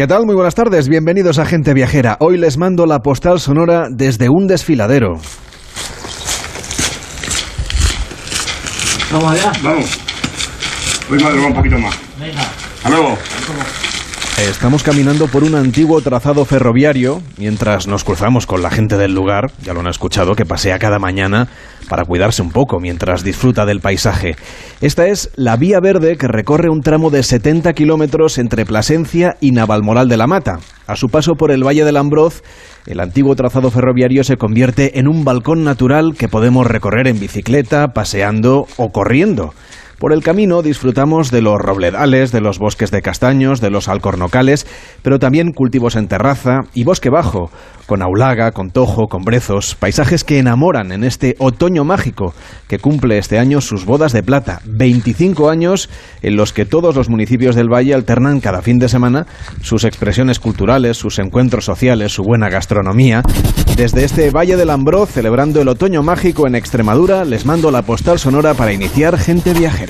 ¿Qué tal? Muy buenas tardes, bienvenidos a Gente Viajera. Hoy les mando la postal sonora desde un desfiladero. Vamos allá. Vamos. Voy a un poquito más. Venga. Hasta luego. Estamos caminando por un antiguo trazado ferroviario mientras nos cruzamos con la gente del lugar, ya lo han escuchado, que pasea cada mañana para cuidarse un poco mientras disfruta del paisaje. Esta es la vía verde que recorre un tramo de 70 kilómetros entre Plasencia y Navalmoral de la Mata. A su paso por el Valle del Ambroz, el antiguo trazado ferroviario se convierte en un balcón natural que podemos recorrer en bicicleta, paseando o corriendo. Por el camino disfrutamos de los robledales, de los bosques de castaños, de los alcornocales, pero también cultivos en terraza y bosque bajo, con aulaga, con tojo, con brezos, paisajes que enamoran en este otoño mágico que cumple este año sus bodas de plata, 25 años en los que todos los municipios del valle alternan cada fin de semana sus expresiones culturales, sus encuentros sociales, su buena gastronomía. Desde este Valle del Ambroz, celebrando el otoño mágico en Extremadura, les mando la postal sonora para iniciar Gente Viajera.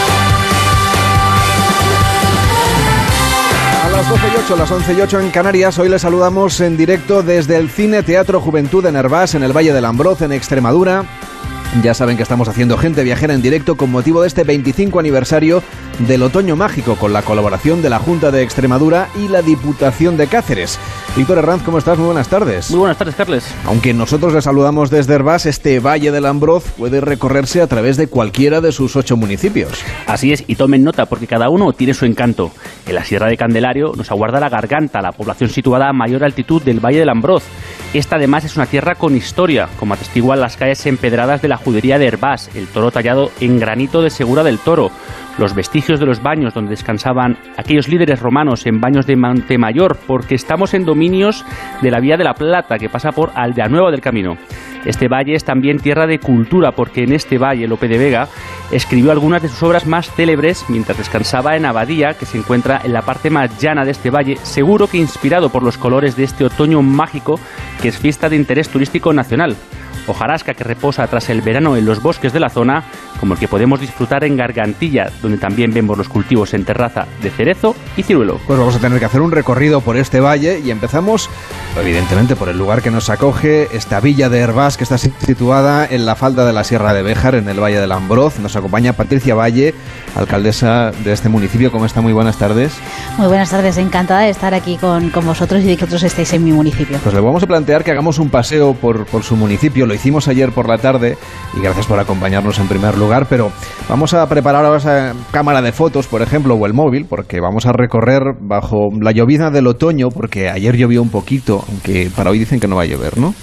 Las 12 y 8, las 11 y 8 en Canarias, hoy les saludamos en directo desde el Cine Teatro Juventud de Nervás, en el Valle del Ambroz, en Extremadura. Ya saben que estamos haciendo gente viajera en directo con motivo de este 25 aniversario del Otoño Mágico, con la colaboración de la Junta de Extremadura y la Diputación de Cáceres. Víctor Herranz, ¿cómo estás? Muy buenas tardes. Muy buenas tardes, Carles. Aunque nosotros le saludamos desde Herbás, este Valle del Ambroz puede recorrerse a través de cualquiera de sus ocho municipios. Así es, y tomen nota porque cada uno tiene su encanto. En la Sierra de Candelario nos aguarda la Garganta, la población situada a mayor altitud del Valle del Ambroz. Esta además es una tierra con historia, como atestiguan las calles empedradas de la judería de Herbás, el toro tallado en granito de Segura del Toro, los vestigios de los baños donde descansaban aquellos líderes romanos en baños de Montemayor, porque estamos en dominios de la Vía de la Plata que pasa por Aldeanueva del Camino. Este valle es también tierra de cultura porque en este valle Lope de Vega escribió algunas de sus obras más célebres mientras descansaba en Abadía, que se encuentra en la parte más llana de este valle, seguro que inspirado por los colores de este otoño mágico que es fiesta de interés turístico nacional hojarasca que reposa tras el verano en los bosques de la zona, como el que podemos disfrutar en Gargantilla, donde también vemos los cultivos en terraza de cerezo y ciruelo. Pues vamos a tener que hacer un recorrido por este valle y empezamos, evidentemente, por el lugar que nos acoge, esta villa de Herbás que está situada en la falda de la Sierra de Béjar, en el Valle del Ambroz. Nos acompaña Patricia Valle, alcaldesa de este municipio. ¿Cómo está? Muy buenas tardes. Muy buenas tardes, encantada de estar aquí con, con vosotros y de que vosotros estéis en mi municipio. Pues le vamos a plantear que hagamos un paseo por, por su municipio. Lo hicimos ayer por la tarde y gracias por acompañarnos en primer lugar, pero vamos a preparar ahora esa cámara de fotos, por ejemplo, o el móvil, porque vamos a recorrer bajo la llovizna del otoño, porque ayer llovió un poquito, aunque para hoy dicen que no va a llover, ¿no?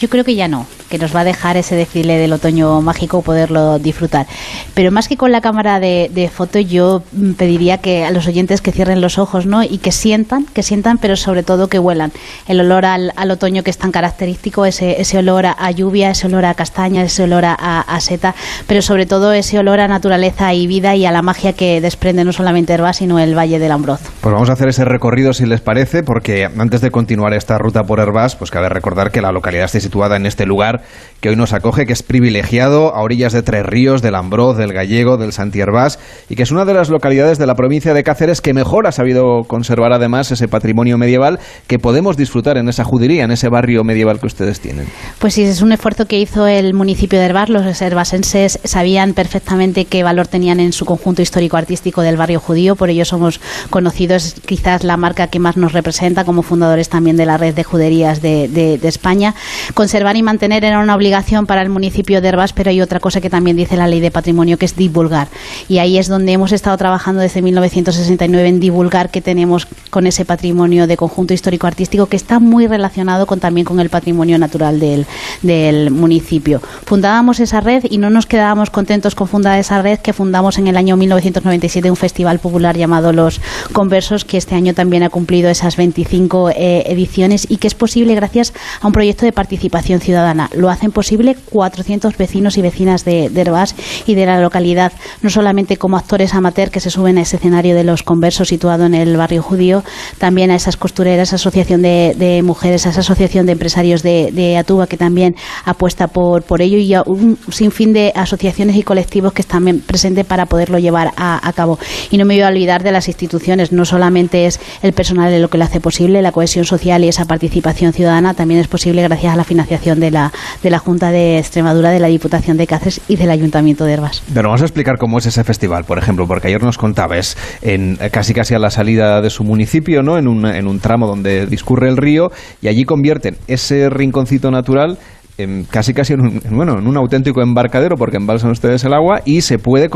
Yo creo que ya no, que nos va a dejar ese desfile del otoño mágico poderlo disfrutar. Pero más que con la cámara de, foto, yo pediría que a los oyentes que cierren los ojos, ¿no? Y que sientan, que sientan, pero sobre todo que huelan. El olor al, al otoño que es tan característico, ese, ese olor a, lluvia, ese olor a castaña, ese olor a, seta, pero sobre todo ese olor a naturaleza y vida y a la magia que desprende no solamente Herbás, sino el Valle del Ambroz. Pues vamos a hacer ese recorrido si les parece, porque antes de continuar esta ruta por Herbás, pues cabe recordar que la localidad está en este lugar que hoy nos acoge, que es privilegiado a orillas de Tres Ríos, del Ambroz, del Gallego, del Santierbás, y que es una de las localidades de la provincia de Cáceres que mejor ha sabido conservar además ese patrimonio medieval que podemos disfrutar en esa judería, en ese barrio medieval que ustedes tienen. Pues sí, es un esfuerzo que hizo el municipio de Herbás. Los herbasenses sabían perfectamente qué valor tenían en su conjunto histórico-artístico del barrio judío, por ello somos conocidos, quizás la marca que más nos representa como fundadores también de la red de juderías de, de, de España. Conservar y mantener era una obligación para el municipio de Herbás, pero hay otra cosa que también dice la ley de patrimonio, que es divulgar. Y ahí es donde hemos estado trabajando desde 1969 en divulgar que tenemos con ese patrimonio de conjunto histórico-artístico que está muy relacionado con, también con el patrimonio natural del, del municipio. Fundábamos esa red y no nos quedábamos contentos con fundar esa red que fundamos en el año 1997 un festival popular llamado Los Conversos, que este año también ha cumplido esas 25 eh, ediciones y que es posible gracias a un proyecto de participación participación ciudadana. Lo hacen posible 400 vecinos y vecinas de, de y de la localidad, no solamente como actores amateur que se suben a ese escenario de los conversos situado en el barrio judío, también a esas costureras, esa asociación de, mujeres, a esa asociación de empresarios de, de, Atuba que también apuesta por, ello y a un sinfín de asociaciones y colectivos que están presentes para poderlo llevar a, cabo. Y no me voy a olvidar de las instituciones, no solamente es el personal lo que lo hace posible, la cohesión social y esa participación ciudadana también es posible gracias a la financiación de la, de la Junta de Extremadura, de la Diputación de Cáceres y del Ayuntamiento de Herbas. Pero vamos a explicar cómo es ese festival, por ejemplo, porque ayer nos contabas en casi casi a la salida de su municipio, ¿no? En un, en un tramo donde discurre el río y allí convierten ese rinconcito natural casi casi en un, bueno, en un auténtico embarcadero porque embalsan ustedes el agua y se puede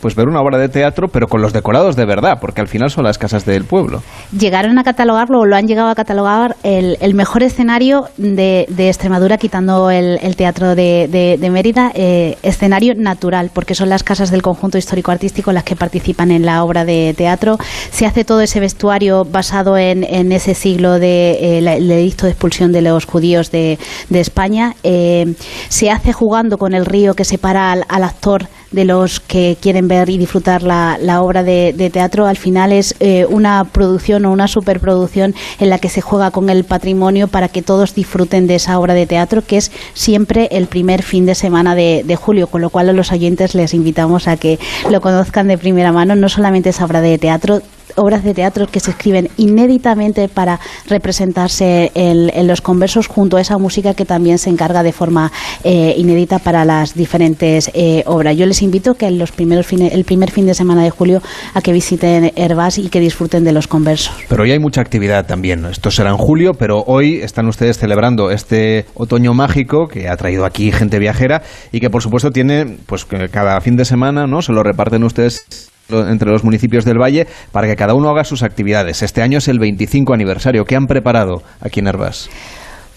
pues ver una obra de teatro pero con los decorados de verdad porque al final son las casas del pueblo. Llegaron a catalogarlo o lo han llegado a catalogar el, el mejor escenario de, de, Extremadura quitando el, teatro de, Mérida, eh, escenario natural porque son las casas del conjunto histórico-artístico las que participan en la obra de teatro. Se hace todo ese vestuario basado en, en ese siglo de eh, el edicto de expulsión de los judíos de España eh, se hace jugando con el río que separa al, actor de los que quieren ver y disfrutar la, obra de, teatro. Al final es eh, una producción o una superproducción en la que se juega con el patrimonio para que todos disfruten de esa obra de teatro, que es siempre el primer fin de semana de, de julio, con lo cual a los oyentes les invitamos a que lo conozcan de primera mano, no solamente esa obra de teatro, obras de teatro que se escriben inéditamente para representarse en, los conversos junto a esa música que también se encarga de forma eh, inédita para las diferentes eh, obras. Yo les invito que los primeros el primer fin de semana de julio a que visiten Herbás y que disfruten de los conversos. Pero hoy hay mucha actividad también. Esto será en julio, pero hoy están ustedes celebrando este otoño mágico que ha traído aquí gente viajera y que por supuesto tiene pues cada fin de semana, ¿no? Se lo reparten ustedes entre los municipios del Valle para que cada uno haga sus actividades. Este año es el 25 aniversario. ¿Qué han preparado aquí en Herbas?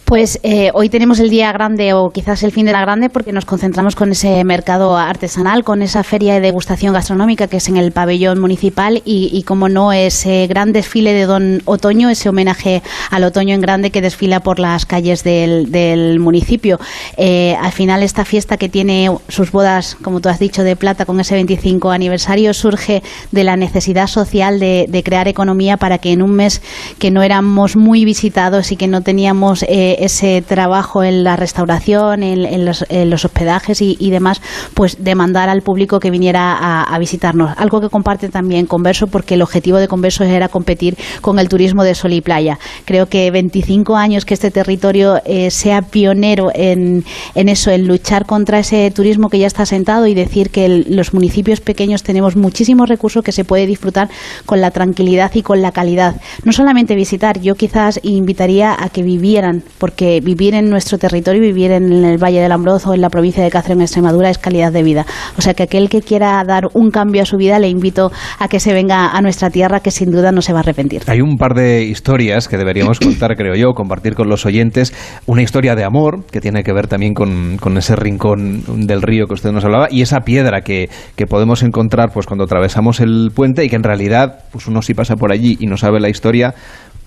Pues eh, hoy tenemos el día grande o quizás el fin de la grande porque nos concentramos con ese mercado artesanal, con esa feria de degustación gastronómica que es en el pabellón municipal y, como no, ese gran desfile de Don Otoño, ese homenaje al otoño en grande que desfila por las calles del, municipio. Eh, al final esta fiesta que tiene sus bodas, como tú has dicho, de plata con ese 25 aniversario surge de la necesidad social de, crear economía para que en un mes que no éramos muy visitados y que no teníamos... Eh, ese trabajo en la restauración, en, los, hospedajes y, demás, pues demandar al público que viniera a, visitarnos. Algo que comparte también Converso, porque el objetivo de Converso era competir con el turismo de sol y playa. Creo que 25 años que este territorio eh, sea pionero en, eso, en luchar contra ese turismo que ya está sentado y decir que los municipios pequeños tenemos muchísimos recursos que se puede disfrutar con la tranquilidad y con la calidad. No solamente visitar, yo quizás invitaría a que vivieran, porque vivir en nuestro territorio, vivir en el Valle del Ambroz o en la provincia de Cáceres, en Extremadura, es calidad de vida. O sea que aquel que quiera dar un cambio a su vida, le invito a que se venga a nuestra tierra, que sin duda no se va a arrepentir. Hay un par de historias que deberíamos contar, creo yo, compartir con los oyentes. Una historia de amor, que tiene que ver también con, ese rincón del río que usted nos hablaba, y esa piedra que, que podemos encontrar pues cuando atravesamos el puente y que en realidad pues uno sí pasa por allí y no sabe la historia,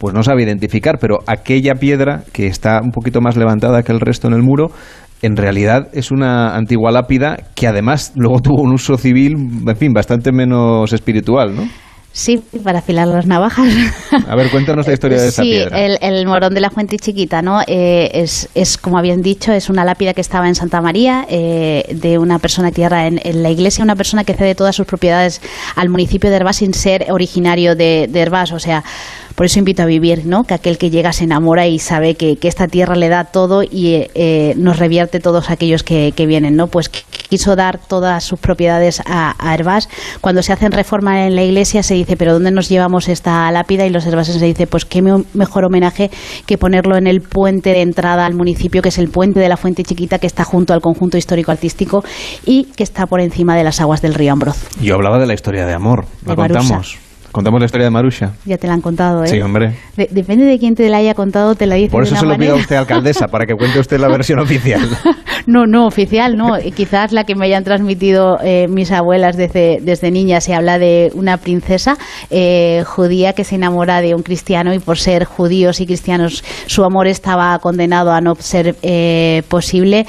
pues no sabe identificar, pero aquella piedra que está un poquito más levantada que el resto en el muro, en realidad es una antigua lápida que además luego tuvo un uso civil, en fin, bastante menos espiritual, ¿no? Sí, para afilar las navajas. A ver, cuéntanos la historia de esa piedra. Sí, el, morón de la fuente chiquita, ¿no? Eh, es, es, como habían dicho, es una lápida que estaba en Santa María, eh, de una persona que tierra en, la iglesia, una persona que cede todas sus propiedades al municipio de Herbás sin ser originario de, de Herbás. O sea, por eso invito a vivir, ¿no? Que aquel que llega se enamora y sabe que, esta tierra le da todo y eh, nos revierte todos aquellos que, vienen, ¿no? Pues quiso dar todas sus propiedades a, a Herbás. Cuando se hacen reforma en la iglesia se dice, pero ¿dónde nos llevamos esta lápida? Y los herbases se dice, pues qué mejor homenaje que ponerlo en el puente de entrada al municipio, que es el puente de la Fuente Chiquita, que está junto al conjunto histórico-artístico y que está por encima de las aguas del río Ambroz. Yo hablaba de la historia de amor, lo contamos. Contamos la historia de Marusha. Ya te la han contado, ¿eh? Sí, hombre. depende de quién te la haya contado, te la dice Por eso se lo pido a usted, alcaldesa, para que cuente usted la versión oficial. no, no oficial, no. Quizás la que me hayan transmitido eh, mis abuelas desde, desde niña. Se habla de una princesa eh, judía que se enamora de un cristiano y por ser judíos y cristianos su amor estaba condenado a no ser eh, posible.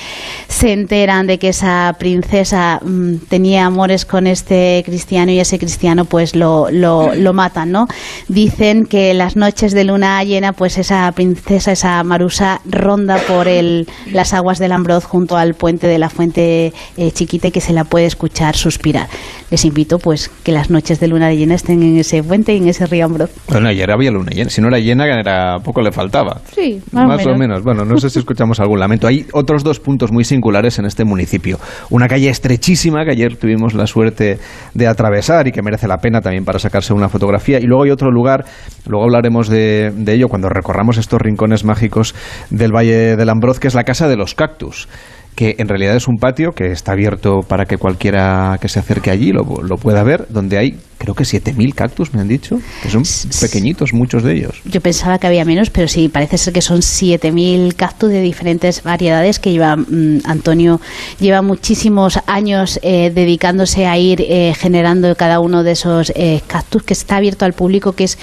Se enteran de que esa princesa mm, tenía amores con este cristiano y ese cristiano pues lo, lo, lo matan, ¿no? Dicen que las noches de luna llena pues esa princesa, esa Marusa ronda por el, las aguas del Ambroz junto al puente de la fuente eh, chiquita y que se la puede escuchar suspirar. Les invito pues que las noches de luna llena estén en ese puente y en ese río Ambroz. Bueno, ayer había luna llena. Si no era llena, era poco le faltaba. Sí, más, o, menos. Bueno, no sé si escuchamos algún lamento. Hay otros dos puntos muy singulares en este municipio. Una calle estrechísima que ayer tuvimos la suerte de atravesar y que merece la pena también para sacarse una fotografía. Y luego hay otro lugar, luego hablaremos de, de ello cuando recorramos estos rincones mágicos del Valle del Ambroz, que es la Casa de los Cactus que en realidad es un patio que está abierto para que cualquiera que se acerque allí lo, lo pueda ver, donde hay creo que 7.000 cactus, me han dicho, que son pequeñitos muchos de ellos. Yo pensaba que había menos, pero sí, parece ser que son 7.000 cactus de diferentes variedades que lleva mm, Antonio, lleva muchísimos años eh, dedicándose a ir eh, generando cada uno de esos eh, cactus, que está abierto al público, que es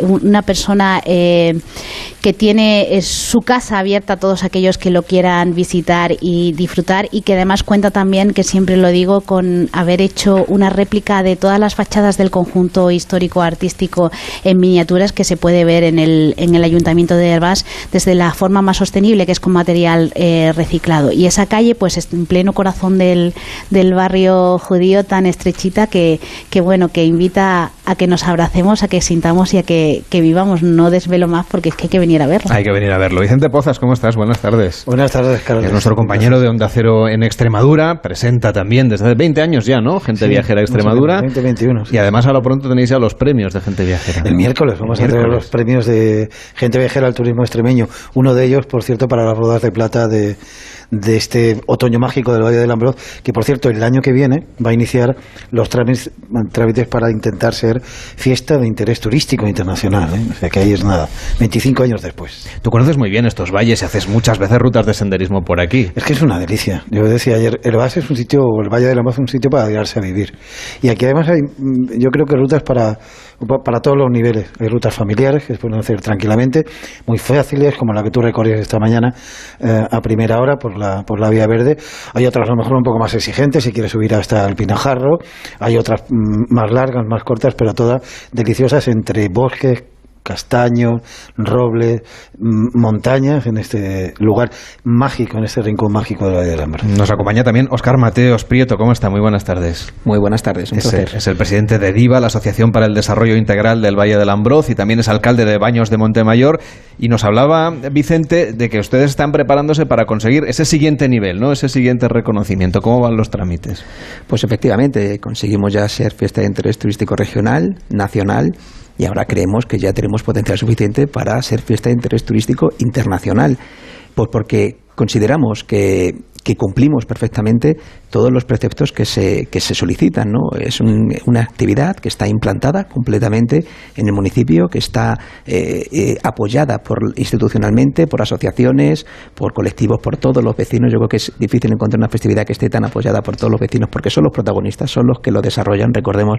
una persona que tiene su casa abierta a todos aquellos que lo quieran visitar y disfrutar y que además cuenta también, que siempre lo digo, con haber hecho una réplica de todas las fachadas del conjunto histórico artístico en miniaturas que se puede ver en el, en el Ayuntamiento de Herbás desde la forma más sostenible que es con material eh, reciclado. Y esa calle pues es en pleno corazón del, del barrio judío tan estrechita que, que bueno, que invita a que nos abracemos, a que sintamos y a que, que vivamos. No desvelo más porque es que hay que venir a verlo. Hay que venir a verlo. Vicente Pozas, ¿cómo estás? Buenas tardes. Buenas tardes, Carlos. Es nuestro compañero de Onda Cero en Extremadura, presenta también desde hace 20 años ya, ¿no? Gente viajera a Extremadura. 20, 21, Y además ahora pronto tenéis ya los premios de Gente Viajera. El miércoles vamos a tener los premios de Gente Viajera al Turismo Extremeño. Uno de ellos, por cierto, para las bodas de plata de de este otoño mágico del Valle del Ambroz, que por cierto el año que viene va a iniciar los trámites, trámites para intentar ser fiesta de interés turístico internacional. ¿eh? O sea que ahí es nada, 25 años después. Tú conoces muy bien estos valles y haces muchas veces rutas de senderismo por aquí. Es que es una delicia. Yo decía ayer, el Valle es un sitio, el Valle del Ambroz es un sitio para quedarse a vivir. Y aquí además hay, mm, yo creo que rutas para para todos los niveles. Hay rutas familiares que se pueden hacer tranquilamente, muy fáciles, como la que tú recorrías esta mañana eh, a primera hora por la, por la vía verde. Hay otras a lo mejor un poco más exigentes, si quieres subir hasta el Pinajarro. Hay otras mm, más largas, más cortas, pero todas deliciosas entre bosques, castaños, robles, montañas en este lugar mágico, en este rincón mágico de la de Ambroz. Nos acompaña también Oscar Mateos Prieto. ¿Cómo está? Muy buenas tardes. Muy buenas tardes, un es, placer. El, es el presidente de DIVA, la Asociación para el Desarrollo Integral del Valle del Ambroz, y también es alcalde de Baños de Montemayor. Y nos hablaba, Vicente, de que ustedes están preparándose para conseguir ese siguiente nivel, ¿no? ese siguiente reconocimiento. ¿Cómo van los trámites? Pues efectivamente, conseguimos ya ser fiesta de interés turístico regional, nacional y ahora creemos que ya tenemos potencial suficiente para ser fiesta de interés turístico internacional. Pues porque consideramos que, que cumplimos perfectamente todos los preceptos que se, que se solicitan. ¿no? Es un, una actividad que está implantada completamente en el municipio, que está eh, eh, apoyada por, institucionalmente por asociaciones, por colectivos, por todos los vecinos. Yo creo que es difícil encontrar una festividad que esté tan apoyada por todos los vecinos, porque son los protagonistas, son los que lo desarrollan. Recordemos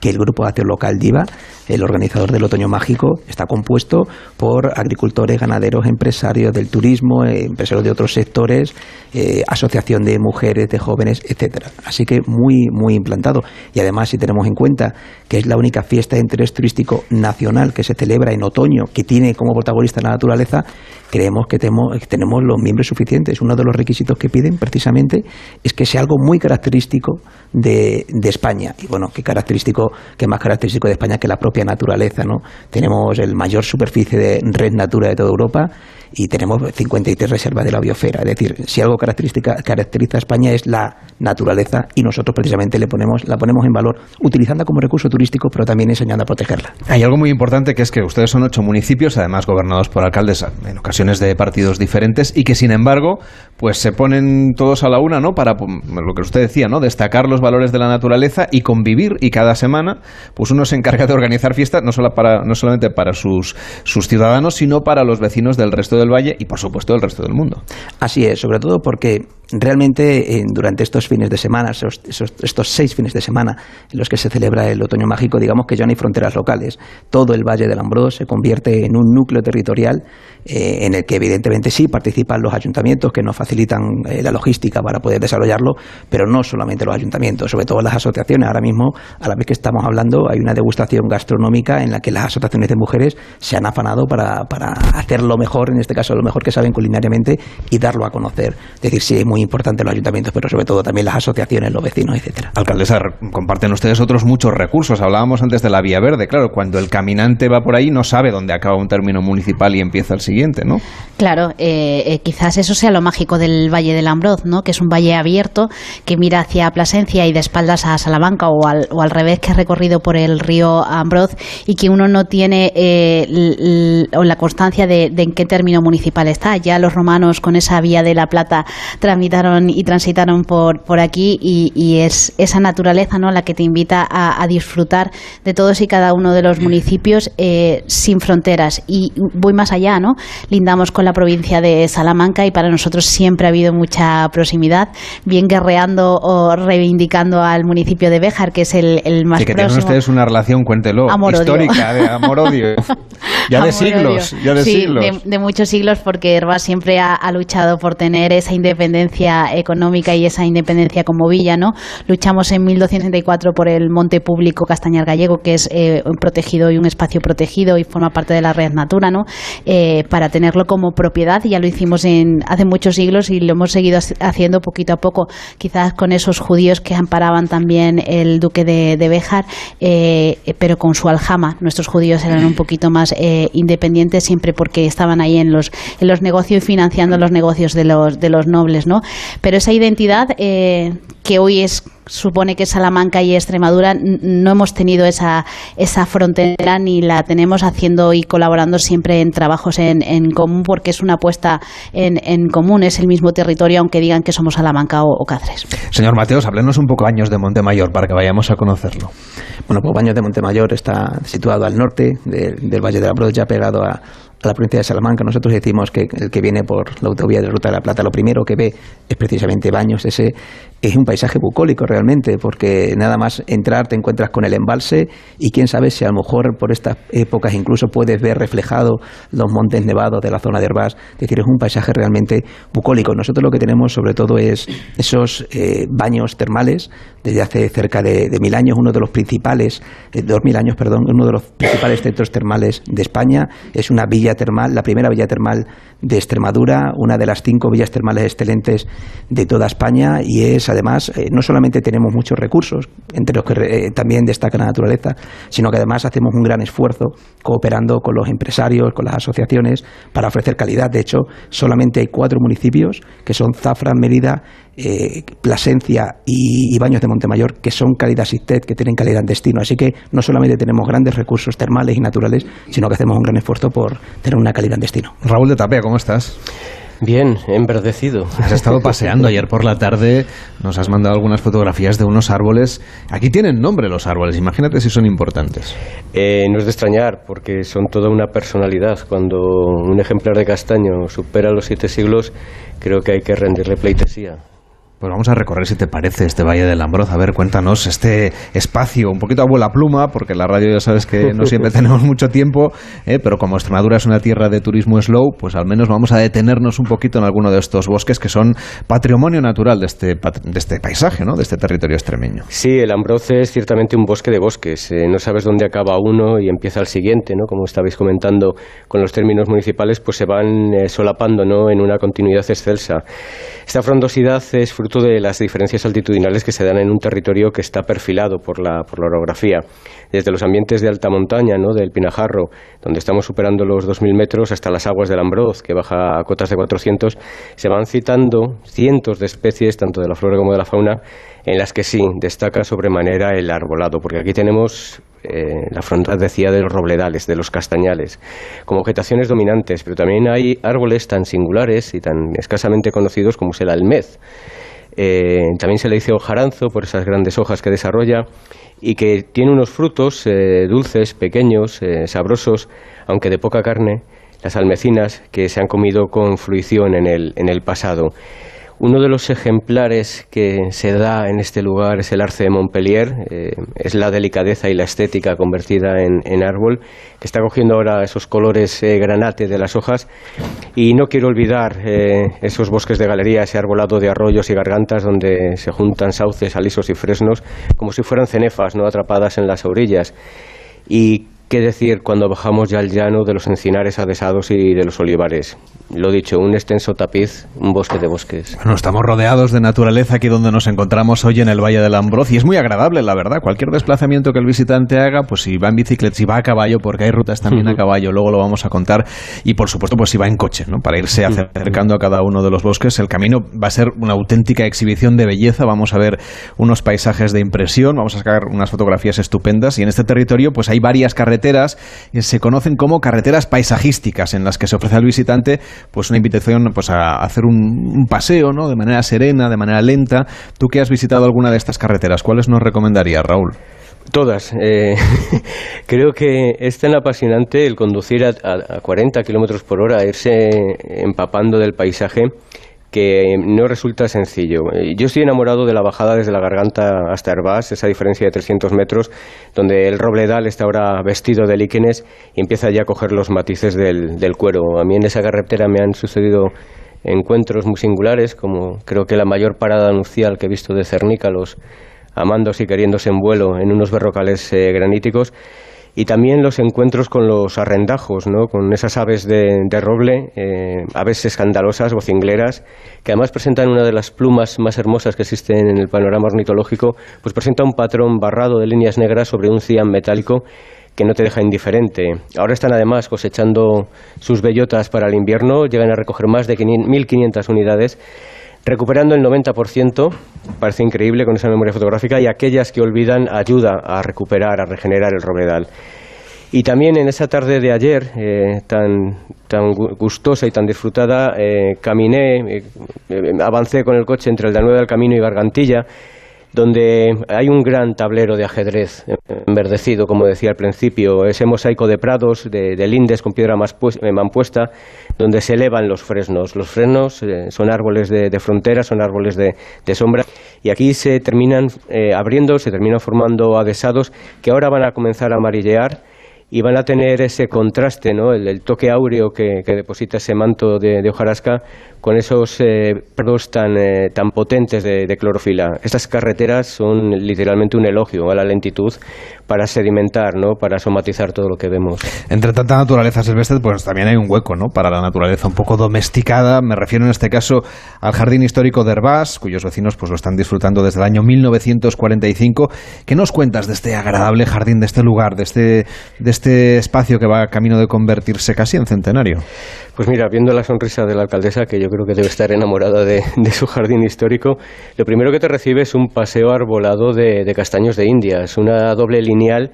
que el Grupo Acción Local DIVA, el organizador del Otoño Mágico, está compuesto por agricultores, ganaderos, empresarios del turismo, eh, empresarios de otros sectores, eh, asociación de mujeres, de jóvenes, etcétera. Así que muy, muy implantado. Y además, si tenemos en cuenta que es la única fiesta de interés turístico nacional que se celebra en otoño, que tiene como protagonista la naturaleza, creemos que tenemos, tenemos los miembros suficientes. Uno de los requisitos que piden, precisamente, es que sea algo muy característico de, de España. Y bueno, qué característico, qué más característico de España que la propia naturaleza, ¿no? Tenemos el mayor superficie de red natura de toda Europa y tenemos 53 reservas de la biosfera. Es decir, si algo característica, caracteriza a España es la naturaleza y nosotros precisamente le ponemos, la ponemos en valor utilizándola como recurso turístico, pero también enseñando a protegerla. Hay algo muy importante que es que ustedes son ocho municipios, además gobernados por alcaldes en ocasiones de partidos diferentes y que sin embargo pues se ponen todos a la una, ¿no? Para lo que usted decía, ¿no? Destacar los valores de la naturaleza y convivir y cada semana pues uno se encarga de organizar fiestas no solo para no solamente para sus sus ciudadanos, sino para los vecinos del resto del valle y por supuesto del resto del mundo. Así es, sobre todo porque realmente durante estos fines de semana, estos, seis fines de semana en los que se celebra el otoño mágico, digamos que ya no hay fronteras locales. Todo el Valle del Ambrós se convierte en un núcleo territorial eh, en el que evidentemente sí participan los ayuntamientos que nos facilitan eh, la logística para poder desarrollarlo, pero no solamente los ayuntamientos, sobre todo las asociaciones. Ahora mismo, a la vez que estamos hablando, hay una degustación gastronómica en la que las asociaciones de mujeres se han afanado para, para hacer lo mejor, en este caso lo mejor que saben culinariamente, y darlo a conocer. Es decir, sí, es muy importante los ayuntamientos, pero sobre todo también las asociaciones, los vecinos, etcétera. Alcaldesa, comparten ustedes otros muchos recursos. Hablábamos antes de la vía verde. Claro, cuando el caminante va por ahí no sabe dónde acaba un término municipal y empieza el siguiente, ¿no? Claro, eh, eh, quizás eso sea lo mágico del Valle del Ambroz, ¿no? Que es un valle abierto que mira hacia Plasencia y de espaldas a Salamanca o al, o al revés que ha recorrido por el río Ambroz y que uno no tiene eh, la constancia de, de en qué término municipal está. Ya los romanos con esa vía de la Plata tramitaron y transitaron por, por aquí y, es esa naturaleza ¿no? la que te invita a, disfrutar de todos y cada uno de los municipios eh, sin fronteras. Y voy más allá, ¿no? Lindamos con la provincia de Salamanca y para nosotros siempre ha habido mucha proximidad, bien guerreando o reivindicando al municipio de Béjar, que es el, el más sí, que próximo. tienen ustedes una relación, cuéntelo, histórica, de amor-odio. ya de siglos, ya de sí, siglos. De, muchos siglos, porque Herbás siempre ha, ha luchado por tener esa independencia económica y esa independencia como villa, ¿no? Luchamos en 1264 por el monte público Castañar Gallego, que es eh, protegido y un espacio protegido y forma parte de la red Natura, ¿no? Eh, para tenerlo como propiedad, ya lo hicimos en, hace muchos siglos y lo hemos seguido haciendo poquito a poco, quizás con esos judíos que amparaban también el duque de, de Béjar, eh, pero con su aljama. Nuestros judíos eran un poquito más independientes siempre porque estaban ahí en los, en los negocios y financiando los negocios de los, de los nobles, ¿no? Pero esa identidad eh, que hoy es supone que Salamanca y Extremadura no hemos tenido esa, esa frontera ni la tenemos haciendo y colaborando siempre en trabajos en, común porque es una apuesta en, común, es el mismo territorio aunque digan que somos Salamanca o, Cáceres. Señor Mateos, háblenos un poco Baños de Montemayor para que vayamos a conocerlo. Bueno, pues Baños de Montemayor está situado al norte del Valle de la Broda, ya pegado a, a la provincia de Salamanca. Nosotros decimos que el que viene por la autovía de Ruta de la Plata, lo primero que ve es precisamente Baños. Ese es un paisaje bucólico realmente, porque nada más entrar te encuentras con el embalse y quién sabe si a lo mejor por estas épocas incluso puedes ver reflejado los montes nevados de la zona de Herbás. Es decir, es un paisaje realmente bucólico. Nosotros lo que tenemos sobre todo es esos eh, baños termales desde hace cerca de, mil años, uno de los principales, eh, dos mil años, perdón, uno de los principales centros termales de España. Es una villa termal, la primera villa termal de Extremadura, una de las cinco villas termales excelentes de toda España y es además, eh, no solamente tenemos muchos recursos, entre los que eh, también destaca la naturaleza, sino que además hacemos un gran esfuerzo cooperando con los empresarios, con las asociaciones, para ofrecer calidad. De hecho, solamente hay cuatro municipios, que son Zafra, Mérida, eh, Plasencia y, Baños de Montemayor, que son calidad SITED, que tienen calidad en destino. Así que no solamente tenemos grandes recursos termales y naturales, sino que hacemos un gran esfuerzo por tener una calidad en destino. Raúl de Tapia, ¿cómo estás? Bien, enverdecido. Has estado paseando ayer por la tarde, nos has mandado algunas fotografías de unos árboles. Aquí tienen nombre los árboles, imagínate si son importantes. Eh, no es de extrañar, porque son toda una personalidad. Cuando un ejemplar de castaño supera los siete siglos, creo que hay que rendirle pleitesía. Pues vamos a recorrer, si te parece, este Valle del Ambroz. A ver, cuéntanos este espacio, un poquito a vuela pluma, porque la radio ya sabes que no siempre tenemos mucho tiempo, ¿eh? pero como Extremadura es una tierra de turismo slow, pues al menos vamos a detenernos un poquito en alguno de estos bosques que son patrimonio natural de este, de este paisaje, ¿no? de este territorio extremeño. Sí, el Ambroz es ciertamente un bosque de bosques. Eh, no sabes dónde acaba uno y empieza el siguiente, ¿no? como estabais comentando con los términos municipales, pues se van eh, solapando ¿no? en una continuidad excelsa. Esta frondosidad es fruto de las diferencias altitudinales que se dan en un territorio que está perfilado por la, por la orografía. Desde los ambientes de alta montaña, ¿no? del Pinajarro, donde estamos superando los 2.000 metros, hasta las aguas del Ambroz, que baja a cotas de 400, se van citando cientos de especies, tanto de la flora como de la fauna, en las que sí destaca sobremanera el arbolado, porque aquí tenemos eh, la frontera decía de los robledales, de los castañales, como vegetaciones dominantes, pero también hay árboles tan singulares y tan escasamente conocidos como es el almez. Eh, también se le dice hojaranzo por esas grandes hojas que desarrolla y que tiene unos frutos eh, dulces, pequeños, sabrosos, aunque de poca carne, las almecinas que se han comido con fruición en el, en el pasado. Uno de los ejemplares que se da en este lugar es el arce de Montpellier, eh, es la delicadeza y la estética convertida en, árbol, que está cogiendo ahora esos colores eh, granate de las hojas. Y no quiero olvidar eh, esos bosques de galería, ese arbolado de arroyos y gargantas donde se juntan sauces, alisos y fresnos, como si fueran cenefas no atrapadas en las orillas. Y qué decir cuando bajamos ya al llano de los encinares adesados y de los olivares lo dicho, un extenso tapiz, un bosque de bosques. Bueno, estamos rodeados de naturaleza aquí donde nos encontramos hoy en el Valle del Ambroz y es muy agradable, la verdad. Cualquier desplazamiento que el visitante haga, pues si va en bicicleta, si va a caballo, porque hay rutas también a caballo, luego lo vamos a contar, y por supuesto, pues si va en coche, ¿no? Para irse acercando a cada uno de los bosques, el camino va a ser una auténtica exhibición de belleza. Vamos a ver unos paisajes de impresión, vamos a sacar unas fotografías estupendas y en este territorio, pues hay varias carreteras que se conocen como carreteras paisajísticas en las que se ofrece al visitante pues una invitación pues a hacer un, paseo, ¿no? De manera serena, de manera lenta. Tú que has visitado alguna de estas carreteras, ¿cuáles nos recomendarías, Raúl? Todas. Eh, creo que es tan apasionante el conducir a, a 40 kilómetros por hora, irse empapando del paisaje que no resulta sencillo. Yo estoy enamorado de la bajada desde la garganta hasta Herbás, esa diferencia de 300 metros, donde el robledal está ahora vestido de líquenes y empieza ya a coger los matices del, del cuero. A mí en esa carretera me han sucedido encuentros muy singulares, como creo que la mayor parada anuncial que he visto de cernícalos amándose y queriéndose en vuelo en unos berrocales eh, graníticos y también los encuentros con los arrendajos, ¿no? con esas aves de, roble, eh, aves escandalosas, vocingleras, que además presentan una de las plumas más hermosas que existen en el panorama ornitológico, pues presenta un patrón barrado de líneas negras sobre un cian metálico que no te deja indiferente. Ahora están además cosechando sus bellotas para el invierno, llegan a recoger más de 1.500 unidades recuperando el 90%, parece increíble con esa memoria fotográfica, y aquellas que olvidan ayuda a recuperar, a regenerar el robledal. Y también en esa tarde de ayer, eh, tan, tan gustosa y tan disfrutada, eh, caminé, eh, avancé con el coche entre el Danube del Camino y Gargantilla, donde hay un gran tablero de ajedrez enverdecido, como decía al principio, ese mosaico de prados, de, lindes con piedra más eh, mampuesta, donde se elevan los fresnos. Los fresnos eh, son árboles de, frontera, son árboles de, sombra, y aquí se terminan eh, abriendo, se terminan formando adesados que ahora van a comenzar a amarillear y van a tener ese contraste, ¿no? el, toque áureo que, deposita ese manto de, hojarasca con esos eh, tan, eh, tan potentes de, clorofila. Estas carreteras son literalmente un elogio a la lentitud para sedimentar, ¿no? para somatizar todo lo que vemos. Entre tanta naturaleza silvestre, pues también hay un hueco ¿no? para la naturaleza un poco domesticada. Me refiero en este caso al Jardín Histórico de Herbás, cuyos vecinos pues, lo están disfrutando desde el año 1945. ¿Qué nos cuentas de este agradable jardín, de este lugar, de este, de este espacio que va camino de convertirse casi en centenario? Pues mira, viendo la sonrisa de la alcaldesa, que yo creo que debe estar enamorada de, su jardín histórico, lo primero que te recibe es un paseo arbolado de, castaños de India. Es una doble lineal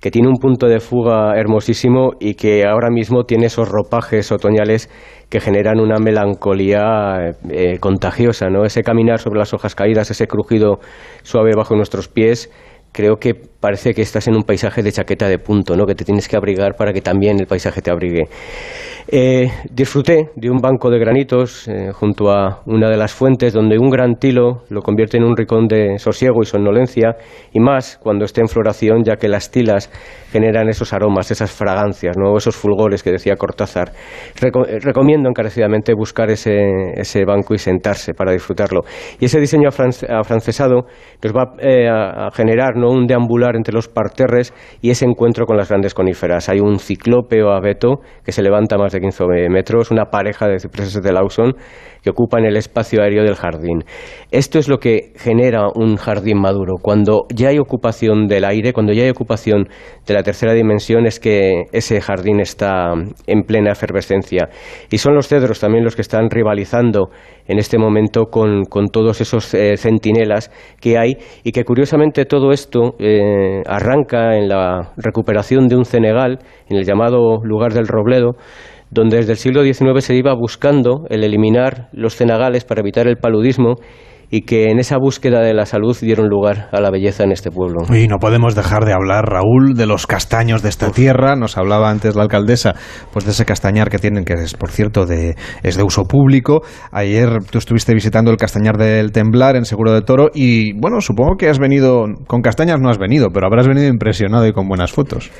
que tiene un punto de fuga hermosísimo y que ahora mismo tiene esos ropajes otoñales que generan una melancolía eh, contagiosa, ¿no? Ese caminar sobre las hojas caídas, ese crujido suave bajo nuestros pies, creo que parece que estás en un paisaje de chaqueta de punto, ¿no? que te tienes que abrigar para que también el paisaje te abrigue. Eh, disfruté de un banco de granitos eh, junto a una de las fuentes donde un gran tilo lo convierte en un ricón de sosiego y somnolencia, y más cuando esté en floración, ya que las tilas generan esos aromas, esas fragancias, ¿no? esos fulgores que decía Cortázar. Eh, recomiendo encarecidamente buscar ese, banco y sentarse para disfrutarlo. Y ese diseño afrancesado nos va a generar ¿no? Un deambular entre los parterres y ese encuentro con las grandes coníferas. Hay un ciclópeo abeto que se levanta más de 15 metros, una pareja de cipreses de Lawson que ocupan el espacio aéreo del jardín. Esto es lo que genera un jardín maduro. Cuando ya hay ocupación del aire, cuando ya hay ocupación de la tercera dimensión, es que ese jardín está en plena efervescencia. Y son los cedros también los que están rivalizando en este momento con, todos esos eh, centinelas que hay y que curiosamente todo esto eh, arranca en la recuperación de un cenegal, en el llamado lugar del Robledo, donde desde el siglo XIX se iba buscando el eliminar los cenagales para evitar el paludismo y que en esa búsqueda de la salud dieron lugar a la belleza en este pueblo. Y no podemos dejar de hablar, Raúl, de los castaños de esta tierra. Nos hablaba antes la alcaldesa, pues de ese castañar que tienen, que es, por cierto, de, es de uso público. Ayer tú estuviste visitando el castañar del Temblar en Seguro de Toro y, bueno, supongo que has venido, con castañas no has venido, pero habrás venido impresionado y con buenas fotos.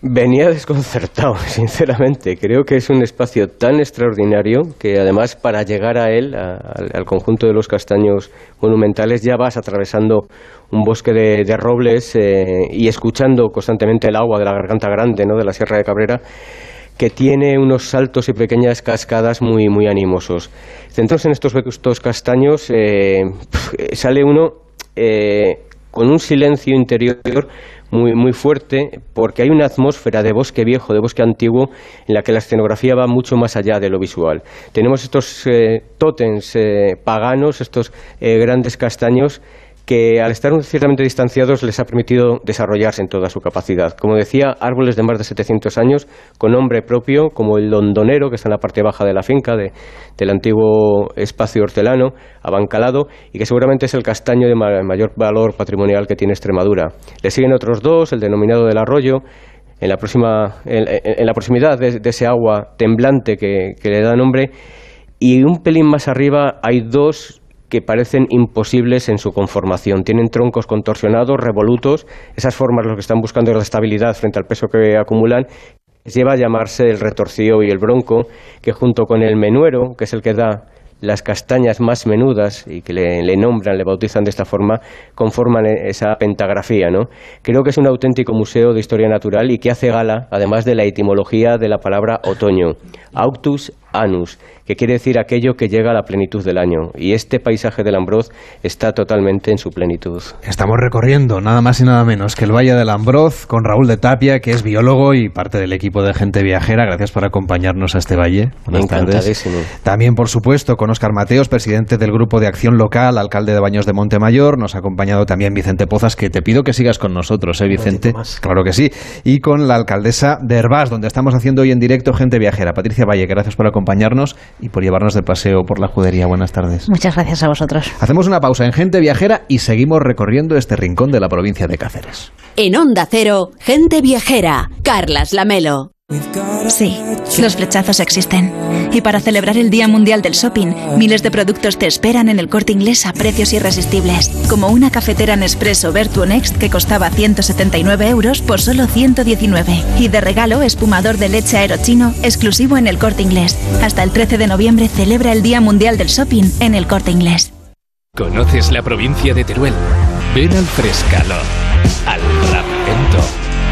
Venía desconcertado, sinceramente. Creo que es un espacio tan extraordinario que además para llegar a él, al conjunto de los castaños monumentales, ya vas atravesando un bosque de, robles eh, y escuchando constantemente el agua de la garganta grande, ¿no? de la Sierra de Cabrera que tiene unos saltos y pequeñas cascadas muy, muy animosos. Centros en estos, estos castaños eh, sale uno eh, con un silencio interior muy, muy fuerte porque hay una atmósfera de bosque viejo, de bosque antiguo, en la que la escenografía va mucho más allá de lo visual. Tenemos estos eh, eh, paganos, estos eh, grandes castaños que al estar ciertamente distanciados les ha permitido desarrollarse en toda su capacidad. Como decía, árboles de más de 700 años con nombre propio, como el londonero, que está en la parte baja de la finca del antiguo espacio hortelano, abancalado, y que seguramente es el castaño de mayor valor patrimonial que tiene Extremadura. Le siguen otros dos, el denominado del arroyo, en la, proximidad de, ese agua temblante que le da nombre, y un pelín más arriba hay dos que parecen imposibles en su conformación. Tienen troncos contorsionados, revolutos, esas formas lo que están buscando es la estabilidad frente al peso que acumulan. Lleva a llamarse el retorcido y el bronco, que junto con el menuero, que es el que da las castañas más menudas y que le, nombran, le bautizan de esta forma, conforman e, esa pentagrafía. ¿no? Creo que es un auténtico museo de historia natural y que hace gala, además de la etimología de la palabra otoño, auctus anus, que quiere decir aquello que llega a la plenitud del año. Y este paisaje del Ambroz está totalmente en su plenitud. Estamos recorriendo nada más y nada menos que el Valle del Ambroz con Raúl de Tapia, que es biólogo y parte del equipo de Gente Viajera. Gracias por acompañarnos a este valle. Buenas tardes. También, por supuesto, con Óscar Mateos, presidente del Grupo de Acción Local, alcalde de Baños de Montemayor. Nos ha acompañado también Vicente Pozas, que te pido que sigas con nosotros, ¿eh, Vicente? Claro que sí. Y con la alcaldesa de Herbás, donde estamos haciendo hoy en directo Gente Viajera. Patricia Valle, gracias por acompañarnos y por llevarnos de paseo por la judería. Buenas tardes. Muchas gracias a vosotros. Hacemos una pausa en Gente Viajera y seguimos recorriendo este rincón de la provincia de Cáceres. En Onda Cero, Gente Viajera, Carlas Lamelo. Sí, los flechazos existen. Y para celebrar el Día Mundial del Shopping, miles de productos te esperan en el corte inglés a precios irresistibles. Como una cafetera Nespresso Vertuo Next que costaba 179 euros por solo 119. Y de regalo, espumador de leche aerochino exclusivo en el corte inglés. Hasta el 13 de noviembre celebra el Día Mundial del Shopping en el corte inglés. ¿Conoces la provincia de Teruel? Ven al Frescalo, al Rapento,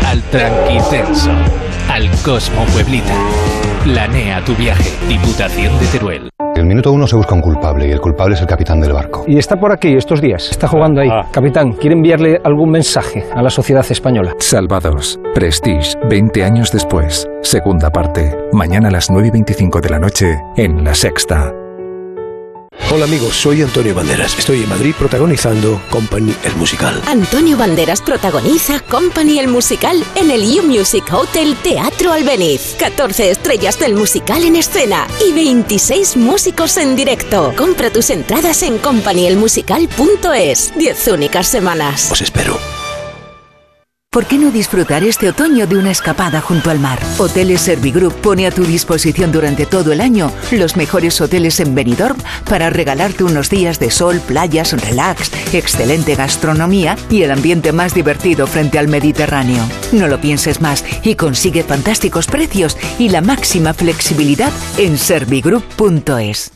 al Tranquitenso al Cosmo Pueblita. Planea tu viaje. Diputación de Teruel. El minuto uno se busca un culpable y el culpable es el capitán del barco. Y está por aquí estos días, está jugando ahí. Ah. Capitán, ¿quiere enviarle algún mensaje a la sociedad española? Salvados. Prestige, 20 años después. Segunda parte. Mañana a las 9 y 25 de la noche en La Sexta. Hola amigos, soy Antonio Banderas. Estoy en Madrid protagonizando Company el musical. Antonio Banderas protagoniza Company el musical en el U Music Hotel Teatro Albeniz. 14 estrellas del musical en escena y 26 músicos en directo. Compra tus entradas en companyelmusical.es. 10 únicas semanas. Os espero. ¿Por qué no disfrutar este otoño de una escapada junto al mar? Hoteles Servigroup pone a tu disposición durante todo el año los mejores hoteles en Benidorm para regalarte unos días de sol, playas, relax, excelente gastronomía y el ambiente más divertido frente al Mediterráneo. No lo pienses más y consigue fantásticos precios y la máxima flexibilidad en servigroup.es.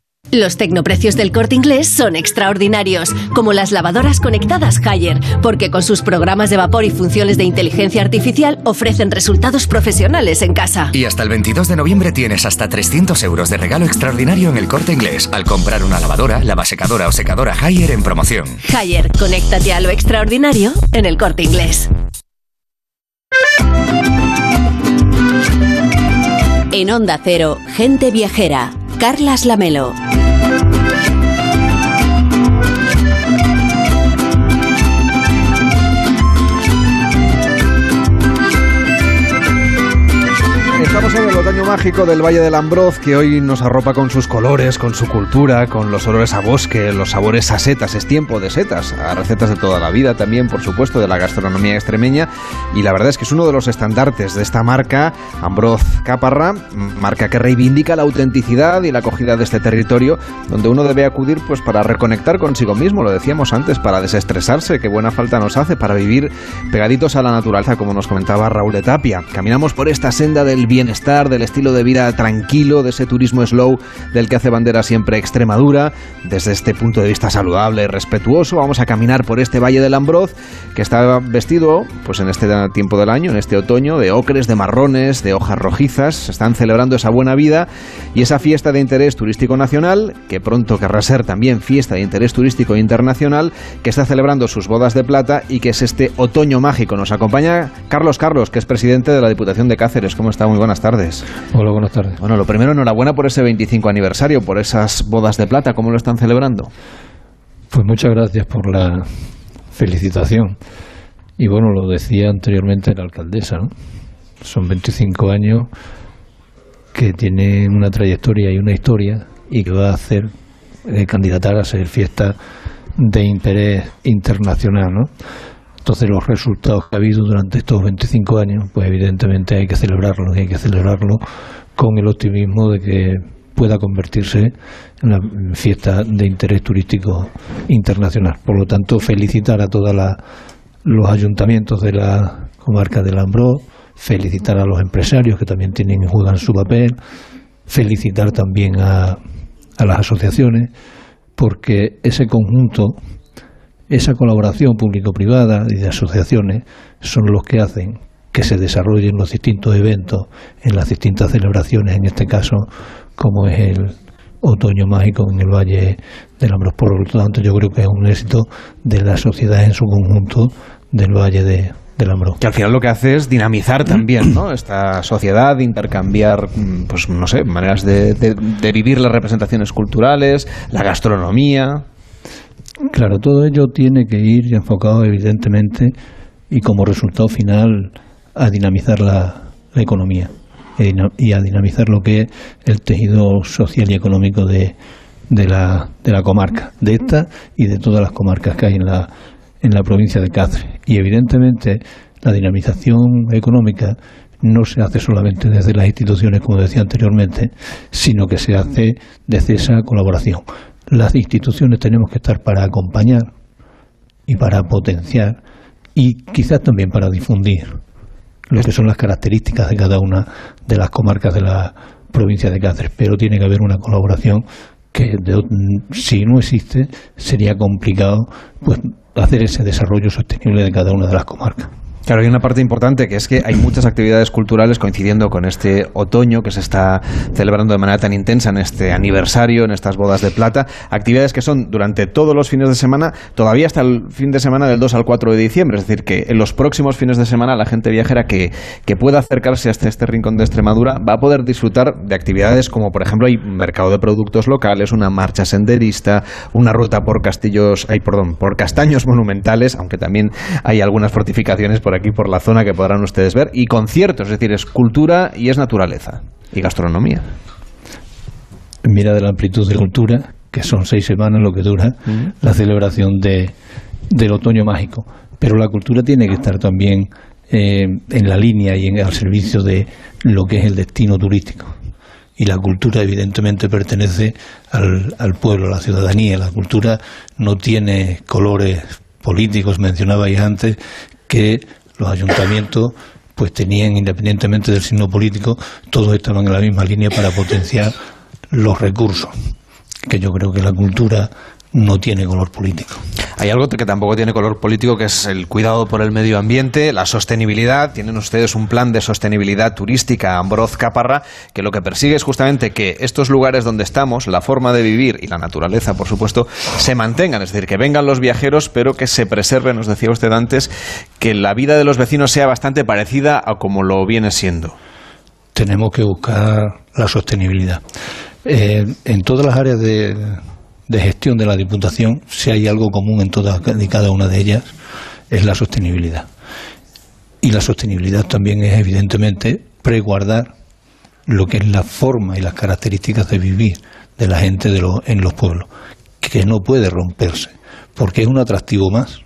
Los tecnoprecios del corte inglés son extraordinarios, como las lavadoras conectadas Haier, porque con sus programas de vapor y funciones de inteligencia artificial ofrecen resultados profesionales en casa. Y hasta el 22 de noviembre tienes hasta 300 euros de regalo extraordinario en el corte inglés al comprar una lavadora, lavasecadora o secadora Haier en promoción. Haier, conéctate a lo extraordinario en el corte inglés. En Onda Cero, Gente Viajera, Carlas Lamelo. El otoño mágico del Valle del Ambroz, que hoy nos arropa con sus colores, con su cultura, con los olores a bosque, los sabores a setas. Es tiempo de setas, a recetas de toda la vida también, por supuesto, de la gastronomía extremeña. Y la verdad es que es uno de los estandartes de esta marca, Ambroz Caparra, marca que reivindica la autenticidad y la acogida de este territorio, donde uno debe acudir pues para reconectar consigo mismo, lo decíamos antes, para desestresarse, que buena falta nos hace, para vivir pegaditos a la naturaleza, como nos comentaba Raúl de Tapia. Caminamos por esta senda del bienestar, del estilo de vida tranquilo, de ese turismo slow del que hace bandera siempre Extremadura. Desde este punto de vista saludable y respetuoso, vamos a caminar por este Valle del Ambroz, que está vestido, pues en este tiempo del año, en este otoño, de ocres, de marrones, de hojas rojizas. Se están celebrando esa buena vida y esa fiesta de interés turístico nacional, que pronto querrá ser también fiesta de interés turístico internacional, que está celebrando sus bodas de plata y que es este otoño mágico. Nos acompaña Carlos Carlos, que es presidente de la Diputación de Cáceres. ¿Cómo está? Muy buenas tardes. Hola, buenas tardes. Bueno, lo primero, enhorabuena por ese 25 aniversario, por esas bodas de plata. ¿Cómo lo están celebrando? Pues muchas gracias por la felicitación. Y bueno, lo decía anteriormente la alcaldesa, ¿no? Son 25 años que tiene una trayectoria y una historia y que va a hacer eh, candidatar a ser fiesta de interés internacional, ¿no? Entonces los resultados que ha habido durante estos 25 años, pues evidentemente hay que celebrarlo y hay que celebrarlo con el optimismo de que pueda convertirse en una fiesta de interés turístico internacional. Por lo tanto, felicitar a todos los ayuntamientos de la comarca del Ambró, felicitar a los empresarios que también tienen juegan su papel, felicitar también a, a las asociaciones, porque ese conjunto esa colaboración público-privada y de asociaciones son los que hacen que se desarrollen los distintos eventos en las distintas celebraciones, en este caso, como es el otoño mágico en el Valle del Ambros. Por lo tanto, yo creo que es un éxito de la sociedad en su conjunto del Valle de. Que al final lo que hace es dinamizar también ¿no? esta sociedad, intercambiar, pues no sé, maneras de, de, de vivir las representaciones culturales, la gastronomía. Claro, todo ello tiene que ir enfocado evidentemente y como resultado final a dinamizar la, economía y a dinamizar lo que es el tejido social y económico de, de, la, de la comarca, de esta y de todas las comarcas que hay en la, en la provincia de Cáceres. Y evidentemente la dinamización económica no se hace solamente desde las instituciones, como decía anteriormente, sino que se hace desde esa colaboración las instituciones tenemos que estar para acompañar y para potenciar y quizás también para difundir lo que son las características de cada una de las comarcas de la provincia de Cáceres, pero tiene que haber una colaboración que de, si no existe sería complicado pues hacer ese desarrollo sostenible de cada una de las comarcas. Claro, hay una parte importante que es que hay muchas actividades culturales coincidiendo con este otoño que se está celebrando de manera tan intensa en este aniversario, en estas bodas de plata. Actividades que son durante todos los fines de semana, todavía hasta el fin de semana del 2 al 4 de diciembre. Es decir, que en los próximos fines de semana la gente viajera que, que pueda acercarse hasta este rincón de Extremadura va a poder disfrutar de actividades como, por ejemplo, hay mercado de productos locales, una marcha senderista, una ruta por castillos, hay, perdón, por castaños monumentales, aunque también hay algunas fortificaciones por aquí por la zona que podrán ustedes ver y conciertos, es decir, es cultura y es naturaleza y gastronomía. Mira de la amplitud de cultura, que son seis semanas lo que dura mm. la celebración de, del otoño mágico, pero la cultura tiene que estar también eh, en la línea y en, al servicio de lo que es el destino turístico. Y la cultura evidentemente pertenece al, al pueblo, a la ciudadanía. La cultura no tiene colores políticos, mencionabais antes, que los ayuntamientos pues tenían, independientemente del signo político, todos estaban en la misma línea para potenciar los recursos que yo creo que la cultura no tiene color político. Hay algo que tampoco tiene color político, que es el cuidado por el medio ambiente, la sostenibilidad. Tienen ustedes un plan de sostenibilidad turística, Ambroz Caparra, que lo que persigue es justamente que estos lugares donde estamos, la forma de vivir y la naturaleza, por supuesto, se mantengan. Es decir, que vengan los viajeros, pero que se preserve, nos decía usted antes, que la vida de los vecinos sea bastante parecida a como lo viene siendo. Tenemos que buscar la sostenibilidad. Eh, en todas las áreas de, de gestión de la Diputación, si hay algo común en todas y cada una de ellas, es la sostenibilidad. Y la sostenibilidad también es, evidentemente, preguardar lo que es la forma y las características de vivir de la gente de en los pueblos, que no puede romperse, porque es un atractivo más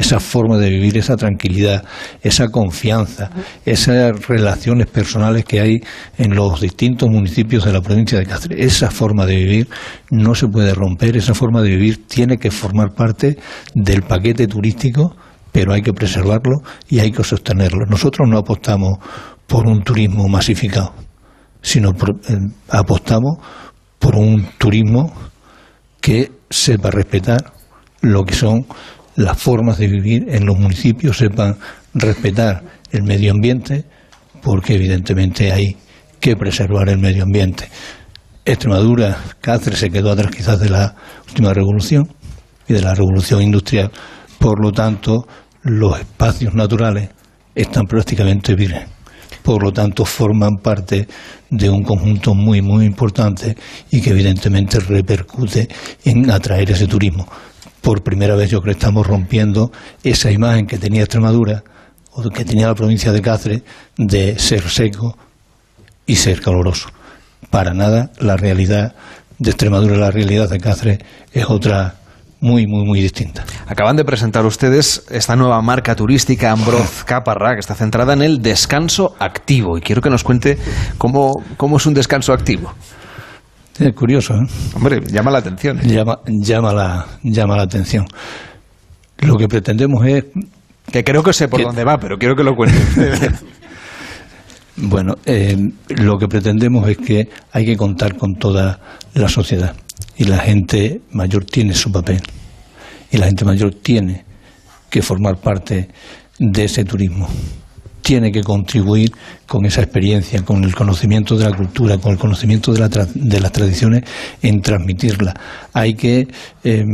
esa forma de vivir, esa tranquilidad, esa confianza, esas relaciones personales que hay en los distintos municipios de la provincia de Cáceres. Esa forma de vivir no se puede romper, esa forma de vivir tiene que formar parte del paquete turístico, pero hay que preservarlo y hay que sostenerlo. Nosotros no apostamos por un turismo masificado, sino eh, apostamos por un turismo que sepa respetar lo que son las formas de vivir en los municipios, sepan respetar el medio ambiente, porque evidentemente hay que preservar el medio ambiente. Extremadura, Cáceres se quedó atrás quizás de la última revolución y de la revolución industrial, por lo tanto los espacios naturales están prácticamente virgen. Por lo tanto, forman parte de un conjunto muy, muy importante y que evidentemente repercute en atraer ese turismo por primera vez yo creo que estamos rompiendo esa imagen que tenía Extremadura o que tenía la provincia de Cáceres de ser seco y ser caluroso. Para nada la realidad de Extremadura la realidad de Cáceres es otra muy, muy, muy distinta. Acaban de presentar ustedes esta nueva marca turística Ambroz Caparra, que está centrada en el descanso activo. Y quiero que nos cuente cómo, cómo es un descanso activo. Es curioso, ¿eh? Hombre, llama la atención. ¿eh? Llama, llama, la, llama la atención. Lo que pretendemos es... Que creo que sé por dónde va, pero quiero que lo cuente. bueno, eh, lo que pretendemos es que hay que contar con toda la sociedad. Y la gente mayor tiene su papel. Y la gente mayor tiene que formar parte de ese turismo tiene que contribuir con esa experiencia, con el conocimiento de la cultura, con el conocimiento de, la de las tradiciones, en transmitirla. Hay que eh,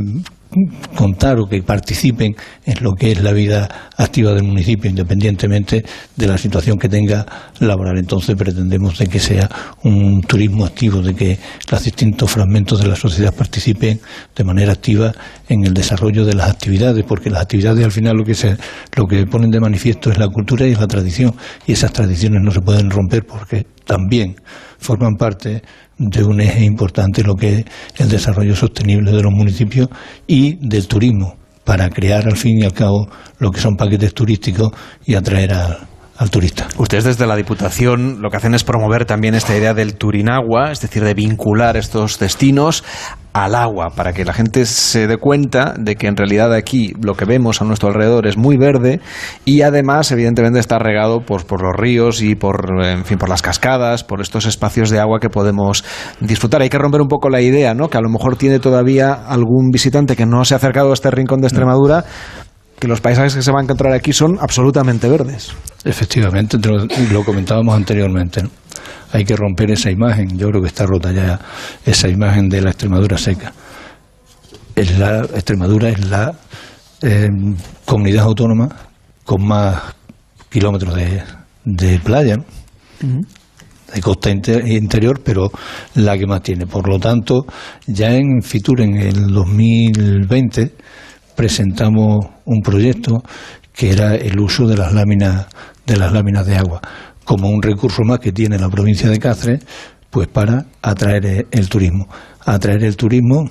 contar o que participen en lo que es la vida activa del municipio, independientemente de la situación que tenga laboral. Entonces pretendemos de que sea un turismo activo, de que los distintos fragmentos de la sociedad participen de manera activa en el desarrollo de las actividades, porque las actividades al final lo que se, lo que ponen de manifiesto es la cultura y es la tradición, y esas tradiciones no se pueden romper porque también forman parte de un eje importante lo que es el desarrollo sostenible de los municipios y del turismo, para crear al fin y al cabo lo que son paquetes turísticos y atraer al, turista. Ustedes desde la Diputación lo que hacen es promover también esta idea del turinagua, es decir, de vincular estos destinos al agua, para que la gente se dé cuenta de que en realidad aquí lo que vemos a nuestro alrededor es muy verde y además evidentemente está regado por, por los ríos y por, en fin, por las cascadas, por estos espacios de agua que podemos disfrutar. Hay que romper un poco la idea, ¿no? que a lo mejor tiene todavía algún visitante que no se ha acercado a este rincón de Extremadura, que los paisajes que se van a encontrar aquí son absolutamente verdes. Efectivamente, lo, comentábamos anteriormente. Hay que romper esa imagen. Yo creo que está rota ya esa imagen de la Extremadura seca. Es la Extremadura es la eh, comunidad autónoma con más kilómetros de, playa, de costa interior, pero la que más tiene. Por lo tanto, ya en Fitur en el 2020 presentamos un proyecto que era el uso de las láminas de las láminas de agua como un recurso más que tiene la provincia de Cáceres pues para atraer el turismo atraer el turismo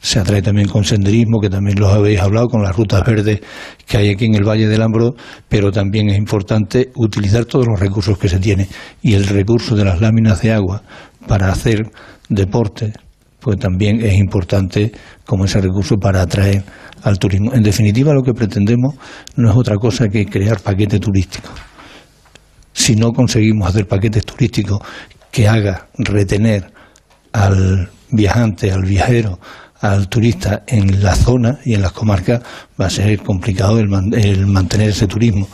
se atrae también con senderismo, que también los habéis hablado, con las rutas verdes que hay aquí en el Valle del Ambro, pero también es importante utilizar todos los recursos que se tiene. Y el recurso de las láminas de agua para hacer deporte, pues también es importante como ese recurso para atraer al turismo. En definitiva, lo que pretendemos no es otra cosa que crear paquetes turísticos. Si no conseguimos hacer paquetes turísticos que haga retener al viajante, al viajero, al turista en la zona y en las comarcas, va a ser complicado el, mantener ese turismo.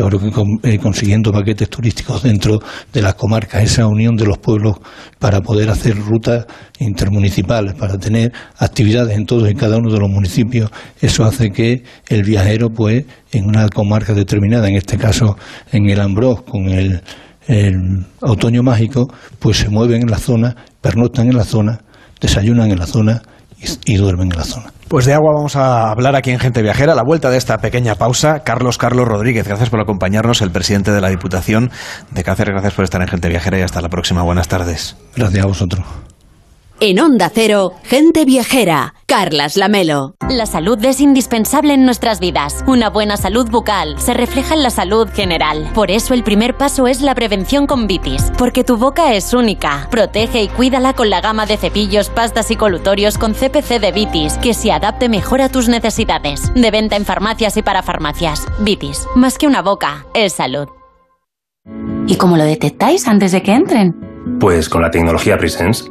Yo creo que eh, consiguiendo paquetes turísticos dentro de las comarcas, esa unión de los pueblos para poder hacer rutas intermunicipales, para tener actividades en todos y cada uno de los municipios, eso hace que el viajero, pues, en una comarca determinada, en este caso en el Ambrós, con el, el otoño mágico, pues se mueven en la zona, pernoctan en la zona, desayunan en la zona y, duermen en la zona. Pues de agua vamos a hablar aquí en Gente Viajera. A la vuelta de esta pequeña pausa, Carlos Carlos Rodríguez, gracias por acompañarnos, el presidente de la Diputación de Cáceres. Gracias por estar en Gente Viajera y hasta la próxima. Buenas tardes. Gracias a vosotros. En Onda Cero, gente viajera. Carlas Lamelo. La salud es indispensable en nuestras vidas. Una buena salud bucal se refleja en la salud general. Por eso el primer paso es la prevención con Vitis, porque tu boca es única. Protege y cuídala con la gama de cepillos, pastas y colutorios con CPC de Vitis, que se adapte mejor a tus necesidades. De venta en farmacias y para farmacias. Vitis, más que una boca, es salud. ¿Y cómo lo detectáis antes de que entren? Pues con la tecnología Presence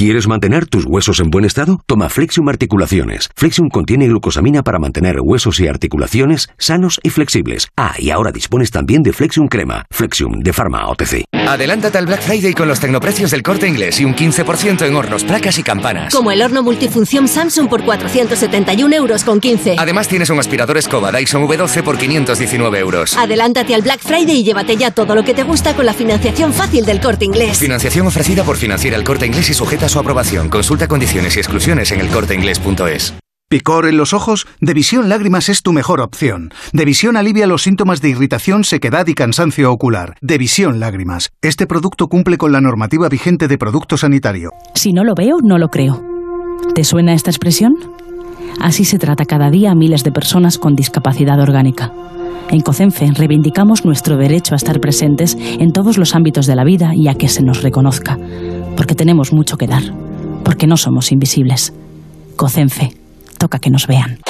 ¿Quieres mantener tus huesos en buen estado? Toma Flexium Articulaciones. Flexium contiene glucosamina para mantener huesos y articulaciones sanos y flexibles. Ah, y ahora dispones también de Flexium Crema. Flexium de Pharma OTC. Adelántate al Black Friday con los tecnoprecios del corte inglés y un 15% en hornos, placas y campanas. Como el horno multifunción Samsung por 471 euros con 15. Además tienes un aspirador escoba Dyson V12 por 519 euros. Adelántate al Black Friday y llévate ya todo lo que te gusta con la financiación fácil del corte inglés. Financiación ofrecida por Financiera el Corte Inglés y sujeta su aprobación. Consulta condiciones y exclusiones en elcorteinglés.es. ¿Picor en los ojos? Devisión Lágrimas es tu mejor opción. Devisión alivia los síntomas de irritación, sequedad y cansancio ocular. Devisión Lágrimas. Este producto cumple con la normativa vigente de producto sanitario. Si no lo veo, no lo creo. ¿Te suena esta expresión? Así se trata cada día a miles de personas con discapacidad orgánica. En COCENFE reivindicamos nuestro derecho a estar presentes en todos los ámbitos de la vida y a que se nos reconozca porque tenemos mucho que dar, porque no somos invisibles. COCENFE, toca que nos vean.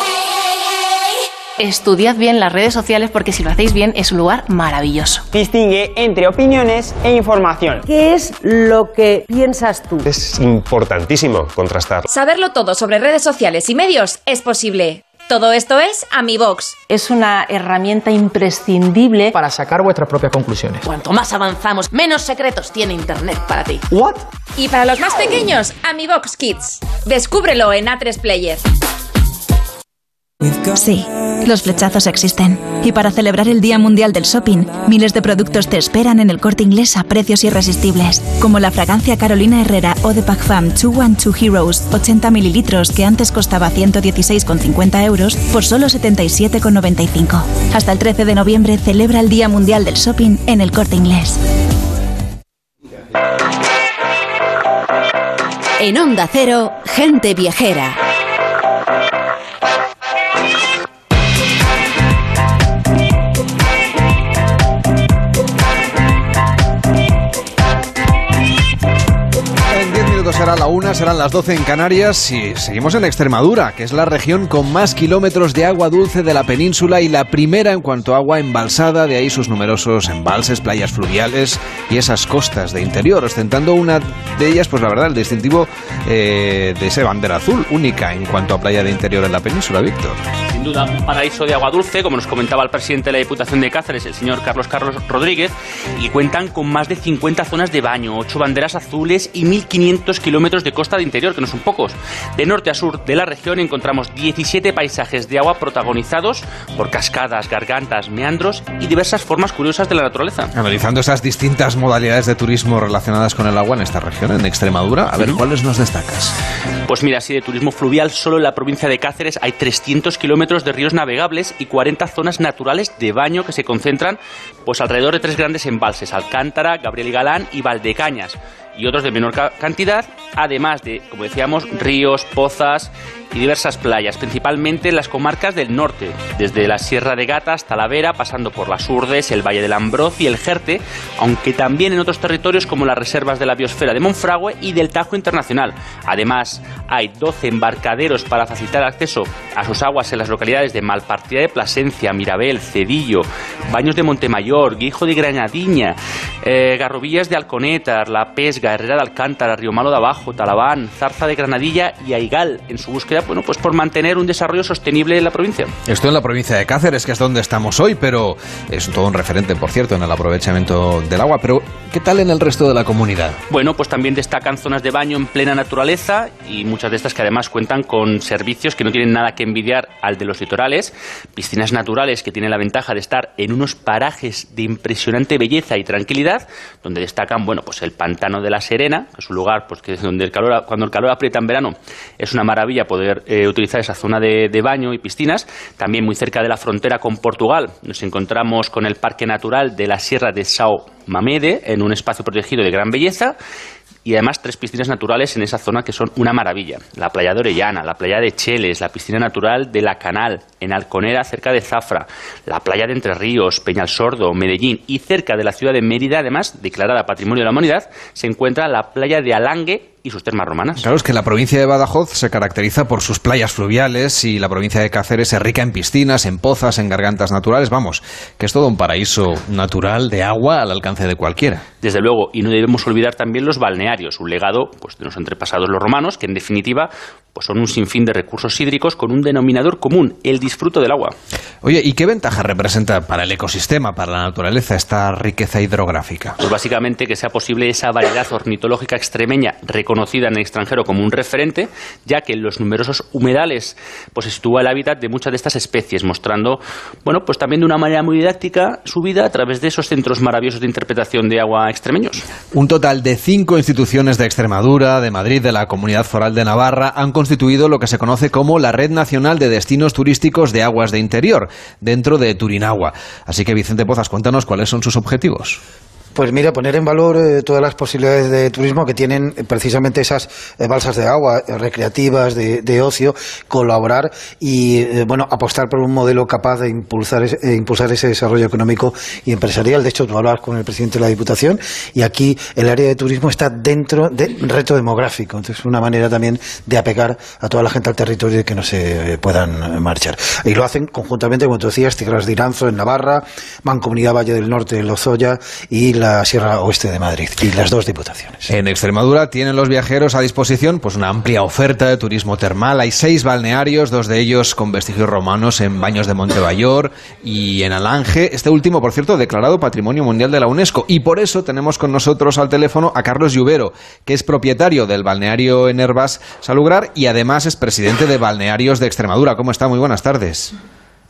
Estudiad bien las redes sociales porque si lo hacéis bien es un lugar maravilloso. Distingue entre opiniones e información. ¿Qué es lo que piensas tú? Es importantísimo contrastar. Saberlo todo sobre redes sociales y medios es posible. Todo esto es AmiBox. Es una herramienta imprescindible para sacar vuestras propias conclusiones. Cuanto más avanzamos, menos secretos tiene Internet para ti. ¿What? Y para los más pequeños, AmiBox Kids. Descúbrelo en A3 Player. Sí, los flechazos existen. Y para celebrar el Día Mundial del Shopping, miles de productos te esperan en el corte inglés a precios irresistibles. Como la fragancia Carolina Herrera o de Pac Fam 212 Heroes, 80 mililitros, que antes costaba 116,50 euros, por solo 77,95. Hasta el 13 de noviembre celebra el Día Mundial del Shopping en el corte inglés. En Onda Cero, gente viajera. Será la una, serán las 12 en Canarias y seguimos en Extremadura, que es la región con más kilómetros de agua dulce de la península y la primera en cuanto a agua embalsada, de ahí sus numerosos embalses, playas fluviales y esas costas de interior, ostentando una de ellas, pues la verdad, el distintivo eh, de ese bandera azul, única en cuanto a playa de interior en la península, Víctor. Sin duda, un paraíso de agua dulce, como nos comentaba el presidente de la Diputación de Cáceres, el señor Carlos Carlos Rodríguez, y cuentan con más de 50 zonas de baño, 8 banderas azules y 1.500 kilómetros de costa de interior, que no son pocos. De norte a sur de la región encontramos 17 paisajes de agua protagonizados por cascadas, gargantas, meandros y diversas formas curiosas de la naturaleza. Analizando esas distintas modalidades de turismo relacionadas con el agua en esta región, en Extremadura, a ver, ¿cuáles nos destacas? Pues mira, así de turismo fluvial, solo en la provincia de Cáceres hay 300 kilómetros de ríos navegables y 40 zonas naturales de baño que se concentran pues alrededor de tres grandes embalses, Alcántara, Gabriel y Galán y Valdecañas y otros de menor cantidad, además de, como decíamos, ríos, pozas y diversas playas, principalmente en las comarcas del norte, desde la Sierra de Gata hasta la Vera, pasando por las Urdes, el Valle del Ambroz y el Jerte, aunque también en otros territorios como las reservas de la biosfera de Monfragüe y del Tajo Internacional. Además, hay 12 embarcaderos para facilitar acceso a sus aguas en las localidades de Malpartida de Plasencia, Mirabel, Cedillo, Baños de Montemayor, Guijo de Granadiña, eh, Garrobillas de Alconetar, La Pesga, Herrera de Alcántara, Río Malo de Abajo, Talabán, Zarza de Granadilla y Aigal, en su búsqueda bueno, pues por mantener un desarrollo sostenible en la provincia. Esto en la provincia de Cáceres, que es donde estamos hoy, pero es todo un referente, por cierto, en el aprovechamiento del agua. Pero, ¿qué tal en el resto de la comunidad? Bueno, pues también destacan zonas de baño en plena naturaleza y muchas de estas que además cuentan con servicios que no tienen nada que envidiar al de los litorales, piscinas naturales que tienen la ventaja de estar en unos parajes de impresionante belleza y tranquilidad, donde destacan, bueno, pues el pantano de la Serena, que es un lugar pues que es donde el calor, cuando el calor aprieta en verano, es una maravilla poder eh, utilizar esa zona de, baño y piscinas. También muy cerca de la frontera con Portugal nos encontramos con el Parque Natural de la Sierra de Sao Mamede, en un espacio protegido de gran belleza y además tres piscinas naturales en esa zona que son una maravilla. La playa de Orellana, la playa de Cheles, la piscina natural de La Canal, en Alconera, cerca de Zafra, la playa de Entre Ríos, Peñal Sordo, Medellín y cerca de la ciudad de Mérida, además declarada Patrimonio de la Humanidad, se encuentra la playa de Alangue y sus termas romanas. Claro, es que la provincia de Badajoz se caracteriza por sus playas fluviales y la provincia de Cáceres es rica en piscinas, en pozas, en gargantas naturales, vamos, que es todo un paraíso natural de agua al alcance de cualquiera. Desde luego, y no debemos olvidar también los balnearios, un legado pues, de los antepasados los romanos, que en definitiva pues son un sinfín de recursos hídricos con un denominador común, el disfruto del agua. Oye, ¿y qué ventaja representa para el ecosistema, para la naturaleza, esta riqueza hidrográfica? Pues básicamente que sea posible esa variedad ornitológica extremeña reconocida en el extranjero como un referente, ya que en los numerosos humedales pues se sitúa el hábitat de muchas de estas especies, mostrando, bueno, pues también de una manera muy didáctica su vida a través de esos centros maravillosos de interpretación de agua extremeños. Un total de cinco instituciones de Extremadura, de Madrid, de la Comunidad Foral de Navarra han constituido lo que se conoce como la Red Nacional de Destinos Turísticos de Aguas de Interior, dentro de Turinagua. Así que, Vicente Pozas, cuéntanos cuáles son sus objetivos. Pues mira, poner en valor eh, todas las posibilidades de turismo que tienen eh, precisamente esas eh, balsas de agua recreativas, de, ocio, colaborar y bueno apostar por un modelo capaz de impulsar, impulsar ese desarrollo económico y empresarial. De hecho, tú hablabas con el presidente de la Diputación y aquí el área de turismo está dentro del reto demográfico. Entonces, una manera también de apegar a toda la gente al territorio y que no se puedan marchar. Y lo hacen conjuntamente, como tú decías, Tigras de Iranzo en Navarra, Mancomunidad Valle del Norte en Lozoya y la Sierra Oeste de Madrid y las dos diputaciones. En Extremadura tienen los viajeros a disposición pues una amplia oferta de turismo termal. Hay seis balnearios, dos de ellos con vestigios romanos en Baños de Montebayor y en Alange. Este último, por cierto, declarado Patrimonio Mundial de la UNESCO. Y por eso tenemos con nosotros al teléfono a Carlos Lluvero, que es propietario del balneario en Herbas Salugrar y además es presidente de Balnearios de Extremadura. ¿Cómo está? Muy buenas tardes.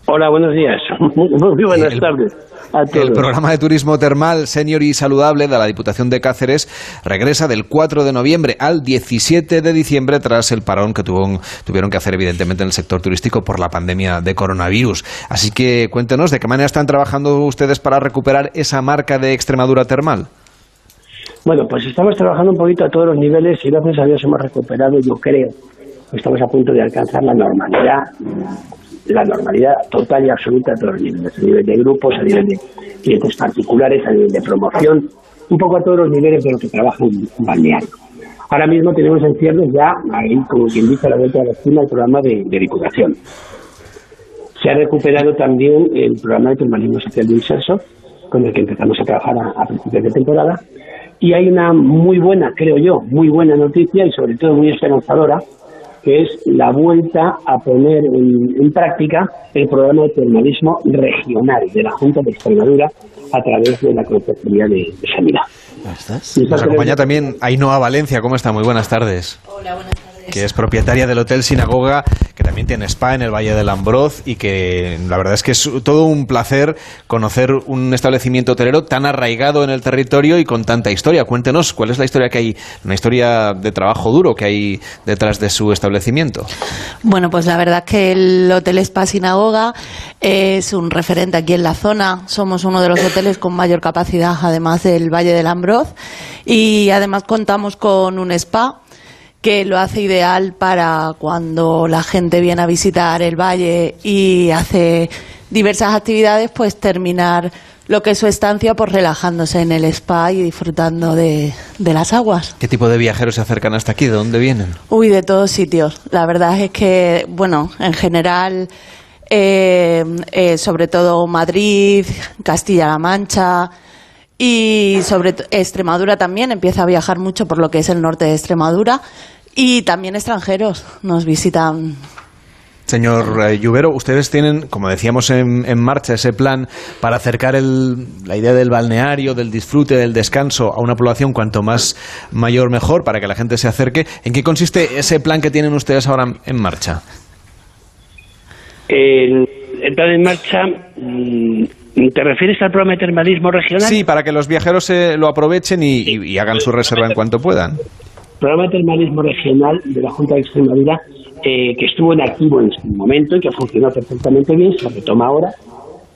Hola, buenos días. Muy buenas tardes. El programa de turismo termal senior y saludable de la Diputación de Cáceres regresa del 4 de noviembre al 17 de diciembre tras el parón que tuvieron que hacer evidentemente en el sector turístico por la pandemia de coronavirus. Así que cuéntenos de qué manera están trabajando ustedes para recuperar esa marca de Extremadura termal. Bueno, pues estamos trabajando un poquito a todos los niveles y gracias a Dios hemos recuperado, yo creo, estamos a punto de alcanzar la normalidad la normalidad total y absoluta a todos los niveles, a nivel de grupos, a nivel de clientes particulares, a nivel de promoción, un poco a todos los niveles de lo que trabaja un, balneario. Ahora mismo tenemos en ciernes ya, ahí, como quien dice, a la vuelta de la esquina, el programa de, diputación. Se ha recuperado también el programa de permanencia social de inserso, con el que empezamos a trabajar a, a principios de temporada. Y hay una muy buena, creo yo, muy buena noticia y sobre todo muy esperanzadora, que es la vuelta a poner en, práctica el programa de termalismo regional de la Junta de Extremadura a través de la Consejería de, Sanidad. Nos acompaña también Ainhoa Valencia. ¿Cómo está? Muy buenas tardes. Hola, buenas tardes. Que es propietaria del Hotel Sinagoga, que también tiene spa en el Valle del Ambroz y que la verdad es que es todo un placer conocer un establecimiento hotelero tan arraigado en el territorio y con tanta historia. Cuéntenos cuál es la historia que hay, una historia de trabajo duro que hay detrás de su establecimiento. Bueno, pues la verdad es que el Hotel Spa Sinagoga es un referente aquí en la zona. Somos uno de los hoteles con mayor capacidad, además del Valle del Ambroz. Y además contamos con un spa que lo hace ideal para cuando la gente viene a visitar el valle y hace diversas actividades, pues terminar lo que es su estancia, pues relajándose en el spa y disfrutando de, las aguas. ¿Qué tipo de viajeros se acercan hasta aquí? ¿De dónde vienen? Uy, de todos sitios. La verdad es que, bueno, en general, eh, eh, sobre todo Madrid, Castilla-La Mancha, y sobre Extremadura también empieza a viajar mucho por lo que es el norte de Extremadura y también extranjeros nos visitan. Señor eh, Lluvero, ustedes tienen, como decíamos, en, en marcha ese plan para acercar el, la idea del balneario, del disfrute, del descanso a una población cuanto más mayor mejor, para que la gente se acerque. ¿En qué consiste ese plan que tienen ustedes ahora en marcha? El, el plan en marcha mm, ¿Te refieres al programa de termalismo regional? Sí, para que los viajeros se lo aprovechen y, hagan su reserva en cuanto puedan. Programa de termalismo regional de la Junta de Extremadura, eh, que estuvo en activo en su momento y que funcionó perfectamente bien, se retoma ahora.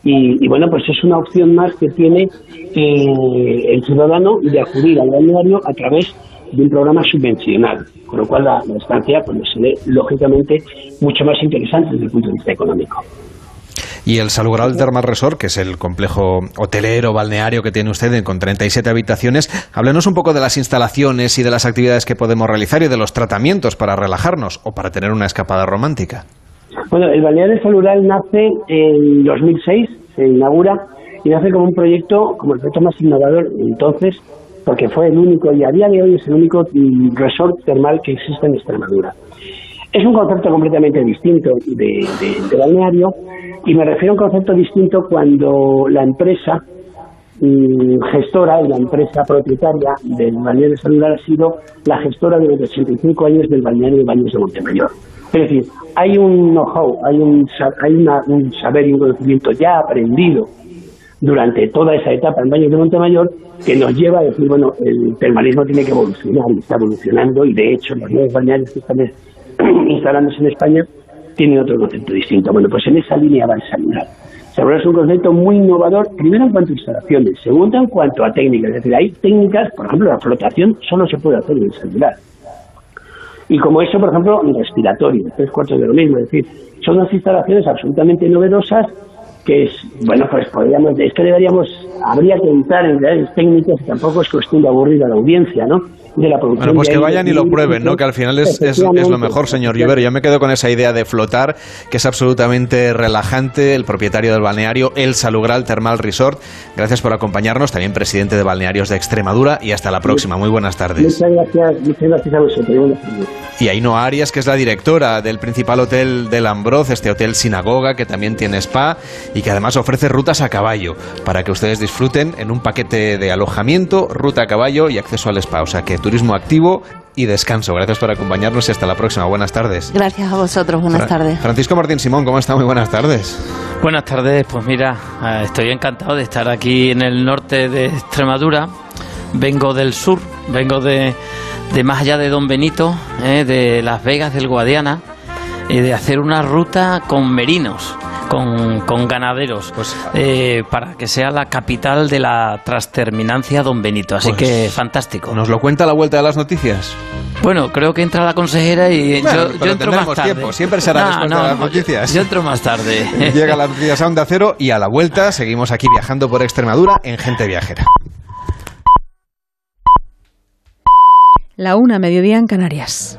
Y, bueno, pues es una opción más que tiene eh, el ciudadano de acudir al balneario a través de un programa subvencional, con lo cual la, estancia pues, se ve lógicamente mucho más interesante desde el punto de vista económico. Y el Salugral Thermal Resort, que es el complejo hotelero, balneario que tiene usted con 37 habitaciones, háblenos un poco de las instalaciones y de las actividades que podemos realizar y de los tratamientos para relajarnos o para tener una escapada romántica. Bueno, el balneario Salugral nace en 2006, se inaugura y nace como un proyecto, como el proyecto más innovador entonces, porque fue el único y a día de hoy es el único resort termal que existe en Extremadura. Es un concepto completamente distinto de, balneario y me refiero a un concepto distinto cuando la empresa mm, gestora y la empresa propietaria del balneario celular ha sido la gestora de los 85 años del balneario de Baños de Montemayor. Es decir, hay un know-how, hay, un, hay un saber y un conocimiento ya aprendido durante toda esa etapa en Baños de Montemayor que nos lleva a decir, bueno, el termalismo tiene que evolucionar y está evolucionando y de hecho los nuevos balnearios que están instalándose en España tienen otro concepto distinto. Bueno, pues en esa línea va el Salunar. Salunar es un concepto muy innovador, primero en cuanto a instalaciones, segundo en cuanto a técnicas. Es decir, hay técnicas, por ejemplo, la flotación solo se puede hacer en el celular. Y como eso, por ejemplo, respiratorio, tres cuartos de lo mismo. Es decir, son unas instalaciones absolutamente novedosas que es, bueno, pues podríamos, es que deberíamos, habría que entrar en realidades técnicas y tampoco es cuestión de aburrir a la audiencia, ¿no? De la bueno, pues que vayan y lo prueben, ¿no? Que al final es, es, lo mejor, señor Lluvero. Yo me quedo con esa idea de flotar, que es absolutamente relajante. El propietario del balneario, El Salugral Thermal Resort. Gracias por acompañarnos, también presidente de Balnearios de Extremadura. Y hasta la próxima. Muy buenas tardes. Muchas gracias, muchas gracias a vosotros. Y Ainhoa Arias, que es la directora del principal hotel del Ambroz, este hotel sinagoga, que también tiene spa y que además ofrece rutas a caballo para que ustedes disfruten en un paquete de alojamiento, ruta a caballo y acceso al spa. O sea que turismo activo y descanso. Gracias por acompañarnos y hasta la próxima. Buenas tardes. Gracias a vosotros. Buenas tardes. Francisco Martín Simón, ¿cómo está? Muy buenas tardes. Buenas tardes. Pues mira, eh, estoy encantado de estar aquí en el norte de Extremadura. Vengo del sur, vengo de, de más allá de Don Benito, eh, de Las Vegas, del Guadiana, y de hacer una ruta con merinos con, ganaderos, pues, eh, para que sea la capital de la trasterminancia Don Benito. Así pues que fantástico. ¿Nos lo cuenta a la vuelta de las noticias? Bueno, creo que entra la consejera y yo, entro más tarde. Tiempo. Siempre será después de las noticias. Yo, entro más tarde. Llega la noticias a Onda Cero y a la vuelta seguimos aquí viajando por Extremadura en Gente Viajera. La una, mediodía en Canarias.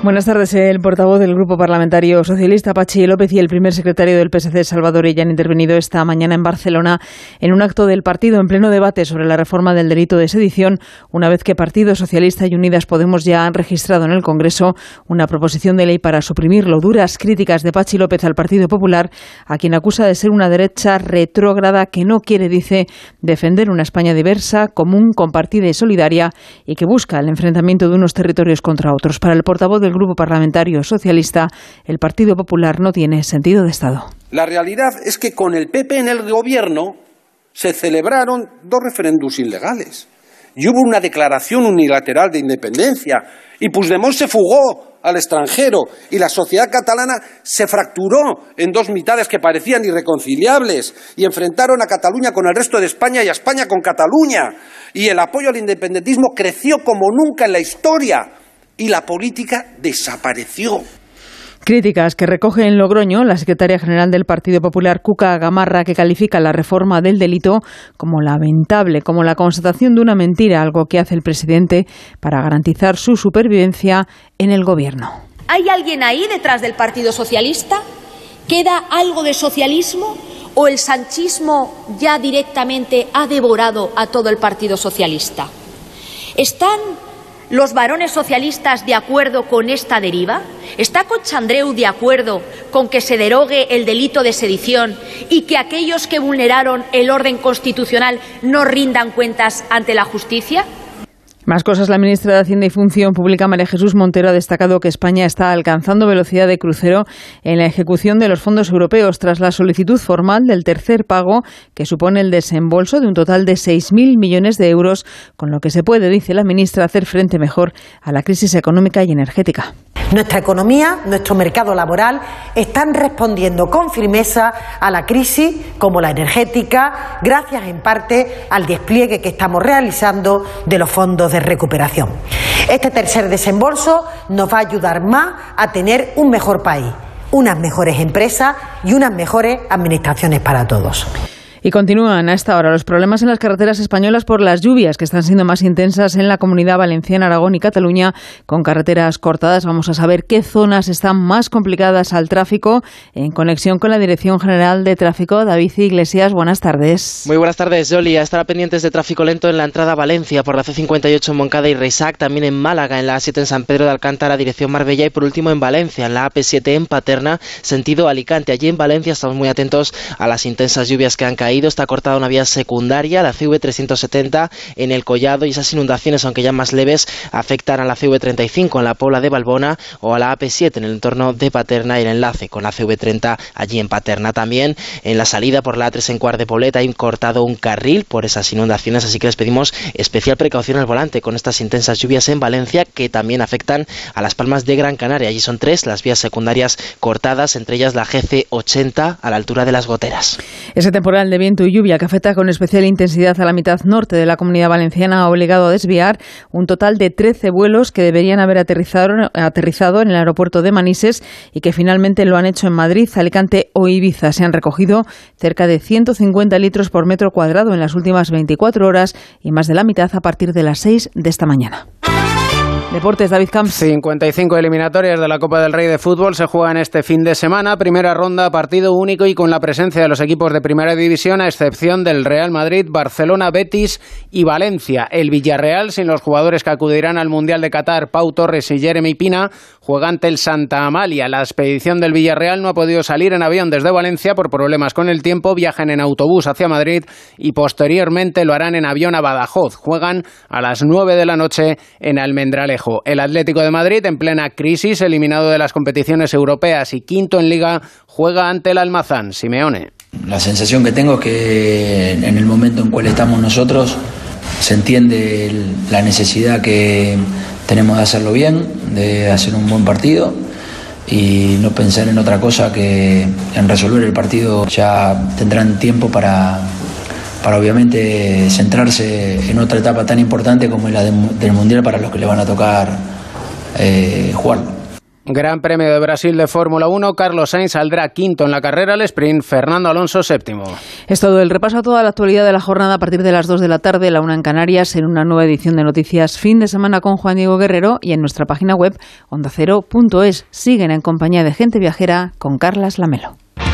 Buenas tardes. El portavoz del Grupo Parlamentario Socialista, Pachi López, y el primer secretario del PSC, Salvador Ella, han intervenido esta mañana en Barcelona en un acto del partido en pleno debate sobre la reforma del delito de sedición, una vez que Partido Socialista y Unidas Podemos ya han registrado en el Congreso una proposición de ley para suprimirlo. Duras críticas de Pachi López al Partido Popular, a quien acusa de ser una derecha retrógrada que no quiere, dice, defender una España diversa, común, compartida y solidaria y que busca el enfrentamiento de unos territorios contra otros. Para el portavoz del Grupo Parlamentario Socialista, el Partido Popular no tiene sentido de Estado. La realidad es que con el PP en el gobierno se celebraron dos referéndums ilegales. Y hubo una declaración unilateral de independencia y Puigdemont se fugó al extranjero y la sociedad catalana se fracturó en dos mitades que parecían irreconciliables y enfrentaron a Cataluña con el resto de España y a España con Cataluña. Y el apoyo al independentismo creció como nunca en la historia y la política desapareció. Críticas que recoge en Logroño la secretaria general del Partido Popular, Cuca Gamarra, que califica la reforma del delito como lamentable, como la constatación de una mentira, algo que hace el presidente para garantizar su supervivencia en el gobierno. ¿Hay alguien ahí detrás del Partido Socialista? ¿Queda algo de socialismo? ¿O el sanchismo ya directamente ha devorado a todo el Partido Socialista? ¿Están los varones socialistas de acuerdo con esta deriva? ¿Está Cochandreu de acuerdo con que se derogue el delito de sedición y que aquellos que vulneraron el orden constitucional no rindan cuentas ante la justicia? Más cosas. La ministra de Hacienda y Función Pública, María Jesús Montero, ha destacado que España está alcanzando velocidad de crucero en la ejecución de los fondos europeos tras la solicitud formal del tercer pago, que supone el desembolso de un total de 6.000 millones de euros, con lo que se puede, dice la ministra, hacer frente mejor a la crisis económica y energética. Nuestra economía, nuestro mercado laboral están respondiendo con firmeza a la crisis, como la energética, gracias en parte al despliegue que estamos realizando de los fondos de recuperación. Este tercer desembolso nos va a ayudar más a tener un mejor país, unas mejores empresas y unas mejores administraciones para todos. Y continúan a esta hora los problemas en las carreteras españolas por las lluvias que están siendo más intensas en la comunidad valenciana, Aragón y Cataluña, con carreteras cortadas. Vamos a saber qué zonas están más complicadas al tráfico en conexión con la Dirección General de Tráfico. David Iglesias, buenas tardes. Muy buenas tardes, Yoli. A estar pendientes de tráfico lento en la entrada a Valencia por la C58 en Moncada y Reisac, también en Málaga, en la A7 en San Pedro de Alcántara, dirección Marbella y por último en Valencia, en la AP7 en Paterna, sentido Alicante. Allí en Valencia estamos muy atentos a las intensas lluvias que han caído Está cortada una vía secundaria, la CV370 en el Collado y esas inundaciones, aunque ya más leves, afectan a la CV35 en la Pobla de Balbona o a la AP7 en el entorno de Paterna y el enlace con la CV30 allí en Paterna. También en la salida por la A3 en Cuart de Pobleta hay cortado un carril por esas inundaciones, así que les pedimos especial precaución al volante con estas intensas lluvias en Valencia que también afectan a las palmas de Gran Canaria. Allí son tres las vías secundarias cortadas, entre ellas la GC80 a la altura de las goteras. Ese temporal de viento y lluvia que afecta con especial intensidad a la mitad norte de la comunidad valenciana ha obligado a desviar un total de 13 vuelos que deberían haber aterrizado, aterrizado en el aeropuerto de Manises y que finalmente lo han hecho en Madrid, Alicante o Ibiza. Se han recogido cerca de 150 litros por metro cuadrado en las últimas 24 horas y más de la mitad a partir de las 6 de esta mañana. Deportes, David Camps. 55 eliminatorias de la Copa del Rey de Fútbol se juegan este fin de semana. Primera ronda, partido único y con la presencia de los equipos de primera división, a excepción del Real Madrid, Barcelona, Betis y Valencia. El Villarreal, sin los jugadores que acudirán al Mundial de Qatar, Pau Torres y Jeremy Pina, juega ante el Santa Amalia. La expedición del Villarreal no ha podido salir en avión desde Valencia por problemas con el tiempo. Viajan en autobús hacia Madrid y posteriormente lo harán en avión a Badajoz. Juegan a las 9 de la noche en Almendralejo. El Atlético de Madrid, en plena crisis, eliminado de las competiciones europeas y quinto en liga, juega ante el Almazán. Simeone. La sensación que tengo es que en el momento en cual estamos nosotros se entiende la necesidad que tenemos de hacerlo bien, de hacer un buen partido y no pensar en otra cosa que en resolver el partido. Ya tendrán tiempo para, para obviamente centrarse en otra etapa tan importante como es la del Mundial para los que le van a tocar eh, jugarlo. Gran Premio de Brasil de Fórmula 1. Carlos Sainz saldrá quinto en la carrera al sprint. Fernando Alonso séptimo. Es todo el repaso a toda la actualidad de la jornada a partir de las 2 de la tarde, la una en Canarias, en una nueva edición de Noticias Fin de Semana con Juan Diego Guerrero y en nuestra página web ondacero.es. Siguen en compañía de gente viajera con Carlas Lamelo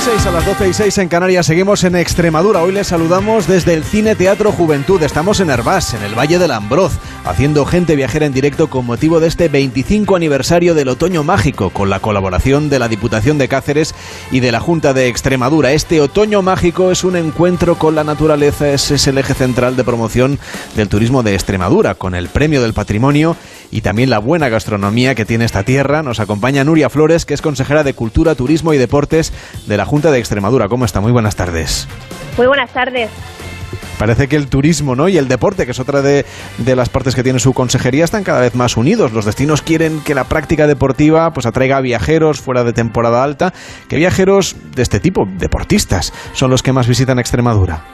Y 6, a las 12 y 6 en Canarias, seguimos en Extremadura. Hoy les saludamos desde el Cine Teatro Juventud. Estamos en Herbás, en el Valle del Ambroz, haciendo gente viajera en directo con motivo de este 25 aniversario del Otoño Mágico, con la colaboración de la Diputación de Cáceres y de la Junta de Extremadura. Este Otoño Mágico es un encuentro con la naturaleza, es, es el eje central de promoción del turismo de Extremadura, con el Premio del Patrimonio y también la buena gastronomía que tiene esta tierra. Nos acompaña Nuria Flores, que es consejera de Cultura, Turismo y Deportes de la Junta de Extremadura. ¿Cómo está? Muy buenas tardes. Muy buenas tardes. Parece que el turismo ¿no? y el deporte, que es otra de, de, las partes que tiene su consejería, están cada vez más unidos. Los destinos quieren que la práctica deportiva pues, atraiga a viajeros fuera de temporada alta. ¿Qué viajeros de este tipo, deportistas, son los que más visitan Extremadura?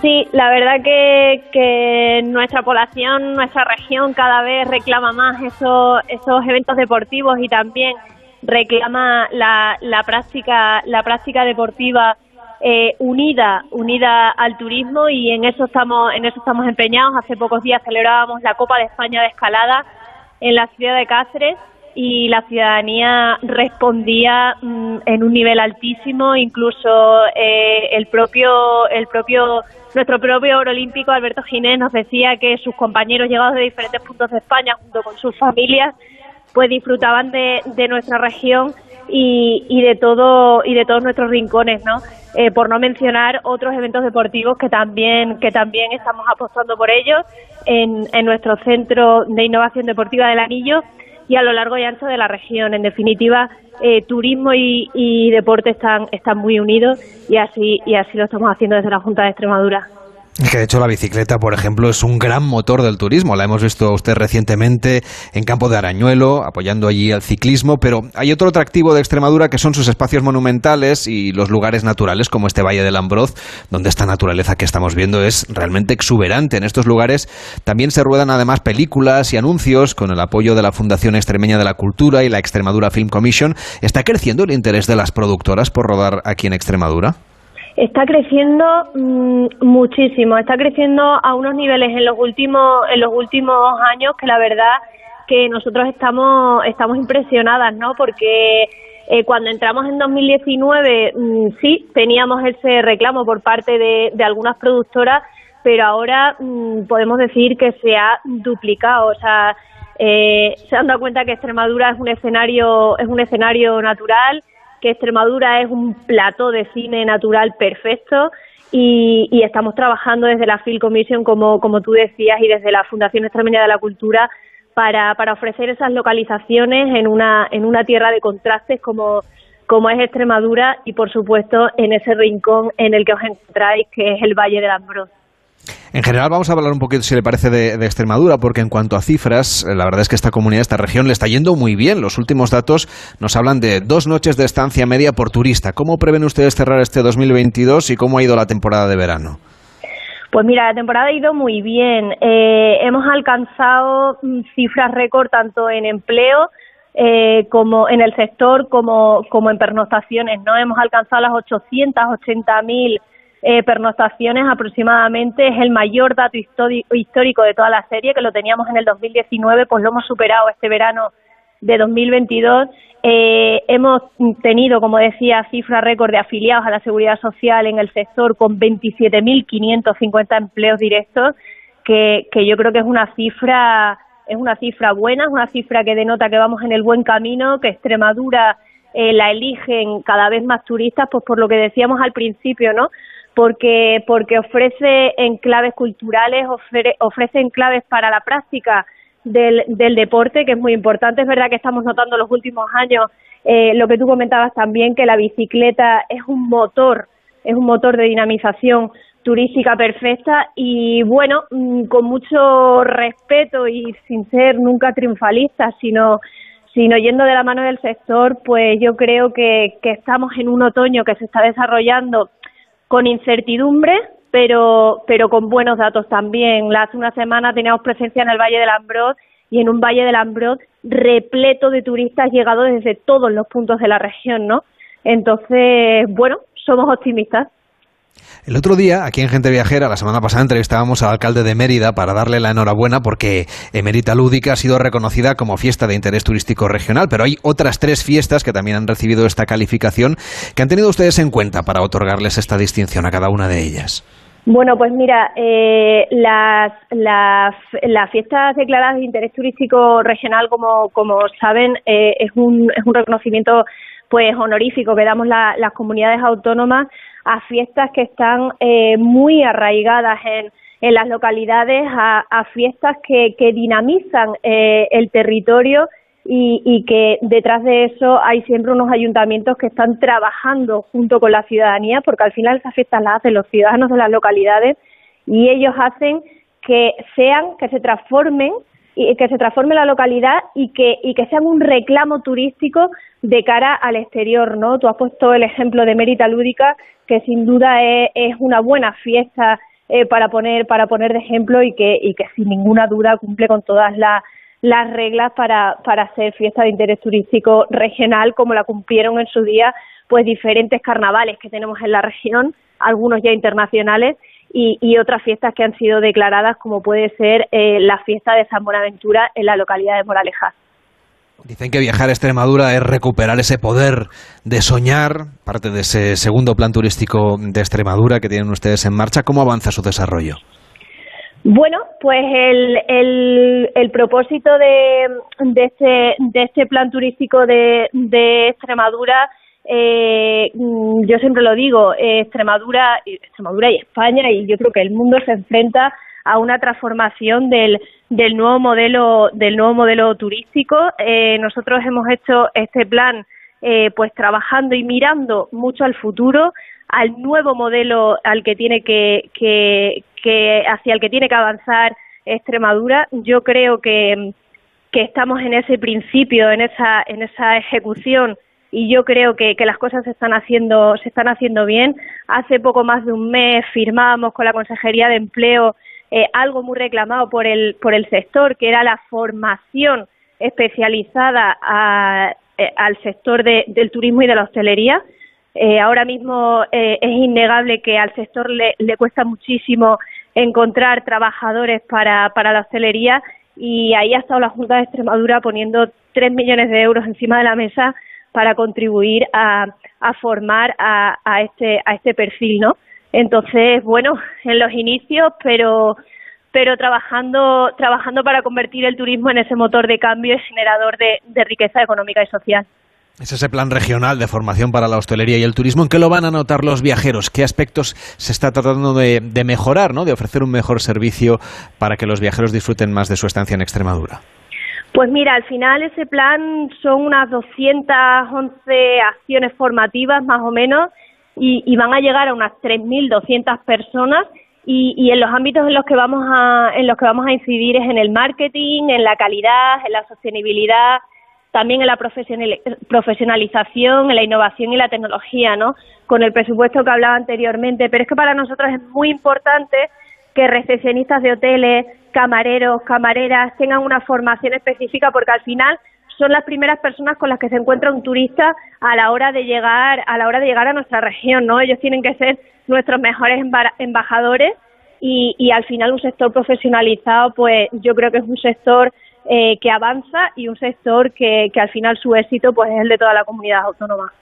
Sí, la verdad que, que nuestra población, nuestra región cada vez reclama más esos, esos eventos deportivos y también reclama la, la práctica la práctica deportiva eh, unida unida al turismo y en eso estamos en eso estamos empeñados. Hace pocos días celebrábamos la Copa de España de escalada en la ciudad de Cáceres y la ciudadanía respondía mm, en un nivel altísimo incluso eh, el propio el propio nuestro propio olímpico Alberto Ginés nos decía que sus compañeros llegados de diferentes puntos de España junto con sus familias pues disfrutaban de, de nuestra región y, y, de todo y de todos nuestros rincones, ¿no? Eh, por no mencionar otros eventos deportivos que también que también estamos apostando por ellos en, en nuestro centro de innovación deportiva del Anillo y a lo largo y ancho de la región. En definitiva, eh, turismo y, y deporte están están muy unidos y así y así lo estamos haciendo desde la Junta de Extremadura. Que de hecho la bicicleta, por ejemplo, es un gran motor del turismo. La hemos visto usted recientemente en Campo de Arañuelo, apoyando allí el ciclismo. Pero hay otro atractivo de Extremadura que son sus espacios monumentales y los lugares naturales, como este Valle del Ambroz, donde esta naturaleza que estamos viendo es realmente exuberante. En estos lugares también se ruedan además películas y anuncios con el apoyo de la Fundación Extremeña de la Cultura y la Extremadura Film Commission. ¿Está creciendo el interés de las productoras por rodar aquí en Extremadura? Está creciendo mmm, muchísimo, está creciendo a unos niveles en los últimos en los últimos años que la verdad que nosotros estamos estamos impresionadas, ¿no? Porque eh, cuando entramos en 2019 mmm, sí teníamos ese reclamo por parte de, de algunas productoras, pero ahora mmm, podemos decir que se ha duplicado, o sea, eh, se han dado cuenta que Extremadura es un escenario es un escenario natural que Extremadura es un plató de cine natural perfecto y, y, estamos trabajando desde la Film Commission, como, como tú decías, y desde la Fundación Extremeña de la Cultura para, para ofrecer esas localizaciones en una, en una tierra de contrastes como, como es Extremadura y, por supuesto, en ese rincón en el que os encontráis, que es el Valle del Ambros. En general vamos a hablar un poquito, si le parece, de, Extremadura, porque en cuanto a cifras, la verdad es que esta comunidad, esta región, le está yendo muy bien. Los últimos datos nos hablan de dos noches de estancia media por turista. ¿Cómo prevén ustedes cerrar este 2022 y cómo ha ido la temporada de verano? Pues mira, la temporada ha ido muy bien. Eh, hemos alcanzado cifras récord tanto en empleo eh, como en el sector como, como en pernoctaciones. No hemos alcanzado las 880.000 eh, pernoctaciones aproximadamente. Es el mayor dato histórico de toda la serie, que lo teníamos en el 2019, pues lo hemos superado este verano de 2022. Eh, hemos tenido, como decía, cifra récord de afiliados a la seguridad social en el sector con 27.550 empleos directos, que, que yo creo que es una cifra es una cifra buena, es una cifra que denota que vamos en el buen camino, que Extremadura eh, la eligen cada vez más turistas, pues por lo que decíamos al principio, ¿no? Porque, porque ofrece enclaves culturales, ofrece enclaves para la práctica del, deporte, que es muy importante. Es verdad que estamos notando en los últimos años eh, lo que tú comentabas también, que la bicicleta es un motor, es un motor de dinamización turística perfecta y bueno, mm, con mucho respeto y sin ser nunca triunfalista, sino sino yendo de la mano del sector, pues yo creo que, que estamos en un otoño que se está desarrollando con incertidumbre, pero, pero con buenos datos también. Hace una semana teníamos presencia en el Valle del Ambroz y en un Valle del Ambroz repleto de turistas llegados desde todos los puntos de la región, ¿no? Entonces, bueno, somos optimistas. El otro día, aquí en Gente Viajera, la semana pasada entrevistábamos al alcalde de Mérida para darle la enhorabuena porque Emerita Lúdica ha sido reconocida como fiesta de interés turístico regional, pero hay otras tres fiestas que también han recibido esta calificación que han tenido ustedes en cuenta para otorgarles esta distinción a cada una de ellas. Bueno, pues mira, eh, las, las, fiestas declaradas de interés turístico regional, como, como saben, eh, es, un, es un reconocimiento pues honorífico que damos las comunidades autónomas a fiestas que están eh, muy arraigadas en, en las localidades, a, a fiestas que, que dinamizan eh, el territorio y, y, que detrás de eso hay siempre unos ayuntamientos que están trabajando junto con la ciudadanía, porque al final esas fiestas las hacen los ciudadanos de las localidades y ellos hacen que sean, que se transformen y que se transforme la localidad y que, y que sean un reclamo turístico de cara al exterior, ¿no? Tú has puesto el ejemplo de Mérita Lúdica, que sin duda es, es una buena fiesta eh, para poner para poner de ejemplo y que, y que sin ninguna duda cumple con todas las las reglas para, para ser fiesta de interés turístico regional, como la cumplieron en su día pues diferentes carnavales que tenemos en la región, algunos ya internacionales, y, otras fiestas que han sido declaradas, como puede ser eh, la fiesta de San Buenaventura en la localidad de Moraleja. Dicen que viajar a Extremadura es recuperar ese poder de soñar, parte de ese segundo plan turístico de Extremadura que tienen ustedes en marcha. ¿Cómo avanza su desarrollo? Bueno, pues el, el, el propósito de, de, este, de este plan turístico de, de Extremadura eh, mm, yo siempre lo digo, eh, Extremadura, Extremadura y España y yo creo que el mundo se enfrenta a una transformación del, del nuevo modelo del nuevo modelo turístico. Eh, nosotros hemos hecho este plan eh, pues trabajando y mirando mucho al futuro, al nuevo modelo al que tiene que, que, que hacia el que tiene que avanzar Extremadura. Yo creo que, que estamos en ese principio, en esa, en esa ejecución y yo creo que, que las cosas se están haciendo se están haciendo bien. Hace poco más de un mes firmábamos con la Consejería de Empleo eh, algo muy reclamado por el por el sector, que era la formación especializada a, eh, al sector de, del turismo y de la hostelería. Eh, ahora mismo eh, es innegable que al sector le, le cuesta muchísimo encontrar trabajadores para, para la hostelería y ahí ha estado la Junta de Extremadura poniendo tres millones de euros encima de la mesa para contribuir a, formar a, a, este, a este perfil, ¿no? Entonces, bueno, en los inicios, pero pero trabajando trabajando para convertir el turismo en ese motor de cambio y generador de, de riqueza económica y social. Es ese plan regional de formación para la hostelería y el turismo. ¿En qué lo van a notar los viajeros? ¿Qué aspectos se está tratando de, de mejorar, ¿no? de ofrecer un mejor servicio para que los viajeros disfruten más de su estancia en Extremadura? Pues mira, al final ese plan son unas 211 acciones formativas más o menos y, van a llegar a unas 3.200 personas y, y, en los ámbitos en los que vamos a en los que vamos a incidir es en el marketing, en la calidad, en la sostenibilidad, también en la profesionalización, en la innovación y la tecnología, ¿no? Con el presupuesto que hablaba anteriormente, pero es que para nosotros es muy importante que recepcionistas de hoteles, camareros, camareras tengan una formación específica porque al final son las primeras personas con las que se encuentra un turista a la hora de llegar a la hora de llegar a nuestra región, ¿no? Ellos tienen que ser nuestros mejores embajadores y, y al final un sector profesionalizado, pues yo creo que es un sector eh, que avanza y un sector que, que al final su éxito pues es el de toda la comunidad autónoma.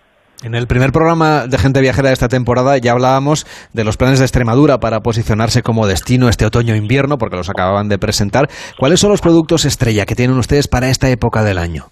En el primer programa de Gente Viajera de esta temporada ya hablábamos de los planes de Extremadura para posicionarse como destino este otoño-invierno, porque los acababan de presentar. ¿Cuáles son los productos estrella que tienen ustedes para esta época del año?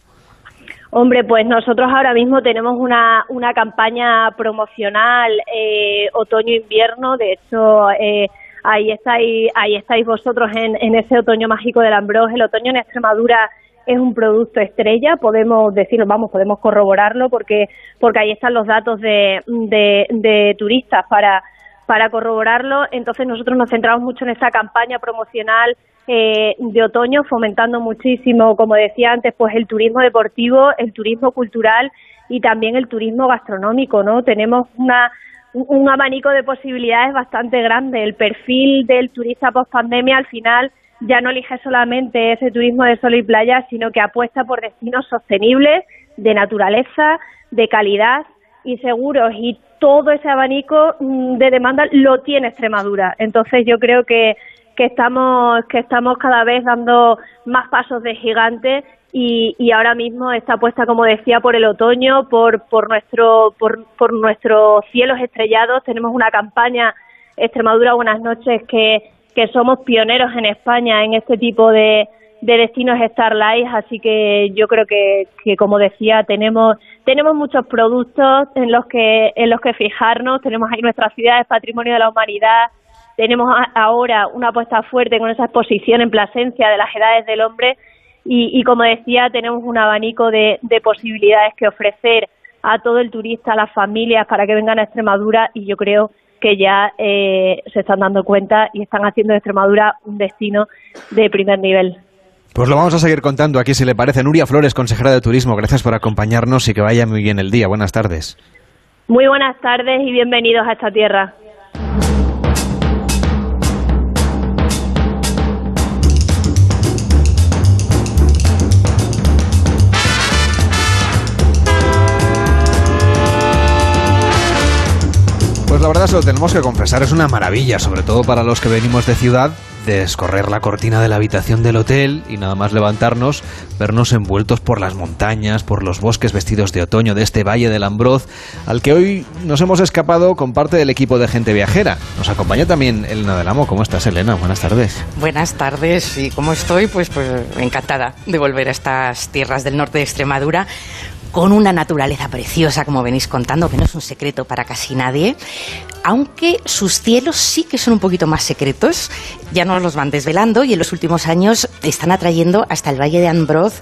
Hombre, pues nosotros ahora mismo tenemos una, una campaña promocional eh, otoño-invierno. De hecho, eh, ahí estáis, ahí estáis vosotros en, en ese otoño mágico del Ambrós. El otoño en Extremadura es un producto estrella, podemos decirlo, vamos, podemos corroborarlo porque, porque ahí están los datos de, de, turistas para, para corroborarlo. Entonces nosotros nos centramos mucho en esta campaña promocional eh, de otoño, fomentando muchísimo, como decía antes, pues el turismo deportivo, el turismo cultural y también el turismo gastronómico, ¿no? Tenemos una un abanico de posibilidades bastante grande. El perfil del turista post pandemia al final ya no elige solamente ese turismo de sol y playa, sino que apuesta por destinos sostenibles, de naturaleza, de calidad y seguros. Y todo ese abanico mm, de demanda lo tiene Extremadura. Entonces yo creo que, que estamos que estamos cada vez dando más pasos de gigante y, y ahora mismo está apuesta, como decía, por el otoño, por, por, nuestro, por, por nuestros cielos estrellados. Tenemos una campaña Extremadura Buenas noches que que somos pioneros en España en este tipo de, de destinos Starlight, así que yo creo que, como decía, tenemos tenemos muchos productos en los que en los que fijarnos, tenemos ahí nuestras ciudades patrimonio de la humanidad, tenemos ahora una apuesta fuerte con esa exposición en Plasencia de las edades del hombre. Y, y como decía, tenemos un abanico de, de posibilidades que ofrecer a todo el turista, a las familias para que vengan a Extremadura. Y yo creo que ya eh, se están dando cuenta y están haciendo de Extremadura un destino de primer nivel. Pues lo vamos a seguir contando aquí, si le parece. Nuria Flores, consejera de Turismo, gracias por acompañarnos y que vaya muy bien el día. Buenas tardes. Muy buenas tardes y bienvenidos a esta tierra. Pues la verdad se lo tenemos que confesar, es una maravilla, sobre todo para los que venimos de ciudad, descorrer la cortina de la habitación del hotel y nada más levantarnos, vernos envueltos por las montañas, por los bosques vestidos de otoño de este valle del Ambroz, al que hoy nos hemos escapado con parte del equipo de gente viajera. Nos acompaña también Elena del Amo. ¿Cómo estás, Elena? Buenas tardes. Buenas tardes. ¿Y cómo estoy? Pues, pues encantada de volver a estas tierras del norte de Extremadura con una naturaleza preciosa, como venís contando, que no es un secreto para casi nadie, aunque sus cielos sí que son un poquito más secretos, ya nos los van desvelando y en los últimos años están atrayendo hasta el Valle de Ambroz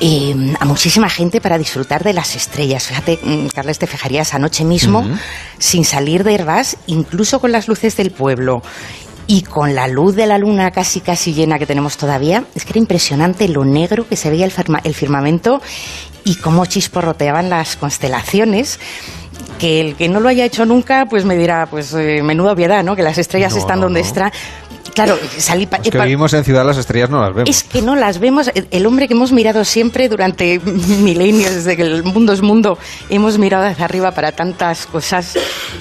eh, a muchísima gente para disfrutar de las estrellas. Fíjate, mm, Carles, te fijarías anoche mismo, sin salir de Herbás, incluso con las luces del pueblo y con la luz de la luna casi casi llena que tenemos todavía, es que era impresionante lo negro que se veía el, el firmamento y cómo chisporroteaban las constelaciones que el que no lo haya hecho nunca, pues me dirá, pues eh, menuda obviedad, ¿no? Que las estrellas están donde están. Claro, salí Los que vivimos en ciudad las estrellas no las vemos. Es que no las vemos. El hombre que hemos mirado siempre durante milenios, desde que el mundo es mundo, hemos mirado hacia arriba para tantas cosas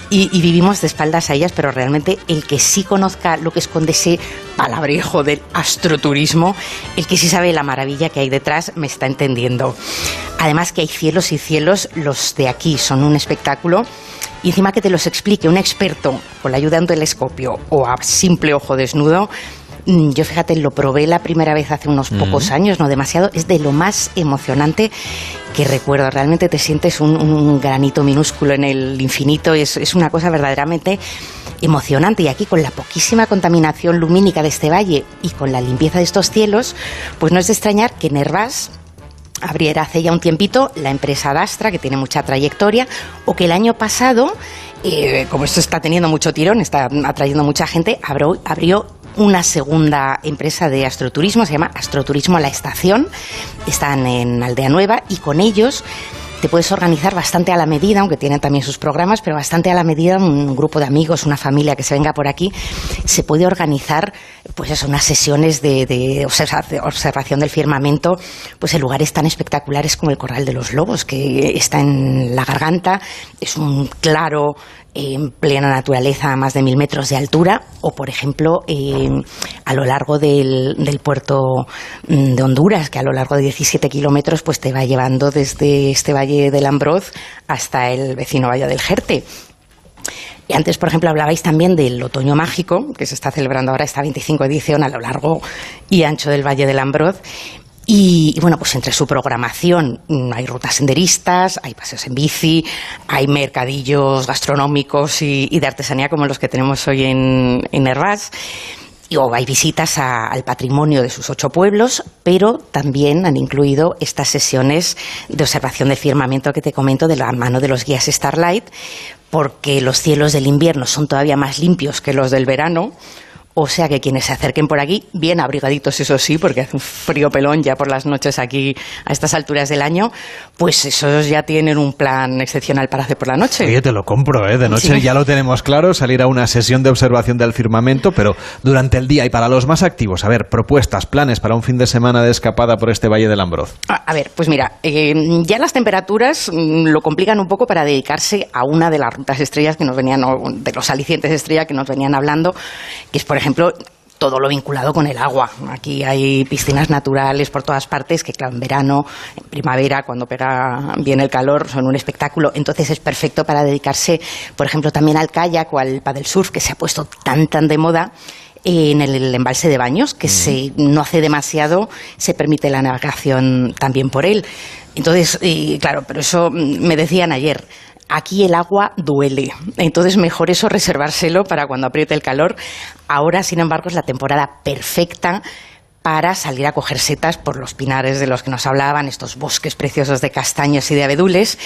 y, y, vivimos de espaldas a ellas, pero realmente el que sí conozca lo que esconde ese palabrejo del astroturismo, el que sí sabe la maravilla que hay detrás, me está entendiendo. Además que hay cielos y cielos, los de aquí son un espectáculo y encima que te los explique un experto con la ayuda de un telescopio o a simple ojo desnudo, mm, yo fíjate, lo probé la primera vez hace unos pocos años, no demasiado, es de lo más emocionante que recuerdo. Realmente te sientes un, granito minúsculo en el infinito, es, es una cosa verdaderamente emocionante. Y aquí con la poquísima contaminación lumínica de este valle y con la limpieza de estos cielos, pues no es de extrañar que Nervás abriera hace ya un tiempito la empresa Dastra, que tiene mucha trayectoria, o que el año pasado, eh, como esto está teniendo mucho tirón, está atrayendo mucha gente, abrió, abrió una segunda empresa de astroturismo, se llama Astroturismo La Estación, están en Aldea Nueva y con ellos te puedes organizar bastante a la medida, aunque tienen también sus programas, pero bastante a la medida, un grupo de amigos, una familia que se venga por aquí, se puede organizar, pues eso, unas sesiones de, de observación del firmamento, pues en lugares tan espectaculares como el Corral de los Lobos, que está en la garganta, es un claro en plena naturaleza a más de mil metros de altura o, por ejemplo, a lo largo del, del, puerto mm, de Honduras, que a lo largo de 17 kilómetros pues te va llevando desde este valle del Ambroz hasta el vecino valle del Jerte. Y antes, por ejemplo, hablabais también del Otoño Mágico, que se está celebrando ahora esta 25 edición a lo largo y ancho del Valle del Ambroz. Y, bueno, pues entre su programación mm, hay rutas senderistas, hay paseos en bici, hay mercadillos gastronómicos y, de artesanía como los que tenemos hoy en, en. Y, o hay visitas al patrimonio de sus ocho pueblos, pero también han incluido estas sesiones de observación del firmamento que te comento de la mano de los guías Starlight, porque los cielos del invierno son todavía más limpios que los del verano o sea que quienes se acerquen por aquí, bien abrigaditos, eso sí, porque hace un frío pelón ya por las noches aquí a estas alturas del año, pues esos ya tienen un plan excepcional para hacer por la noche. Oye, te lo compro, ¿eh? De noche ya lo tenemos claro, salir a una sesión de observación del firmamento, pero durante el día y para los más activos, a ver, propuestas, planes para un fin de semana de escapada por este Valle del Ambroz. A, ver, pues mira, eh, ya las temperaturas mm, lo complican un poco para dedicarse a una de las rutas estrellas que nos venían, de los alicientes estrella que nos venían hablando, que es, por ejemplo, ejemplo, todo lo vinculado con el agua. Aquí hay piscinas naturales por todas partes que, claro, en verano, en primavera, cuando pega bien el calor, son un espectáculo. Entonces es perfecto para dedicarse, por ejemplo, también al kayak o al paddle surf, que se ha puesto tan, tan de moda en el embalse de baños, que se, no hace demasiado, se permite la navegación también por él. Entonces, claro, pero eso me decían ayer, aquí el agua duele. Entonces, mejor eso reservárselo para cuando apriete el calor. Ahora, sin embargo, es la temporada perfecta para salir a coger setas por los pinares de los que nos hablaban, estos bosques preciosos de castaños y de abedules.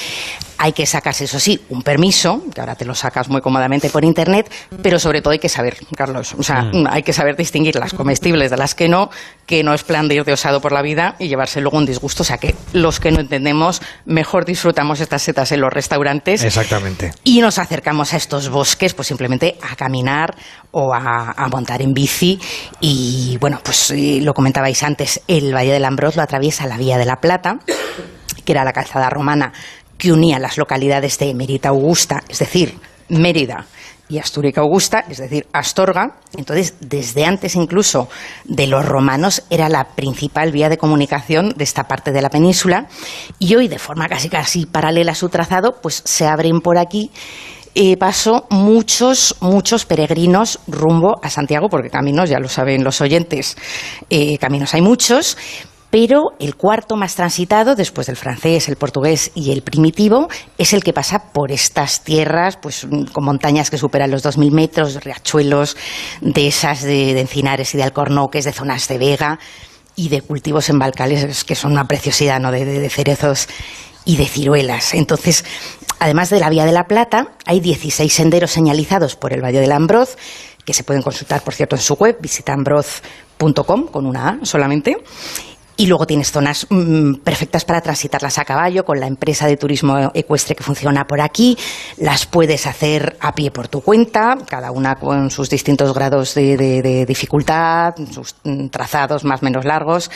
Hay que sacarse, eso sí, un permiso, que ahora te lo sacas muy cómodamente por internet, pero sobre todo hay que saber, Carlos, o sea, mm. hay que saber distinguir las comestibles de las que no, que no es plan de ir de osado por la vida y llevarse luego un disgusto. O sea, que los que no entendemos, mejor disfrutamos estas setas en los restaurantes. Exactamente. Y nos acercamos a estos bosques, pues simplemente a caminar o a, montar en bici. Y bueno, pues lo comentabais antes, el Valle del Ambroz lo atraviesa la Vía de la Plata, que era la calzada romana que unía las localidades de Mérida Augusta, es decir, Mérida y Astúrica Augusta, es decir, Astorga. Entonces, desde antes incluso de los romanos, era la principal vía de comunicación de esta parte de la península. Y hoy, de forma casi casi paralela a su trazado, pues se abren por aquí eh, paso muchos, muchos peregrinos rumbo a Santiago, porque caminos, ya lo saben los oyentes, eh, caminos hay muchos, pero el cuarto más transitado, después del francés, el portugués y el primitivo, es el que pasa por estas tierras, pues con montañas que superan los 2.000 metros, riachuelos, de esas de, encinares y de alcornoques, de zonas de vega y de cultivos en balcales, que son una preciosidad, ¿no?, de, de cerezos y de ciruelas. Entonces, además de la Vía de la Plata, hay 16 senderos señalizados por el Valle del Ambroz, que se pueden consultar, por cierto, en su web, visitambroz.com, con una A solamente. Y luego tienes zonas mm, perfectas para transitarlas a caballo con la empresa de turismo ecuestre que funciona por aquí. Las puedes hacer a pie por tu cuenta, cada una con sus distintos grados de, dificultad, sus mm, trazados más o menos largos.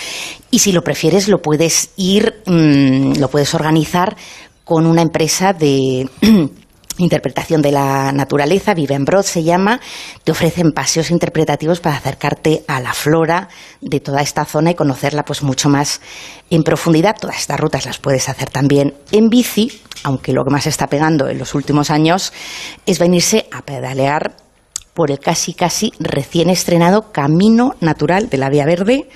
Y si lo prefieres, lo puedes ir, mm, lo puedes organizar con una empresa de interpretación de la naturaleza, Vive en Broad se llama, te ofrecen paseos interpretativos para acercarte a la flora de toda esta zona y conocerla pues mucho más en profundidad. Todas estas rutas las puedes hacer también en bici, aunque lo que más está pegando en los últimos años es venirse a pedalear por el casi casi recién estrenado Camino Natural de la Vía Verde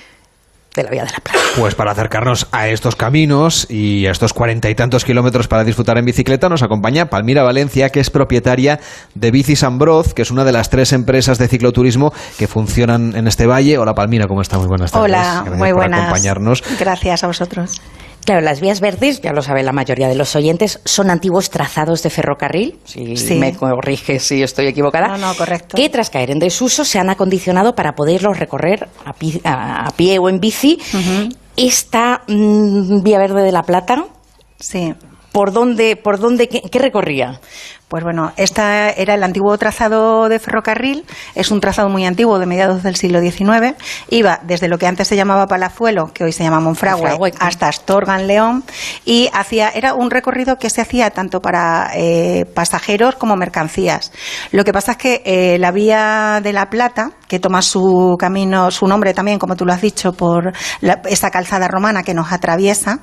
de la Vía de la Plata. Pues para acercarnos a estos caminos y a estos cuarenta y tantos kilómetros para disfrutar en bicicleta, nos acompaña Palmira Valencia, que es propietaria de Bicis Ambroz, que es una de las tres empresas de cicloturismo que funcionan en este valle. Hola Palmira, ¿cómo está? Muy buenas tardes. Hola, muy buenas. Por acompañarnos. Gracias a vosotros. Claro, las vías verdes, ya lo sabe la mayoría de los oyentes, son antiguos trazados de ferrocarril, si me corrige si estoy equivocada, no, no, correcto. que tras caer en desuso se han acondicionado para poderlos recorrer a pie, o en bici. Esta mm, vía verde de la Plata Sí. ¿por dónde, por dónde, qué recorría? Pues bueno, este era el antiguo trazado de ferrocarril, es un trazado muy antiguo de mediados del siglo XIX, iba desde lo que antes se llamaba Palazuelo, que hoy se llama Monfragüe, hasta Astorga en León, y hacía, era un recorrido que se hacía tanto para eh, pasajeros como mercancías. Lo que pasa es que eh, la vía de la Plata, que toma su camino, su nombre también, como tú lo has dicho, por esa calzada romana que nos atraviesa,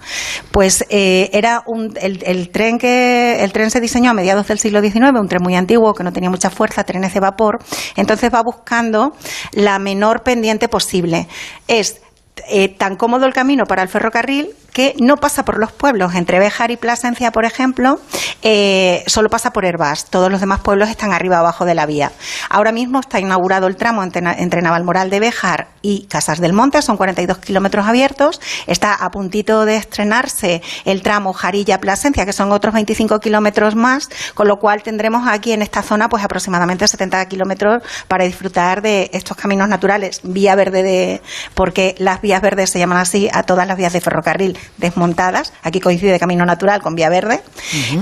pues eh, era un, el, el, tren que el tren se diseñó a mediados del siglo XIX, un tren muy antiguo que no tenía mucha fuerza, trenes de vapor, entonces va buscando la menor pendiente posible. Es eh, tan cómodo el camino para el ferrocarril que no pasa por los pueblos. Entre Béjar y Plasencia, por ejemplo, eh, solo pasa por Herbás. Todos los demás pueblos están arriba abajo de la vía. Ahora mismo está inaugurado el tramo entre, entre Navalmoral de Béjar y Casas del Monte, son 42 kilómetros abiertos. Está a puntito de estrenarse el tramo Jarilla-Plasencia, que son otros 25 kilómetros más, con lo cual tendremos aquí en esta zona pues aproximadamente 70 kilómetros para disfrutar de estos caminos naturales. Vía verde de, porque las vías verdes se llaman así a todas las vías de ferrocarril desmontadas. Aquí coincide Camino Natural con Vía Verde.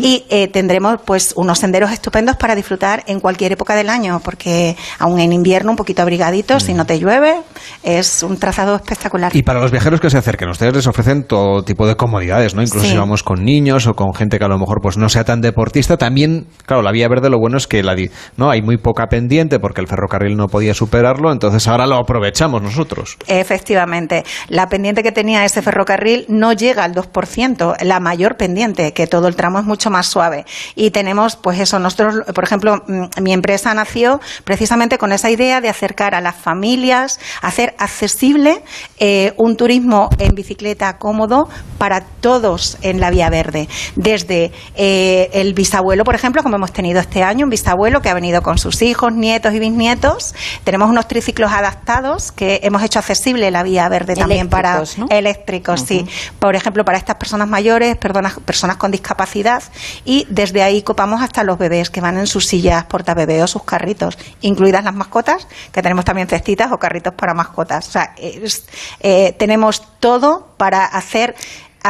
Y eh, tendremos pues unos senderos estupendos para disfrutar en cualquier época del año, porque aún en invierno un poquito abrigadito, si no te llueve, es un trazado espectacular. Y para los viajeros que se acerquen, ustedes les ofrecen todo tipo de comodidades, ¿no? Incluso si vamos con niños o con gente que a lo mejor pues no sea tan deportista, también, claro, la Vía Verde lo bueno es que la no hay muy poca pendiente porque el ferrocarril no podía superarlo, entonces ahora lo aprovechamos nosotros. Efectivamente, la pendiente que tenía ese ferrocarril no llega al 2%, la mayor pendiente, que todo el tramo es mucho más suave. Y tenemos, pues eso, nosotros, por ejemplo, mm, mi empresa nació precisamente con esa idea de acercar a las familias, hacer accesible eh, un turismo en bicicleta cómodo para todos en la vía verde. Desde eh, el bisabuelo, por ejemplo, como hemos tenido este año, un bisabuelo que ha venido con sus hijos, nietos y bisnietos. Tenemos unos triciclos adaptados que hemos hecho accesible la vía verde también para eléctricos, sí por ejemplo, para estas personas mayores, personas, con discapacidad, y desde ahí copamos hasta los bebés que van en sus sillas portabebés o sus carritos, incluidas las mascotas, que tenemos también cestitas o carritos para mascotas. O sea, eh, tenemos todo para hacer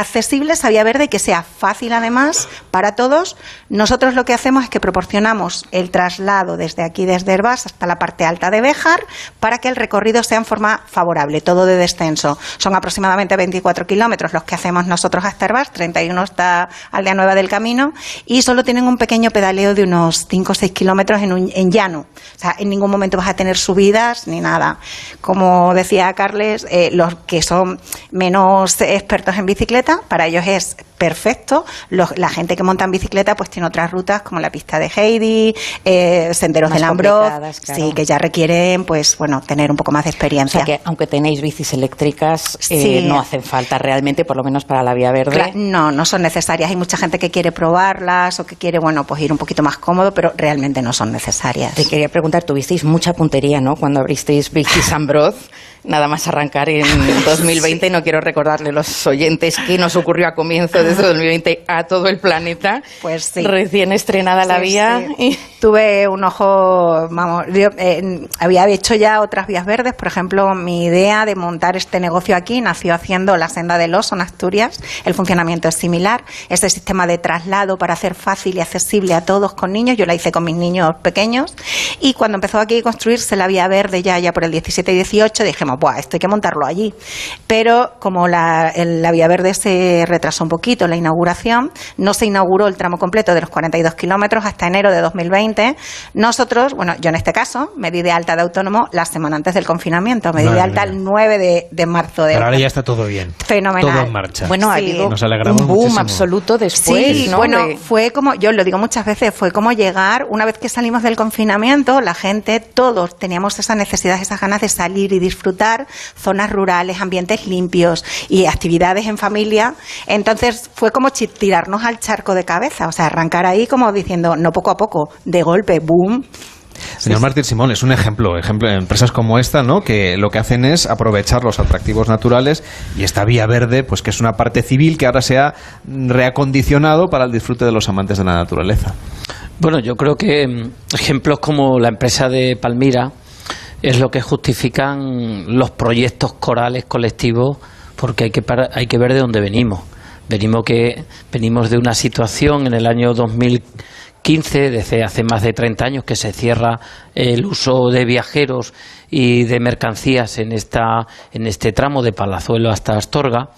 accesible, sabía verde que sea fácil además para todos. Nosotros lo que hacemos es que proporcionamos el traslado desde aquí, desde Herbás hasta la parte alta de Béjar, para que el recorrido sea en forma favorable, todo de descenso. Son aproximadamente 24 kilómetros los que hacemos nosotros hasta Herbás, 31 hasta Aldea Nueva del Camino, y solo tienen un pequeño pedaleo de unos 5 o 6 kilómetros en, en llano. O sea, en ningún momento vas a tener subidas ni nada. Como decía Carles, eh, los que son menos expertos en bicicleta, para ellos es perfecto. la gente que monta en bicicleta pues tiene otras rutas como la pista de Heidi, eh, senderos de Lambro, sí, que ya requieren pues bueno tener un poco más de experiencia. O sea que aunque tenéis bicis eléctricas eh, no hacen falta realmente, por lo menos para la vía verde. no, no son necesarias. Hay mucha gente que quiere probarlas o que quiere bueno pues ir un poquito más cómodo, pero realmente no son necesarias. Te quería preguntar, tuvisteis mucha puntería, ¿no? Cuando abristeis Bicis Ambroz nada más arrancar en 2020. No quiero recordarle a los oyentes qué nos ocurrió a comienzo de 2020 a todo el planeta. Pues sí. Recién estrenada la vía. Y... Tuve un ojo, vamos, eh, había hecho ya otras vías verdes. Por ejemplo, mi idea de montar este negocio aquí nació haciendo la senda del oso en Asturias. El funcionamiento es similar. Ese sistema de traslado para hacer fácil y accesible a todos con niños. Yo la hice con mis niños pequeños. Y cuando empezó aquí a construirse la vía verde ya, ya por el 17 y 18, dijimos, esto hay que montarlo allí. Pero como la, Vía Verde se retrasó un poquito la inauguración, no se inauguró el tramo completo de los 42 kilómetros hasta enero de 2020. Nosotros, bueno, yo en este caso me di de alta de autónomo la semana antes del confinamiento, me di de alta el 9 de, marzo de. Pero ahora ya está todo bien. Fenomenal. Todo en marcha. Bueno, ha habido un boom absoluto después. Sí, bueno, fue como, yo lo digo muchas veces, fue como llegar, una vez que salimos del confinamiento, la gente, todos teníamos esa necesidad, esas ganas de salir y disfrutar zonas rurales, ambientes limpios y actividades en familia. Entonces fue como tirarnos al charco de cabeza, o sea, arrancar ahí como diciendo, no poco a poco, de golpe, boom. Señor Martín Simón, es un ejemplo, ejemplo de empresas como esta, ¿no? Que lo que hacen es aprovechar los atractivos naturales y esta vía verde, pues que es una parte civil que ahora se ha reacondicionado para el disfrute de los amantes de la naturaleza. Bueno, yo creo que mm, ejemplos como la empresa de Palmira, es lo que justifican los proyectos corales colectivos porque hay que, hay que ver de dónde venimos. Venimos, que, venimos de una situación en el año 2015, desde hace más de 30 años, que se cierra el uso de viajeros y de mercancías en, esta, en este tramo de Palazuelo hasta Astorga.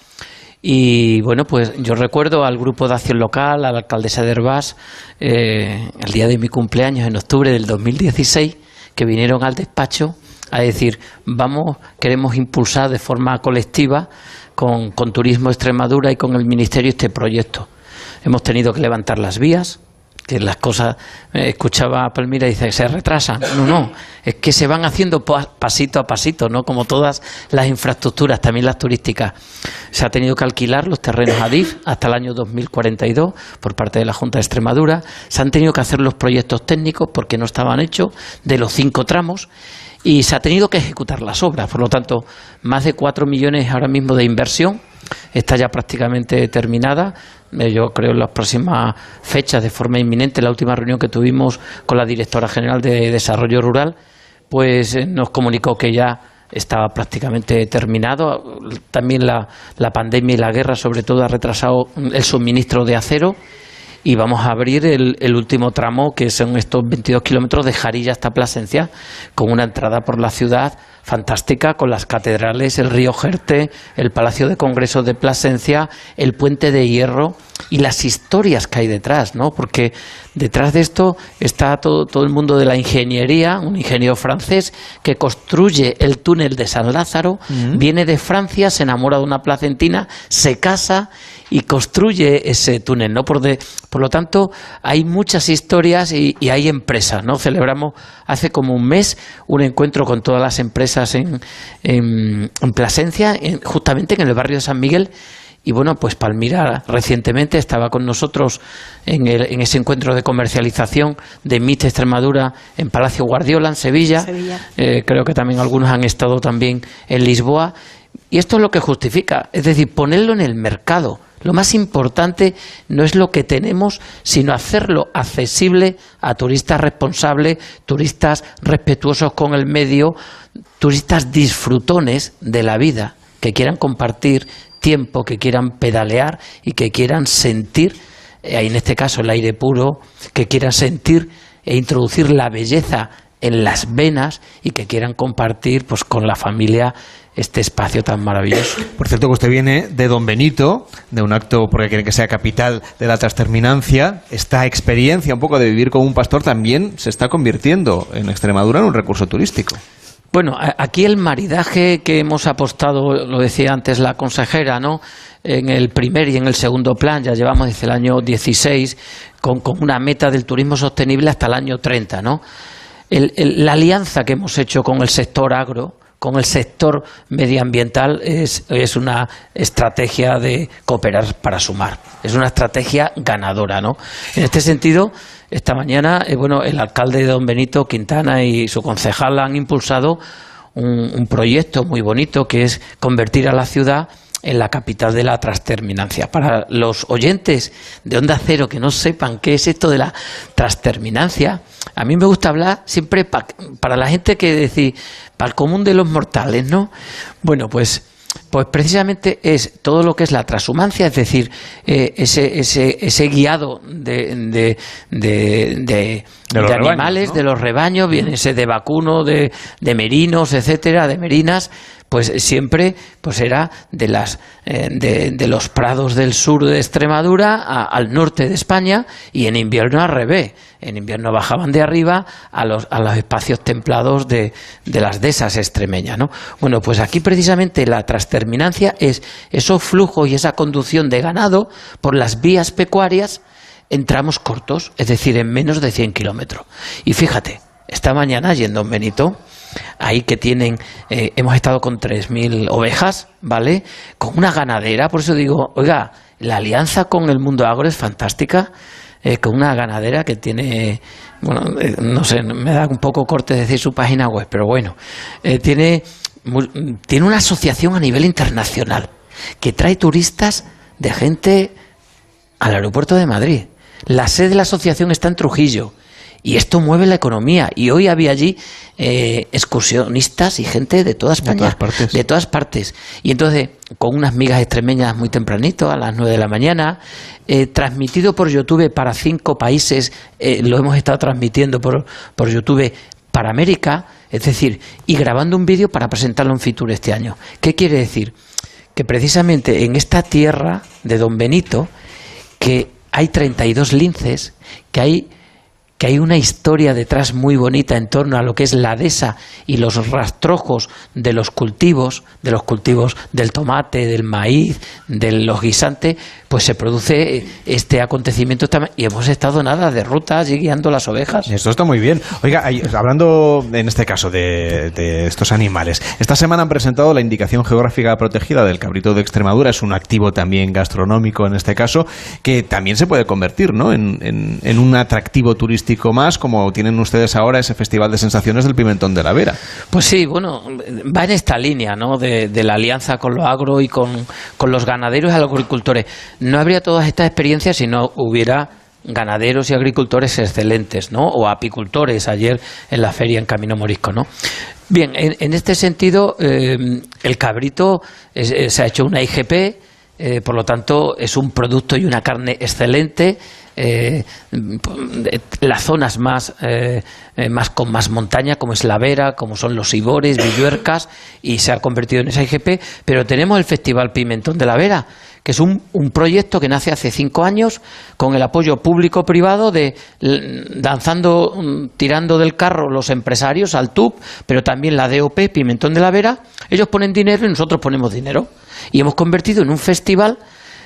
Y bueno, pues yo recuerdo al grupo de acción local, a la alcaldesa de Herbás, eh, el día de mi cumpleaños, en octubre del 2016, que vinieron al despacho a decir, vamos, queremos impulsar de forma colectiva con, con Turismo Extremadura y con el Ministerio este proyecto. Hemos tenido que levantar las vías, que las cosas, eh, escuchaba a Palmira y dice, se retrasan. No, no, es que se van haciendo pasito a pasito, ¿no? Como todas las infraestructuras, también las turísticas. Se ha tenido que alquilar los terrenos ADIF hasta el año 2042 por parte de la Junta de Extremadura. Se han tenido que hacer los proyectos técnicos porque no estaban hechos de los cinco tramos y se ha tenido que ejecutar las obras. Por lo tanto, más de cuatro millones ahora mismo de inversión está ya prácticamente terminada. Eh, yo creo en las próximas fechas, de forma inminente, la última reunión que tuvimos con la directora general de Desarrollo Rural, pues eh, nos comunicó que ya estaba prácticamente terminado. También la, la pandemia y la guerra, sobre todo, ha retrasado el suministro de acero y vamos a abrir el, el, último tramo, que son estos 22 kilómetros de Jarilla hasta Plasencia, con una entrada por la ciudad fantástica con las catedrales, el río Jerte, el Palacio de Congresos de Plasencia, el Puente de Hierro y las historias que hay detrás, ¿no? Porque detrás de esto está todo, todo el mundo de la ingeniería, un ingeniero francés que construye el túnel de San Lázaro, mm. viene de Francia, se enamora de una placentina, se casa y construye ese túnel, ¿no? Por, de, por lo tanto, hay muchas historias y, y hay empresas, ¿no? Celebramos hace como un mes un encuentro con todas las empresas en, en, Plasencia, justamente en el barrio de San Miguel. Y bueno, pues Palmira recientemente estaba con nosotros en, en ese encuentro de comercialización de MIT Extremadura en Palacio Guardiola, en Sevilla. Eh, creo que también algunos han estado también en Lisboa. Y esto es lo que justifica, es decir, ponerlo en el mercado lo más importante no es lo que tenemos, sino hacerlo accesible a turistas responsables, turistas respetuosos con el medio, turistas disfrutones de la vida, que quieran compartir tiempo, que quieran pedalear y que quieran sentir, eh, en este caso el aire puro, que quieran sentir e introducir la belleza en las venas y que quieran compartir pues con la familia este espacio tan maravilloso. Por cierto que usted viene de Don Benito, de un acto porque quiere que sea capital de la transterminancia. Esta experiencia un poco de vivir con un pastor también se está convirtiendo en Extremadura en un recurso turístico. Bueno, aquí el maridaje que hemos apostado, lo decía antes la consejera, ¿no? En el primer y en el segundo plan, ya llevamos desde el año 16 con, una meta del turismo sostenible hasta el año 30, ¿no? la alianza que hemos hecho con el sector agro, con el sector medioambiental es, es, una estrategia de cooperar para sumar. Es una estrategia ganadora, ¿no? En este sentido, esta mañana, eh, bueno, el alcalde de Don Benito Quintana y su concejal han impulsado un proyecto muy bonito que es convertir a la ciudad en la capital de la transterminancia. Para los oyentes de Onda Cero que no sepan qué es esto de la transterminancia, a mí me gusta hablar siempre para la gente que decir, para el común de los mortales, ¿no? Bueno, pues pues precisamente es todo lo que es la transhumancia, es decir, eh, ese, ese, ese, guiado de, de, animales, de los rebaños, viene ese de vacuno, de, de merinos, etcétera, de merinas, pues siempre pues era de las eh, de, los prados del sur de Extremadura al norte de España y en invierno al revés en invierno bajaban de arriba a los, a los espacios templados de, de las dehesas extremeñas ¿no? bueno pues aquí precisamente la transterminancia es esos flujos y esa conducción de ganado por las vías pecuarias en tramos cortos es decir en menos de 100 kilómetros y fíjate esta mañana yendo en Benito ahí que tienen, eh, hemos estado con 3.000 ovejas, ¿vale? Con una ganadera, por eso digo, oiga, la alianza con el mundo agro es fantástica, eh, con una ganadera que tiene, bueno, eh, no sé, me da un poco corte decir su página web, pero bueno, tiene, tiene una asociación a nivel internacional que trae turistas de gente al aeropuerto de Madrid. La sede de la asociación está en Trujillo Y esto mueve la economía. Y hoy había allí eh, excursionistas y gente de todas España. todas partes. De todas partes. Y entonces, con unas migas extremeñas muy tempranito, a las 9 de la mañana, eh, transmitido por YouTube para cinco países, eh, lo hemos estado transmitiendo por, por YouTube para América, es decir, y grabando un vídeo para presentarlo en Fitur este año. ¿Qué quiere decir? Que precisamente en esta tierra de Don Benito, que hay 32 linces, que hay que hay una historia detrás muy bonita en torno a lo que es la dehesa y los rastrojos de los cultivos, de los cultivos del tomate, del maíz, de los guisantes, pues se produce este acontecimiento y hemos estado nada de rutas y guiando las ovejas. Esto está muy bien. Oiga, hablando en este caso de, estos animales, esta semana han presentado la indicación geográfica protegida del cabrito de Extremadura, es un activo también gastronómico en este caso, que también se puede convertir ¿no? en, en un atractivo turístico más, como tienen ustedes ahora ese Festival de Sensaciones del Pimentón de la Vera. Pues sí, bueno, va en esta línea ¿no? de, la alianza con lo agro y con, con los ganaderos y los agricultores no habría todas estas experiencias si no hubiera ganaderos y agricultores excelentes, ¿no? O apicultores ayer en la feria en Camino Morisco, ¿no? Bien, en, este sentido, eh, el cabrito eh, se ha hecho una IGP, eh, por lo tanto, es un producto y una carne excelente. Las zonas más, más con más montaña, como es la Vera, como son los Ibores, Villuercas, y se ha convertido en esa IGP. Pero tenemos el Festival Pimentón de la Vera, que es un, proyecto que nace hace cinco años con el apoyo público-privado de danzando, mm, tirando del carro los empresarios al TUP, pero también la DOP, Pimentón de la Vera. Ellos ponen dinero y nosotros ponemos dinero. Y hemos convertido en un festival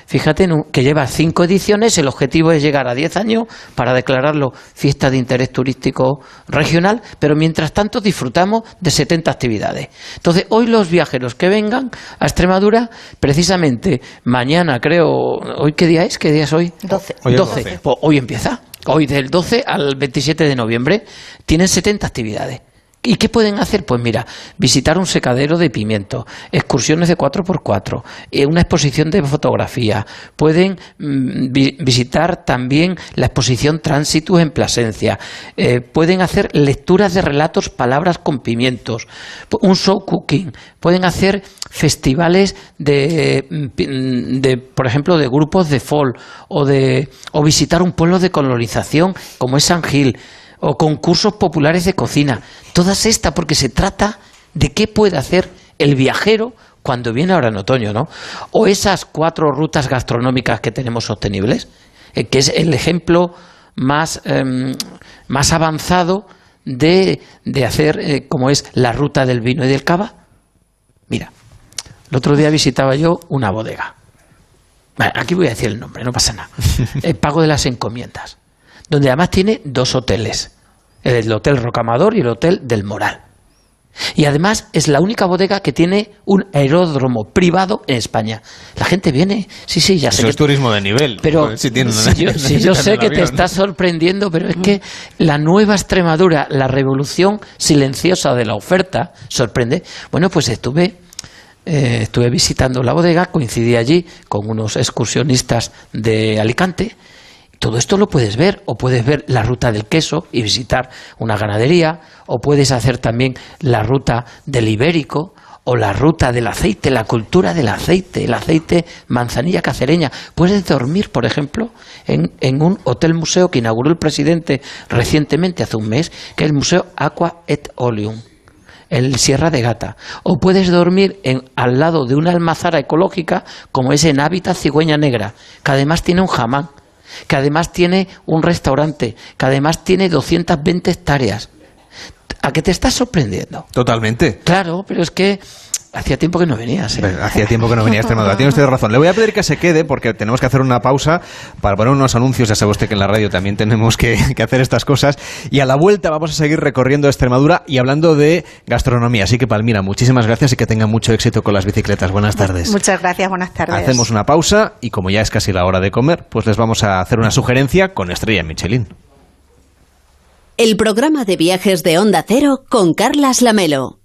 Fíjate que lleva cinco ediciones, el objetivo es llegar a diez años para declararlo fiesta de interés turístico regional, pero mientras tanto disfrutamos de 70 actividades. Entonces, hoy los viajeros que vengan a Extremadura, precisamente mañana creo, ¿hoy qué día es? ¿Qué día es hoy? 12. Hoy, 12. Pues hoy empieza. Hoy del 12 al 27 de noviembre tienen 70 actividades. ¿Y qué pueden hacer? Pues mira, visitar un secadero de pimiento, excursiones de 4x4, eh, una exposición de fotografía, pueden mm, visitar también la exposición Tránsitus en Plasencia, eh, pueden hacer lecturas de relatos, palabras con pimientos, un show cooking, pueden hacer festivales de, mm, de por ejemplo, de grupos de folk o, de, o visitar un pueblo de colonización como es San Gil o concursos populares de cocina. Todas estas, porque se trata de qué puede hacer el viajero cuando viene ahora en otoño, ¿no? O esas cuatro rutas gastronómicas que tenemos sostenibles, eh, que es el ejemplo más, em, más avanzado de, de hacer eh, como es la ruta del vino y del cava. Mira, el otro día visitaba yo una bodega. aquí voy a decir el nombre, no pasa nada. El pago de las encomiendas donde además tiene dos hoteles, el Hotel Rocamador y el Hotel del Moral. Y además es la única bodega que tiene un aeródromo privado en España. La gente viene, sí, sí, ya sé. Eso es turismo de nivel. Pero si, yo, sé que te está sorprendiendo, pero es que la nueva Extremadura, la revolución silenciosa de la oferta, sorprende. Bueno, pues estuve eh, estuve visitando la bodega, coincidí allí con unos excursionistas de Alicante todo esto lo puedes ver, o puedes ver la ruta del queso y visitar una ganadería, o puedes hacer también la ruta del ibérico, o la ruta del aceite, la cultura del aceite, el aceite manzanilla cacereña. Puedes dormir, por ejemplo, en, en, un hotel museo que inauguró el presidente recientemente, hace un mes, que es el Museo Aqua et Oleum, el Sierra de Gata. O puedes dormir en, al lado de una almazara ecológica como es en Hábitat Cigüeña Negra, que además tiene un jamán que además tiene un restaurante, que además tiene 220 hectáreas. ¿A qué te estás sorprendiendo? Totalmente. Claro, pero es que Hacía tiempo que no venías. ¿eh? Hacía tiempo que no venía a Extremadura. Tiene usted razón. Le voy a pedir que se quede porque tenemos que hacer una pausa para poner unos anuncios. Ya sabe usted que en la radio también tenemos que, hacer estas cosas. Y a la vuelta vamos a seguir recorriendo Extremadura y hablando de gastronomía. Así que, Palmira, muchísimas gracias y que tenga mucho éxito con las bicicletas. Buenas tardes. Muchas gracias, buenas tardes. Hacemos una pausa y como ya es casi la hora de comer, pues les vamos a hacer una sugerencia con Estrella Michelin. El programa de viajes de Onda Cero con Carlas Lamelo.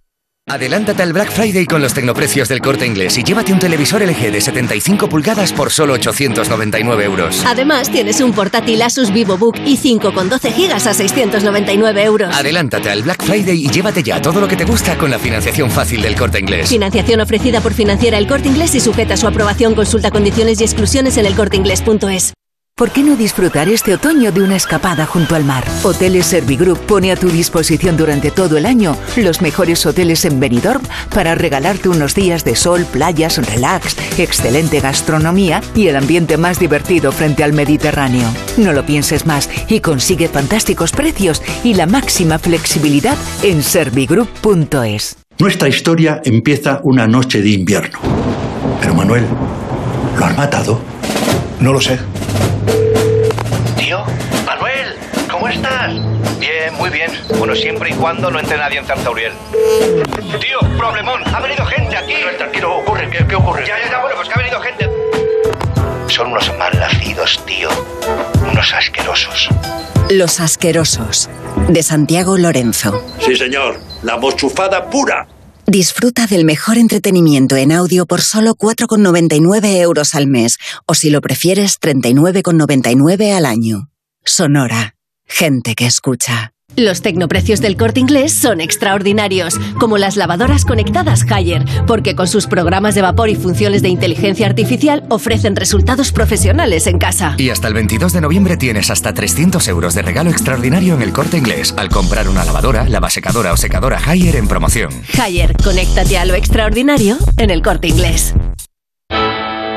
Adelántate al Black Friday con los tecnoprecios del corte inglés y llévate un televisor LG de 75 pulgadas por solo 899 euros. Además, tienes un portátil Asus VivoBook i5 con 12 GB a 699 euros. Adelántate al Black Friday y llévate ya todo lo que te gusta con la financiación fácil del corte inglés. Financiación ofrecida por Financiera El Corte Inglés y sujeta a su aprobación. Consulta condiciones y exclusiones en elcorteinglés.es. ¿Por qué no disfrutar este otoño de una escapada junto al mar? Hoteles Servigroup pone a tu disposición durante todo el año los mejores hoteles en Benidorm para regalarte unos días de sol, playas, relax, excelente gastronomía y el ambiente más divertido frente al Mediterráneo. No lo pienses más y consigue fantásticos precios y la máxima flexibilidad en servigroup.es. Nuestra historia empieza una noche de invierno. Pero Manuel, ¿lo has matado? No lo sé. Estás? Bien, muy bien. Bueno, siempre y cuando no entre nadie en Zarzauriel. Tío, problemón, ha venido gente aquí. tranquilo, ocurre, ¿qué, qué ocurre? Ya, ya, ya, bueno, pues que ha venido gente. Son unos malnacidos, tío. Unos asquerosos. Los asquerosos, de Santiago Lorenzo. Sí, señor. La mochufada pura. Disfruta del mejor entretenimiento en audio por solo 4,99 euros al mes, o si lo prefieres, 39,99 al año. Sonora. Gente que escucha. Los tecnoprecios del corte inglés son extraordinarios, como las lavadoras conectadas Haier, porque con sus programas de vapor y funciones de inteligencia artificial ofrecen resultados profesionales en casa. Y hasta el 22 de noviembre tienes hasta 300 euros de regalo extraordinario en el corte inglés al comprar una lavadora, lavasecadora o secadora Haier en promoción. Haier, conéctate a lo extraordinario en el corte inglés.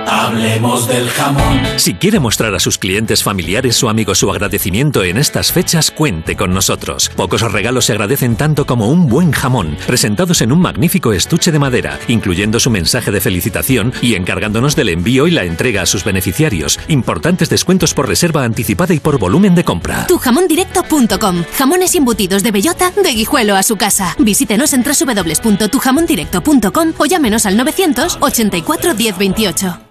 Hablemos del jamón. Si quiere mostrar a sus clientes familiares o amigos su agradecimiento en estas fechas, cuente con nosotros. Pocos regalos se agradecen tanto como un buen jamón, presentados en un magnífico estuche de madera, incluyendo su mensaje de felicitación y encargándonos del envío y la entrega a sus beneficiarios. Importantes descuentos por reserva anticipada y por volumen de compra. Tujamondirecto.com. Jamones embutidos de bellota de guijuelo a su casa. Visítenos en www.tujamondirecto.com o llámenos al 984 1028.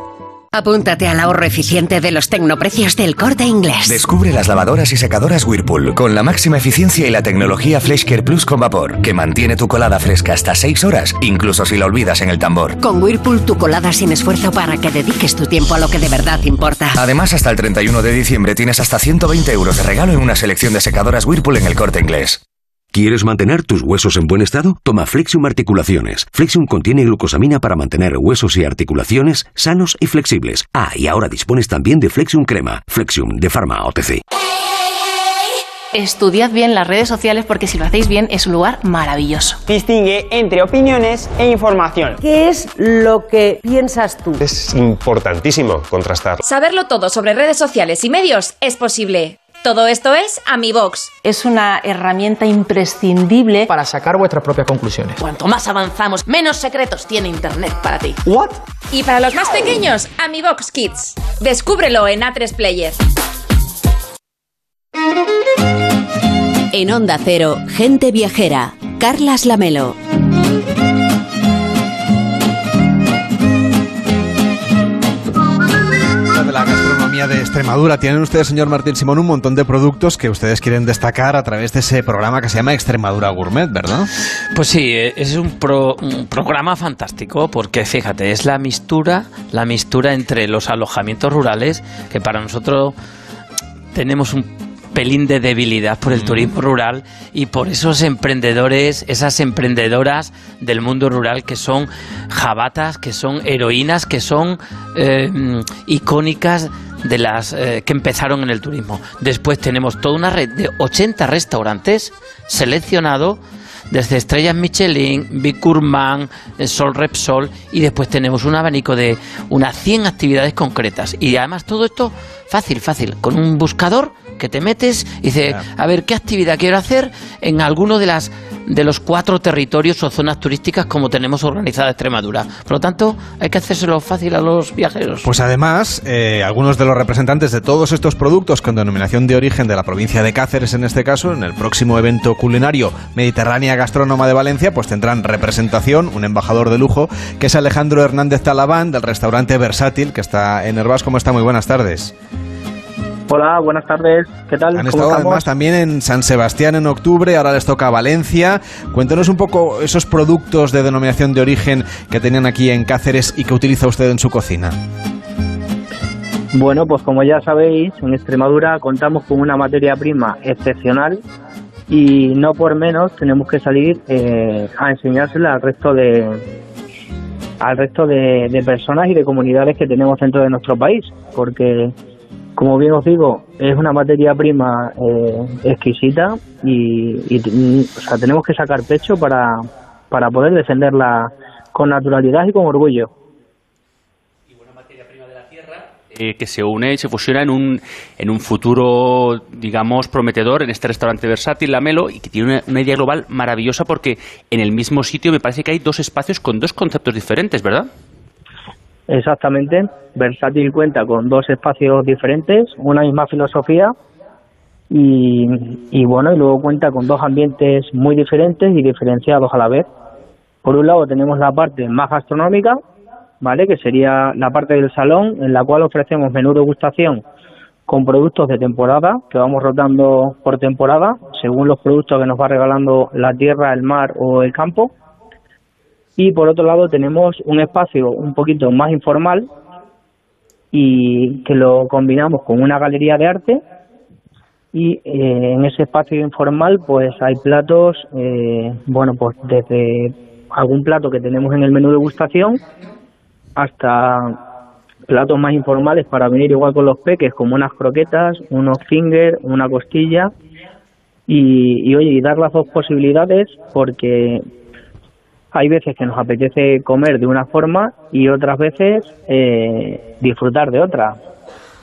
Apúntate al ahorro eficiente de los tecnoprecios del corte inglés. Descubre las lavadoras y secadoras Whirlpool con la máxima eficiencia y la tecnología Care Plus con vapor, que mantiene tu colada fresca hasta 6 horas, incluso si la olvidas en el tambor. Con Whirlpool tu colada sin esfuerzo para que dediques tu tiempo a lo que de verdad importa. Además, hasta el 31 de diciembre tienes hasta 120 euros de regalo en una selección de secadoras Whirlpool en el corte inglés. ¿Quieres mantener tus huesos en buen estado? Toma Flexium Articulaciones. Flexium contiene glucosamina para mantener huesos y articulaciones sanos y flexibles. Ah, y ahora dispones también de Flexium Crema. Flexium de Pharma OTC. Estudiad bien las redes sociales porque si lo hacéis bien es un lugar maravilloso. Distingue entre opiniones e información. ¿Qué es lo que piensas tú? Es importantísimo contrastar. Saberlo todo sobre redes sociales y medios es posible. Todo esto es AmiBox. Es una herramienta imprescindible para sacar vuestras propias conclusiones. Cuanto más avanzamos, menos secretos tiene Internet para ti. ¿What? Y para los más pequeños, AmiBox Kids. Descúbrelo en A3 Player. En Onda Cero, Gente Viajera, Carlas Lamelo. Gastronomía de Extremadura. Tienen ustedes, señor Martín Simón, un montón de productos que ustedes quieren destacar a través de ese programa que se llama Extremadura Gourmet, ¿verdad? Pues sí, eh, es un, un programa fantástico porque fíjate, es la mistura, la mistura entre los alojamientos rurales que para nosotros tenemos un pelín de debilidad por el turismo rural y por esos emprendedores, esas emprendedoras del mundo rural que son jabatas, que son heroínas, que son eh, icónicas de las eh, que empezaron en el turismo. Después tenemos toda una red de 80 restaurantes seleccionados desde Estrellas Michelin, Big Gourmand, Sol Repsol y después tenemos un abanico de unas 100 actividades concretas. Y además todo esto fácil, fácil, con un buscador que te metes y dices, a ver, ¿qué actividad quiero hacer en alguno de las de los cuatro territorios o zonas turísticas como tenemos organizada Extremadura. Por lo tanto, hay que hacérselo fácil a los viajeros. Pues además, eh, algunos de los representantes de todos estos productos con denominación de origen de la provincia de Cáceres, en este caso, en el próximo evento culinario Mediterránea Gastrónoma de Valencia, pues tendrán representación, un embajador de lujo, que es Alejandro Hernández Talabán, del restaurante Versátil, que está en Herbás. ¿Cómo está? Muy buenas tardes. Hola, buenas tardes. ¿Qué tal? Han estado además también en San Sebastián en octubre, ahora les toca Valencia. Cuéntenos un poco esos productos de denominación de origen que tenían aquí en Cáceres y que utiliza usted en su cocina. Bueno, pues como ya sabéis, en Extremadura contamos con una materia prima excepcional y no por menos tenemos que salir eh, a enseñársela al resto de al resto de, de personas y de comunidades que tenemos dentro de nuestro país, porque como bien os digo, es una materia prima eh, exquisita y, y tenemos que sacar pecho para, para poder defenderla con naturalidad y con orgullo. Eh, que se une y se fusiona en un, en un futuro, digamos, prometedor en este restaurante versátil, La Melo, y que tiene una idea global maravillosa porque en el mismo sitio me parece que hay dos espacios con dos conceptos diferentes, ¿verdad? Exactamente. Versátil cuenta con dos espacios diferentes, una misma filosofía y, y bueno, y luego cuenta con dos ambientes muy diferentes y diferenciados a la vez. Por un lado tenemos la parte más gastronómica, ¿vale? Que sería la parte del salón en la cual ofrecemos menú de degustación con productos de temporada que vamos rotando por temporada según los productos que nos va regalando la tierra, el mar o el campo. Y por otro lado tenemos un espacio un poquito más informal y que lo combinamos con una galería de arte. Y eh, en ese espacio informal pues hay platos, eh, bueno pues desde algún plato que tenemos en el menú de degustación hasta platos más informales para venir igual con los peques como unas croquetas, unos finger, una costilla. Y, y oye y dar las dos posibilidades porque hay veces que nos apetece comer de una forma y otras veces eh, disfrutar de otra.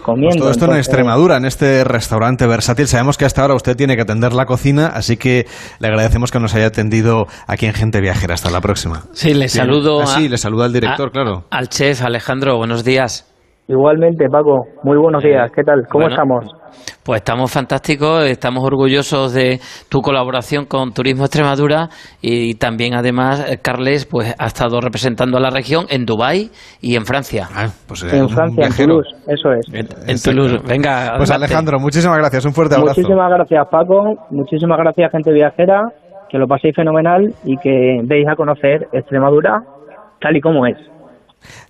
Comiendo. Pues todo esto en Extremadura, en este restaurante versátil. Sabemos que hasta ahora usted tiene que atender la cocina, así que le agradecemos que nos haya atendido aquí en Gente Viajera. Hasta la próxima. Sí, le saludo. Ah, sí, le saluda al director, a- claro. Al chef Alejandro, buenos días. Igualmente, Paco, muy buenos días. ¿Qué tal? ¿Cómo Bueno, estamos? Pues estamos fantásticos, estamos orgullosos de tu colaboración con Turismo Extremadura y también además eh, Carles pues ha estado representando a la región en Dubái y en Francia. pues, en Francia, en Toulouse, eso es. En Toulouse, venga. Pues adelante. Alejandro, muchísimas gracias. Un fuerte abrazo. Muchísimas gracias, Paco. Muchísimas gracias, gente viajera. Que lo paséis fenomenal y que deis a conocer Extremadura tal y como es.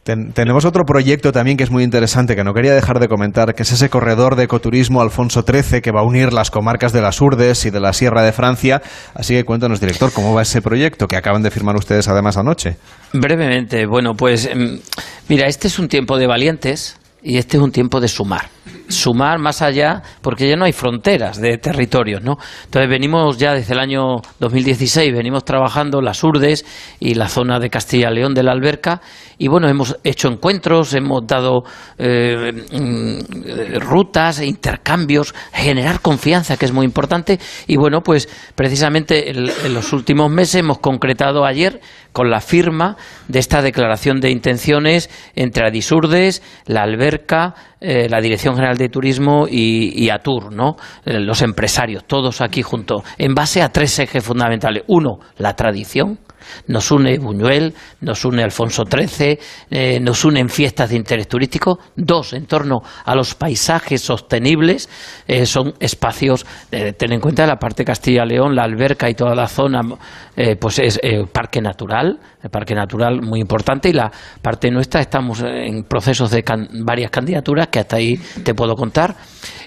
Ten- tenemos otro proyecto también que es muy interesante, que no quería dejar de comentar, que es ese corredor de ecoturismo Alfonso XIII que va a unir las comarcas de las Urdes y de la Sierra de Francia. Así que cuéntanos, director, cómo va ese proyecto que acaban de firmar ustedes además anoche. Brevemente, bueno, pues em, mira, este es un tiempo de valientes y este es un tiempo de sumar. Sumar más allá, porque ya no hay fronteras de territorios, ¿no? Entonces venimos ya desde el año 2016, venimos trabajando las Urdes y la zona de Castilla-León de la Alberca y bueno, hemos hecho encuentros, hemos dado eh, mm, rutas, intercambios, generar confianza, que es muy importante. Y bueno, pues precisamente el- en los últimos meses hemos concretado ayer con la firma de esta declaración de intenciones entre Adisurdes, la Alberca, eh, la Dirección General de Turismo y, y Atur, ¿no? Eh, los empresarios, todos aquí juntos, en base a tres ejes fundamentales. Uno, la tradición. Nos une Buñuel, nos une Alfonso XIII, eh, nos unen fiestas de interés turístico. Dos, en torno a los paisajes sostenibles, eh, son espacios, ten en cuenta la parte de Castilla-León, la alberca y toda la zona, eh, pues es eh, parque natural, parque natural muy importante y la parte nuestra estamos en procesos de can- varias candidaturas que hasta ahí te puedo contar.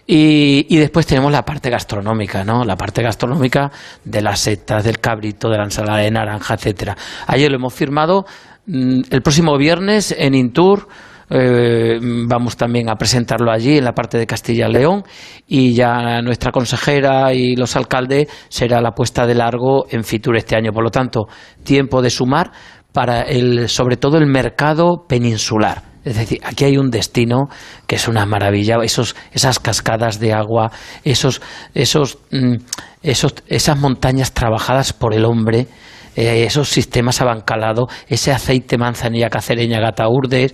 Y, y después tenemos la parte gastronómica, ¿no? La parte gastronómica de las setas, del cabrito, de la ensalada de naranja, etcétera. Ayer lo hemos firmado. mm, El próximo viernes en Intur eh, vamos también a presentarlo allí en la parte de Castilla-León y ya nuestra consejera y los alcaldes será la puesta de largo en Fitur este año. Por lo tanto, tiempo de sumar para el, sobre todo el mercado peninsular Es decir, aquí hay un destino que es una maravilla, esos, esas cascadas de agua, esos, esos, mm, esos, esas montañas trabajadas por el hombre, eh, esos sistemas abancalados, ese aceite manzanilla cacereña gataurdes,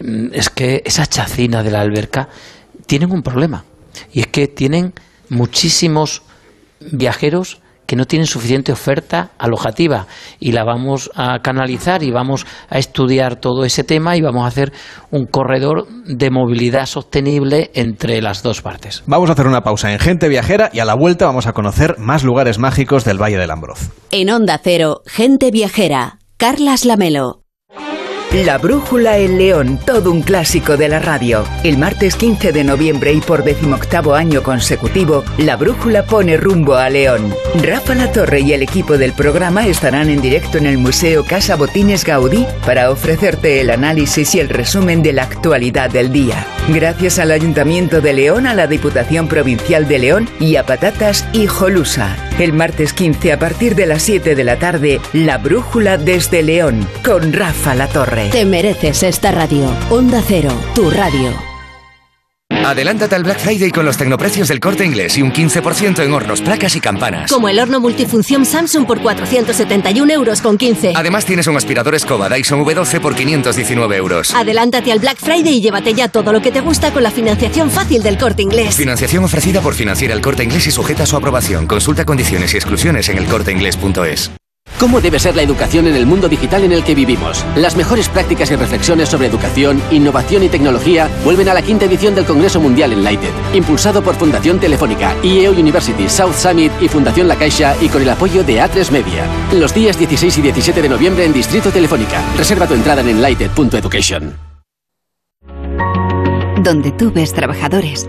mm, es que esa chacina de la alberca tienen un problema. Y es que tienen muchísimos viajeros que no tienen suficiente oferta alojativa y la vamos a canalizar y vamos a estudiar todo ese tema y vamos a hacer un corredor de movilidad sostenible entre las dos partes. Vamos a hacer una pausa en Gente Viajera y a la vuelta vamos a conocer más lugares mágicos del Valle del Ambroz. En Onda Cero, Gente Viajera, Carlas Lamelo. La Brújula El León, todo un clásico de la radio. El martes 15 de noviembre y por decimoctavo año consecutivo, La Brújula pone rumbo a León. Rafa La Torre y el equipo del programa estarán en directo en el Museo Casa Botines Gaudí para ofrecerte el análisis y el resumen de la actualidad del día. Gracias al Ayuntamiento de León, a la Diputación Provincial de León y a Patatas y Jolusa. El martes 15 a partir de las 7 de la tarde, La Brújula desde León, con Rafa La Torre. Te mereces esta radio. Onda Cero, tu radio. Adelántate al Black Friday con los tecnoprecios del corte inglés y un 15% en hornos, placas y campanas. Como el horno multifunción Samsung por 471 euros con 15. Además tienes un aspirador escoba Dyson V12 por 519 euros. Adelántate al Black Friday y llévate ya todo lo que te gusta con la financiación fácil del corte inglés. Financiación ofrecida por Financiera el Corte Inglés y sujeta a su aprobación. Consulta condiciones y exclusiones en elcorteinglés.es. ¿Cómo debe ser la educación en el mundo digital en el que vivimos? Las mejores prácticas y reflexiones sobre educación, innovación y tecnología vuelven a la quinta edición del Congreso Mundial Enlighted, impulsado por Fundación Telefónica, IEO University, South Summit y Fundación La Caixa y con el apoyo de A3 Media. Los días 16 y 17 de noviembre en Distrito Telefónica. Reserva tu entrada en enlighted.education. Donde tú ves trabajadores,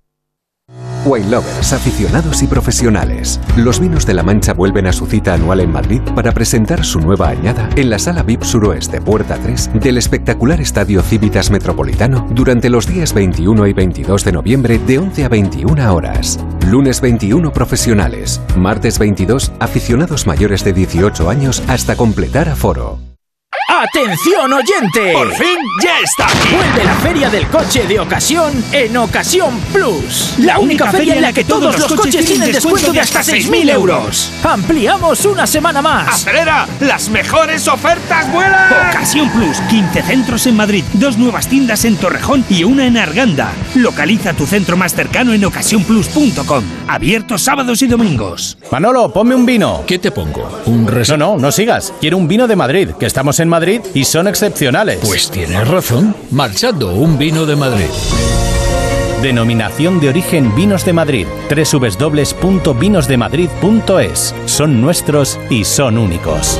Wine lovers, aficionados y profesionales. Los vinos de la Mancha vuelven a su cita anual en Madrid para presentar su nueva añada en la sala VIP Suroeste Puerta 3 del espectacular Estadio Civitas Metropolitano durante los días 21 y 22 de noviembre de 11 a 21 horas. Lunes 21 profesionales, martes 22 aficionados mayores de 18 años hasta completar aforo. ¡Atención oyente! ¡Por fin ya está! Vuelve la feria del coche de ocasión en Ocasión Plus. La, única, feria en la que todos los coches tienen descuento de hasta 6.000 euros. Ampliamos una semana más. ¡Acelera! ¡Las mejores ofertas vuelan! Ocasión Plus, 15 centros en Madrid, dos nuevas tiendas en Torrejón y una en Arganda. Localiza tu centro más cercano en ocasiónplus.com. Abierto sábados y domingos. Manolo, ponme un vino. ¿Qué te pongo? ¿Un res... No, no, no sigas. Quiero un vino de Madrid, que estamos en Madrid y son excepcionales. Pues tienes razón. Marchando, un vino de Madrid. Denominación de origen Vinos de Madrid. www.vinosdemadrid.es. Son nuestros y son únicos.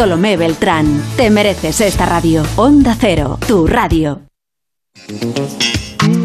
Bartolomé Beltrán. Te mereces esta radio. Onda Cero, tu radio.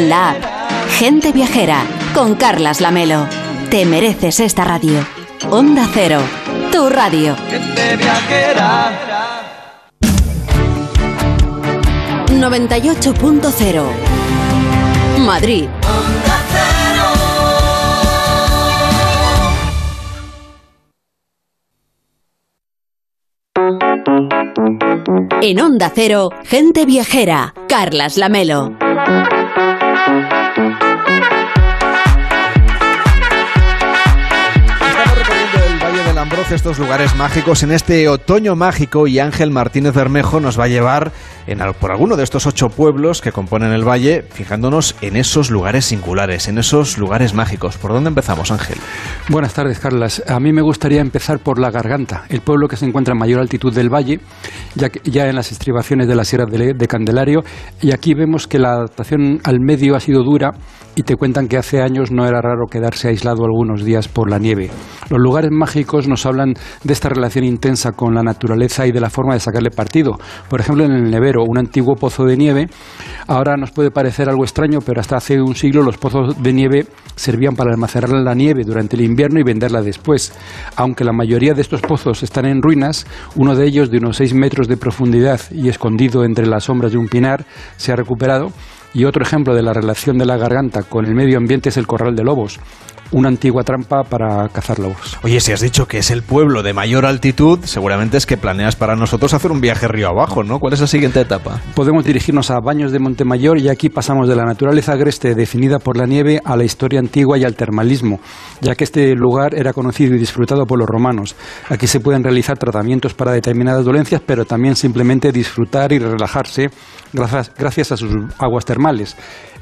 la app. Gente Viajera con Carlas Lamelo. Te mereces esta radio. Onda Cero, tu radio. Gente Viajera. 98.0 Madrid. En Onda Cero, gente viajera, Carlas Lamelo. Estos lugares mágicos en este otoño mágico y Ángel Martínez Bermejo nos va a llevar en, por alguno de estos ocho pueblos que componen el valle, fijándonos en esos lugares singulares, en esos lugares mágicos. ¿Por dónde empezamos, Ángel? Buenas tardes, Carlas. A mí me gustaría empezar por La Garganta, el pueblo que se encuentra en mayor altitud del valle, ya, ya en las estribaciones de la Sierra de, de Candelario, y aquí vemos que la adaptación al medio ha sido dura y te cuentan que hace años no era raro quedarse aislado algunos días por la nieve. Los lugares mágicos nos hablan de esta relación intensa con la naturaleza y de la forma de sacarle partido. Por ejemplo, en el Nevero, un antiguo pozo de nieve, ahora nos puede parecer algo extraño, pero hasta hace un siglo los pozos de nieve servían para almacenar la nieve durante el invierno y venderla después. Aunque la mayoría de estos pozos están en ruinas, uno de ellos de unos 6 metros de profundidad y escondido entre las sombras de un pinar se ha recuperado y otro ejemplo de la relación de la garganta con el medio ambiente es el corral de lobos una antigua trampa para cazar lobos. Oye, si has dicho que es el pueblo de mayor altitud, seguramente es que planeas para nosotros hacer un viaje río abajo, ¿no? ¿Cuál es la siguiente etapa? Podemos dirigirnos a Baños de Montemayor y aquí pasamos de la naturaleza agreste definida por la nieve a la historia antigua y al termalismo, ya que este lugar era conocido y disfrutado por los romanos. Aquí se pueden realizar tratamientos para determinadas dolencias, pero también simplemente disfrutar y relajarse gracias, gracias a sus aguas termales.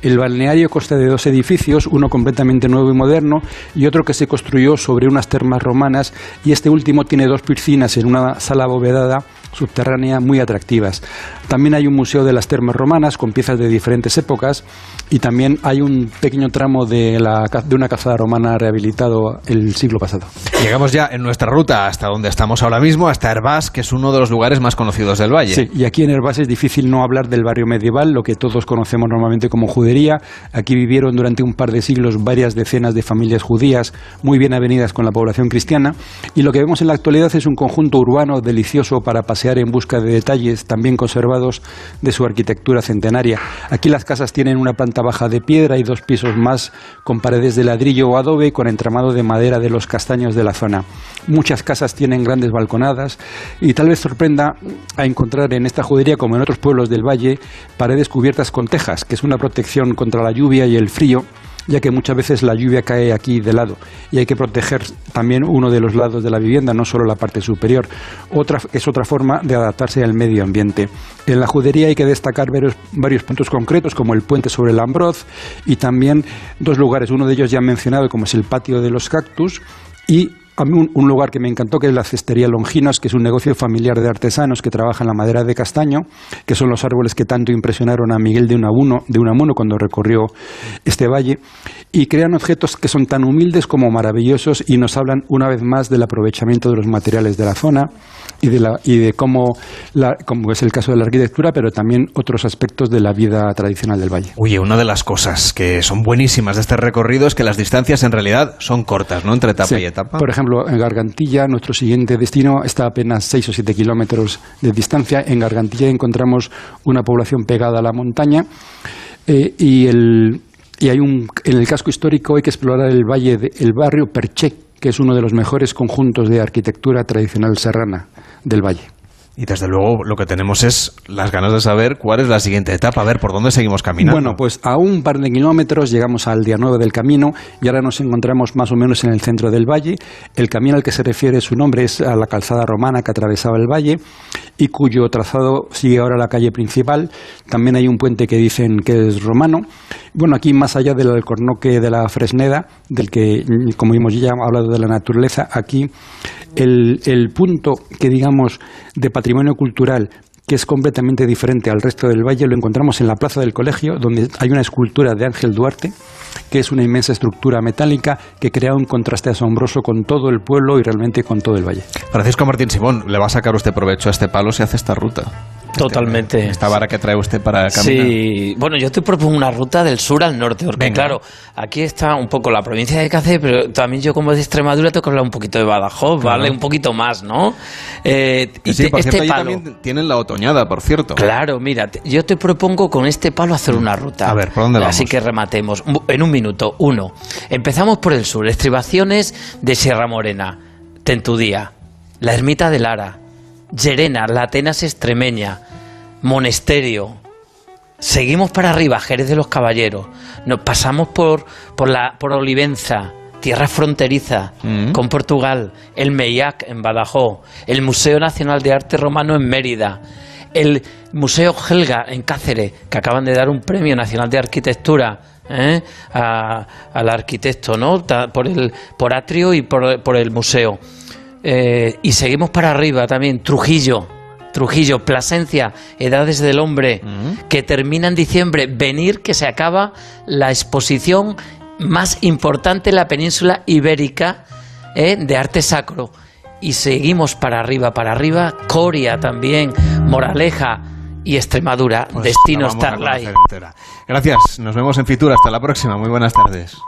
El balneario consta de dos edificios, uno completamente nuevo y moderno y otro que se construyó sobre unas termas romanas y este último tiene dos piscinas en una sala abovedada subterránea muy atractivas. También hay un museo de las termas romanas con piezas de diferentes épocas y también hay un pequeño tramo de, la, de una calzada romana rehabilitado el siglo pasado. Llegamos ya en nuestra ruta hasta donde estamos ahora mismo, hasta Herbás, que es uno de los lugares más conocidos del valle. Sí, y aquí en Herbás es difícil no hablar del barrio medieval, lo que todos conocemos normalmente como judería. Aquí vivieron durante un par de siglos varias decenas de familias judías muy bien avenidas con la población cristiana y lo que vemos en la actualidad es un conjunto urbano delicioso para pasear en busca de detalles también conservados de su arquitectura centenaria. Aquí las casas tienen una planta baja de piedra y dos pisos más con paredes de ladrillo o adobe con entramado de madera de los castaños de la zona. Muchas casas tienen grandes balconadas y tal vez sorprenda a encontrar en esta judería como en otros pueblos del valle paredes cubiertas con tejas, que es una protección contra la lluvia y el frío ya que muchas veces la lluvia cae aquí de lado y hay que proteger también uno de los lados de la vivienda, no solo la parte superior. Otra, es otra forma de adaptarse al medio ambiente. En la judería hay que destacar varios, varios puntos concretos, como el puente sobre el Ambroz y también dos lugares, uno de ellos ya mencionado, como es el patio de los cactus, y a mí un, lugar que me encantó que es la Cestería Longinos, que es un negocio familiar de artesanos que trabajan la madera de castaño, que son los árboles que tanto impresionaron a Miguel de Unamuno, de Unamuno cuando recorrió este valle, y crean objetos que son tan humildes como maravillosos y nos hablan una vez más del aprovechamiento de los materiales de la zona y de, la, y de cómo, la, como es el caso de la arquitectura, pero también otros aspectos de la vida tradicional del valle. Oye, una de las cosas que son buenísimas de este recorrido es que las distancias en realidad son cortas, ¿no? Entre etapa y etapa. Por ejemplo, en Gargantilla, nuestro siguiente destino está a apenas 6 o 7 kilómetros de distancia. En Gargantilla encontramos una población pegada a la montaña eh, y, el, y hay un, en el casco histórico hay que explorar el valle, de, el barrio Perche, que es uno de los mejores conjuntos de arquitectura tradicional serrana del valle. Y desde luego lo que tenemos es las ganas de saber cuál es la siguiente etapa, a ver por dónde seguimos caminando. Bueno, pues a un par de kilómetros llegamos al día 9 del camino y ahora nos encontramos más o menos en el centro del valle. El camino al que se refiere su nombre es a la calzada romana que atravesaba el valle y cuyo trazado sigue ahora la calle principal. También hay un puente que dicen que es romano. Bueno, aquí más allá del alcornoque de la Fresneda, del que, como hemos ya hablado de la naturaleza, aquí el, el punto que digamos de patrimonio cultural que es completamente diferente al resto del valle, lo encontramos en la plaza del colegio, donde hay una escultura de Ángel Duarte, que es una inmensa estructura metálica que crea un contraste asombroso con todo el pueblo y realmente con todo el valle. Francisco Martín Simón, ¿le va a sacar usted provecho a este palo si hace esta ruta? Totalmente. esta vara que trae usted para caminar. Sí, bueno, yo te propongo una ruta del sur al norte, porque claro, aquí está un poco la provincia de Cáceres, pero también yo como de Extremadura tengo que hablar un poquito de Badajoz, ¿vale? Un poquito más, ¿no? Eh, y sí, por este palo... también tienen la otoñada, por cierto. Claro, mira, yo te propongo con este palo hacer una ruta. A ver, ¿por dónde vamos? Así que rematemos. En un minuto, uno. Empezamos por el sur, estribaciones de Sierra Morena, Tentudía, la ermita de Lara, Llerena, la Atenas extremeña, Monesterio. Seguimos para arriba, Jerez de los Caballeros. Nos pasamos por, por, la, por Olivenza, tierra fronteriza, Mm. con Portugal, el MEIAC en Badajoz, el Museo Nacional de Arte Romano en Mérida, el Museo Helga en Cáceres, que acaban de dar un premio nacional de arquitectura ¿eh? a- al arquitecto, ¿no? Por, el, por Atrio y por, por el museo. Eh, y seguimos para arriba también, Trujillo. Trujillo, Plasencia, Edades del Hombre, que termina en diciembre. Venir, que se acaba la exposición más importante en la península ibérica ¿eh? de arte sacro. Y seguimos para arriba, para arriba. Coria también, Moraleja y Extremadura. Pues Destino Starlight. Gracias, nos vemos en Fitur. Hasta la próxima. Muy buenas tardes.